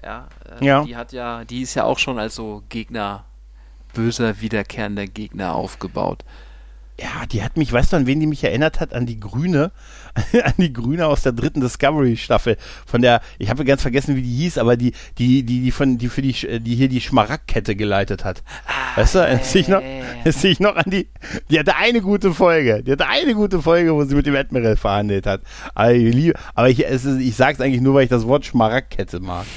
Ja, äh, Ja. die hat ja, die ist ja auch schon als so Gegner, böser, wiederkehrender Gegner aufgebaut. Ja, die hat mich, weißt du, an wen die mich erinnert hat? An die Grüne, an die Grüne aus der dritten Discovery-Staffel. Von der, ich habe ganz vergessen, wie die hieß, aber die, die, die, die von, die für die, die hier die Schmaragdkette geleitet hat. weißt du, erinnerst du dich noch, erinnerst du dich noch an die, die hatte eine gute Folge. Die hatte eine gute Folge, wo sie mit dem Admiral verhandelt hat. Aber ich, liebe, aber ich, es ist, ich sag's eigentlich nur, weil ich das Wort Schmaragdkette mag.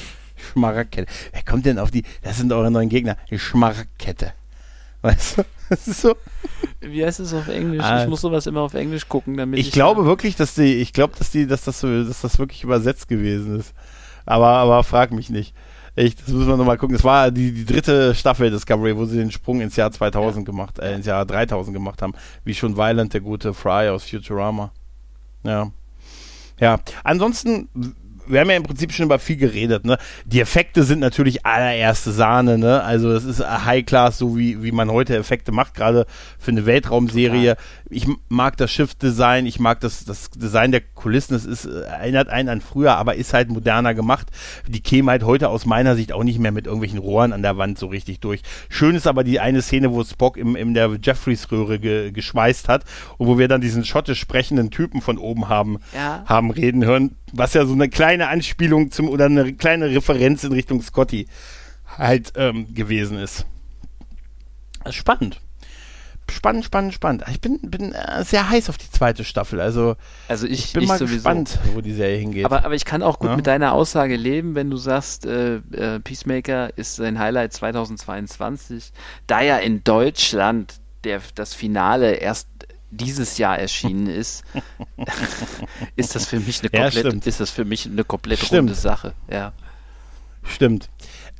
Schmaragdkette. Wer kommt denn auf die, das sind eure neuen Gegner, die Schmaragdkette. Weißt du? So. Wie heißt es auf Englisch? Ah. ich muss sowas immer auf Englisch gucken, damit ich. Ich glaube wirklich, dass die, ich glaube, dass die, dass das so, dass das wirklich übersetzt gewesen ist. Aber, aber frag mich nicht. Ich, das müssen wir nochmal gucken. Das war die, die dritte Staffel Discovery, wo sie den Sprung ins Jahr 2000 gemacht, äh, ins Jahr 3000 gemacht haben. Wie schon Violent, der gute Fry aus Futurama. Ja. Ja. Ansonsten, wir haben ja im Prinzip schon über viel geredet, ne? Die Effekte sind natürlich allererste Sahne, ne? Also das ist High Class, so wie, wie man heute Effekte macht, gerade für eine Weltraumserie. Ich mag das Schiffsdesign, ich mag das, das Design der Kulissen, das ist, erinnert einen an früher, aber ist halt moderner gemacht. Die kämen halt heute aus meiner Sicht auch nicht mehr mit irgendwelchen Rohren an der Wand so richtig durch. Schön ist aber die eine Szene, wo Spock im, in der Jeffreys-Röhre ge, geschweißt hat und wo wir dann diesen schottisch sprechenden Typen von oben haben, Ja. haben reden hören, was ja so eine kleine Anspielung zum oder eine kleine Referenz in Richtung Scotty halt ähm, gewesen ist. Spannend. Spannend, spannend, spannend. Ich bin, bin äh, sehr heiß auf die zweite Staffel. Also Also ich, ich bin ich mal sowieso. gespannt, wo die Serie hingeht. Aber, aber ich kann auch gut Ja. mit deiner Aussage leben, wenn du sagst, äh, äh, Peacemaker ist sein Highlight 2022. Da ja in Deutschland der, das Finale erst dieses Jahr erschienen ist, ist das für mich eine Ja, komplett, stimmt. ist das für mich eine komplett Stimmt. runde Sache. Ja. Stimmt.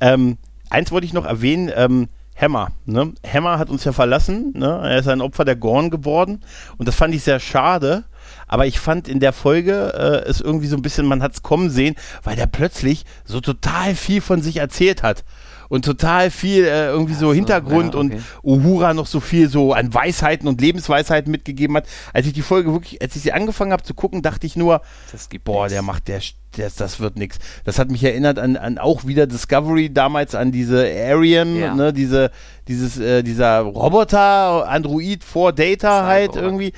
Ähm, eins wollte ich noch erwähnen, ähm, Hammer, ne? Hammer hat uns ja verlassen, ne? Er ist ein Opfer der Gorn geworden und das fand ich sehr schade, aber ich fand in der Folge äh, es irgendwie so ein bisschen, man hat es kommen sehen, weil der plötzlich so total viel von sich erzählt hat und total viel äh, irgendwie so, so, Hintergrund ja, okay. und Uhura noch so viel so an Weisheiten und Lebensweisheiten mitgegeben hat. Als ich die Folge wirklich, als ich sie angefangen habe zu gucken, dachte ich nur, Boah, nix. der macht, der, der das wird nix. Das hat mich erinnert an, an auch wieder Discovery damals an diese Arian, Ja. ne, diese, dieses, äh, dieser Roboter, Android vor Data halt Cyborg. irgendwie.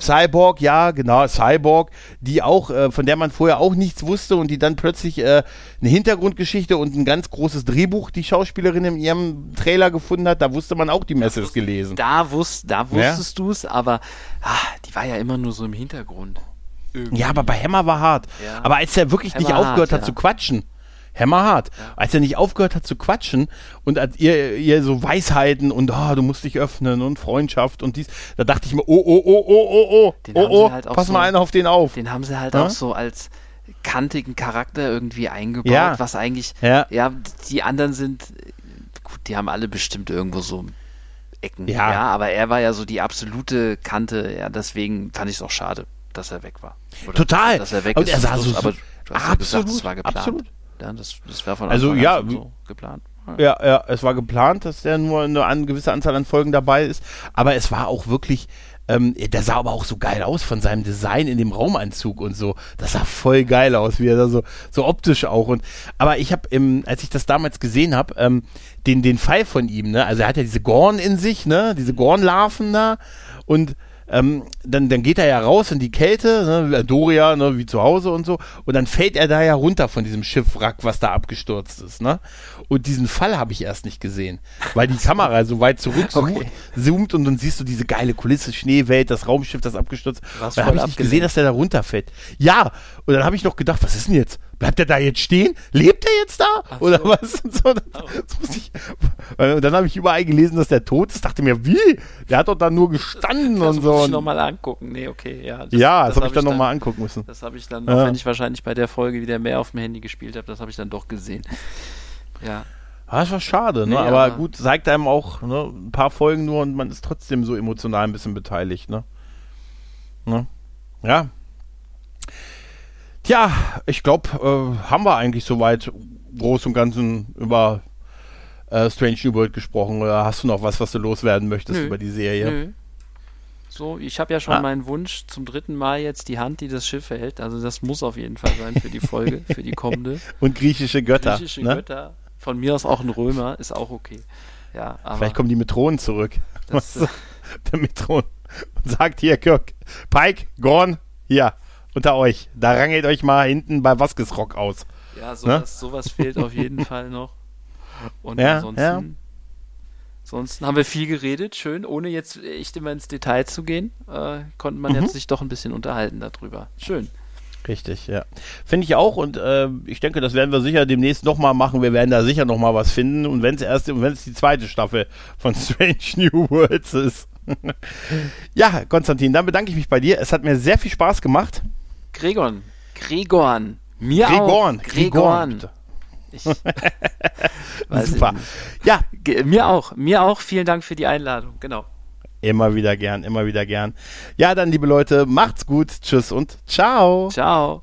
Cyborg, ja, genau, Cyborg, die auch, äh, von der man vorher auch nichts wusste und die dann plötzlich äh, eine Hintergrundgeschichte und ein ganz großes Drehbuch, die Schauspielerin in ihrem Trailer gefunden hat, da wusste man auch die Messages gelesen. Da, wusst, da wusstest du es, aber ah, die war ja immer nur so im Hintergrund. Irgendwie. Ja, aber bei Hammer war hart. Ja. Aber als er wirklich nicht Hammer aufgehört hart, hat ja. zu quatschen, hammerhart, als er nicht aufgehört hat zu quatschen und als ihr, ihr so Weisheiten und ah, du musst dich öffnen und Freundschaft und dies, da dachte ich mir, oh, oh, oh, oh, oh, oh, oh, oh, halt pass so- mal einer auf den auf. Den haben sie halt Ja? auch so als kantigen Charakter irgendwie eingebaut, Ja. was eigentlich, Ja. ja, die anderen sind, gut, die haben alle bestimmt irgendwo so Ecken, Ja. ja, aber er war ja so die absolute Kante, ja, deswegen fand ich es auch schade, dass er weg war. Oder Total. Dass er weg Und ist, er sah so- aber du hast ja gesagt, Absolut, es war geplant. absolut. Ja, das, das war von Also, Anfang ja, an so geplant. Ja, ja, es war geplant, dass der nur eine, an gewisse Anzahl an Folgen dabei ist, aber es war auch wirklich, ähm, der sah aber auch so geil aus von seinem Design in dem Raumanzug und so. Das sah voll geil aus, wie er da so, so optisch auch. Und aber ich habe, als ich das damals gesehen habe, ähm, den den Fall von ihm, ne, also er hat ja diese Gorn in sich, ne, diese Gornlarven da und ähm, dann, dann geht er ja raus in die Kälte, ne, Doria, ne, wie zu Hause und so, und dann fällt er da ja runter von diesem Schiffwrack, was da abgestürzt ist, ne? Und diesen Fall habe ich erst nicht gesehen, weil die Kamera so weit zurück okay. zoomt und dann siehst du diese geile Kulisse, Schneewelt, das Raumschiff, das abgestürzt. Was dann habe ich nicht gesehen, dass der da runterfällt. Ja, und dann habe ich noch gedacht, was ist denn jetzt? Bleibt er da jetzt stehen? Lebt er jetzt da? Ach Oder so. was? Und, so, das, ich, und dann habe ich überall gelesen, dass der tot ist. Dachte mir, wie? Der hat doch da nur gestanden das und so. Das muss ich nochmal angucken. Nee, okay, ja. Das, ja, das, das habe hab ich dann nochmal angucken müssen. Das habe ich dann, ja. wenn ich wahrscheinlich bei der Folge wieder mehr auf dem Handy gespielt habe, das habe ich dann doch gesehen. Ja. Ah, das war schade, ne? Nee, aber, aber, gut, zeigt einem auch ne, ein paar Folgen nur und man ist trotzdem so emotional ein bisschen beteiligt, ne? ne? Ja, Tja, ich glaube, äh, haben wir eigentlich soweit groß und ganzen über äh, Strange New World gesprochen. Oder hast du noch was, was du loswerden möchtest Nö. über die Serie? Nö. So, ich habe ja schon ah. meinen Wunsch zum dritten Mal jetzt die Hand, die das Schiff hält. Also das muss auf jeden Fall sein für die Folge, für die kommende. Und griechische Götter. Griechische ne? Götter. Von mir aus auch ein Römer, ist auch okay. Ja, Vielleicht kommen die Metronen zurück. Das, der Metron und sagt hier, Kirk, Pike, Gorn, hier, unter euch. Da rangelt euch mal hinten bei Vasquez Rock aus. Ja, sowas, ne? sowas fehlt auf jeden Fall noch. Und ja, ansonsten, ja. ansonsten haben wir viel geredet, schön, ohne jetzt echt immer ins Detail zu gehen, äh, konnte man mhm. jetzt sich doch ein bisschen unterhalten darüber. Schön. Richtig, ja. Finde ich auch und äh, ich denke, das werden wir sicher demnächst nochmal machen. Wir werden da sicher nochmal was finden und wenn es erst, wenn es die zweite Staffel von Strange New Worlds ist. ja, Konstantin, dann bedanke ich mich bei dir. Es hat mir sehr viel Spaß gemacht. Gregor. Gregorn. Mir Gregorn. auch. Gregorn. Ich Super. Ja. Mir auch. Mir auch. Vielen Dank für die Einladung. Genau. Immer wieder gern, immer wieder gern. Ja, dann, liebe Leute, macht's gut. Tschüss und ciao. Ciao.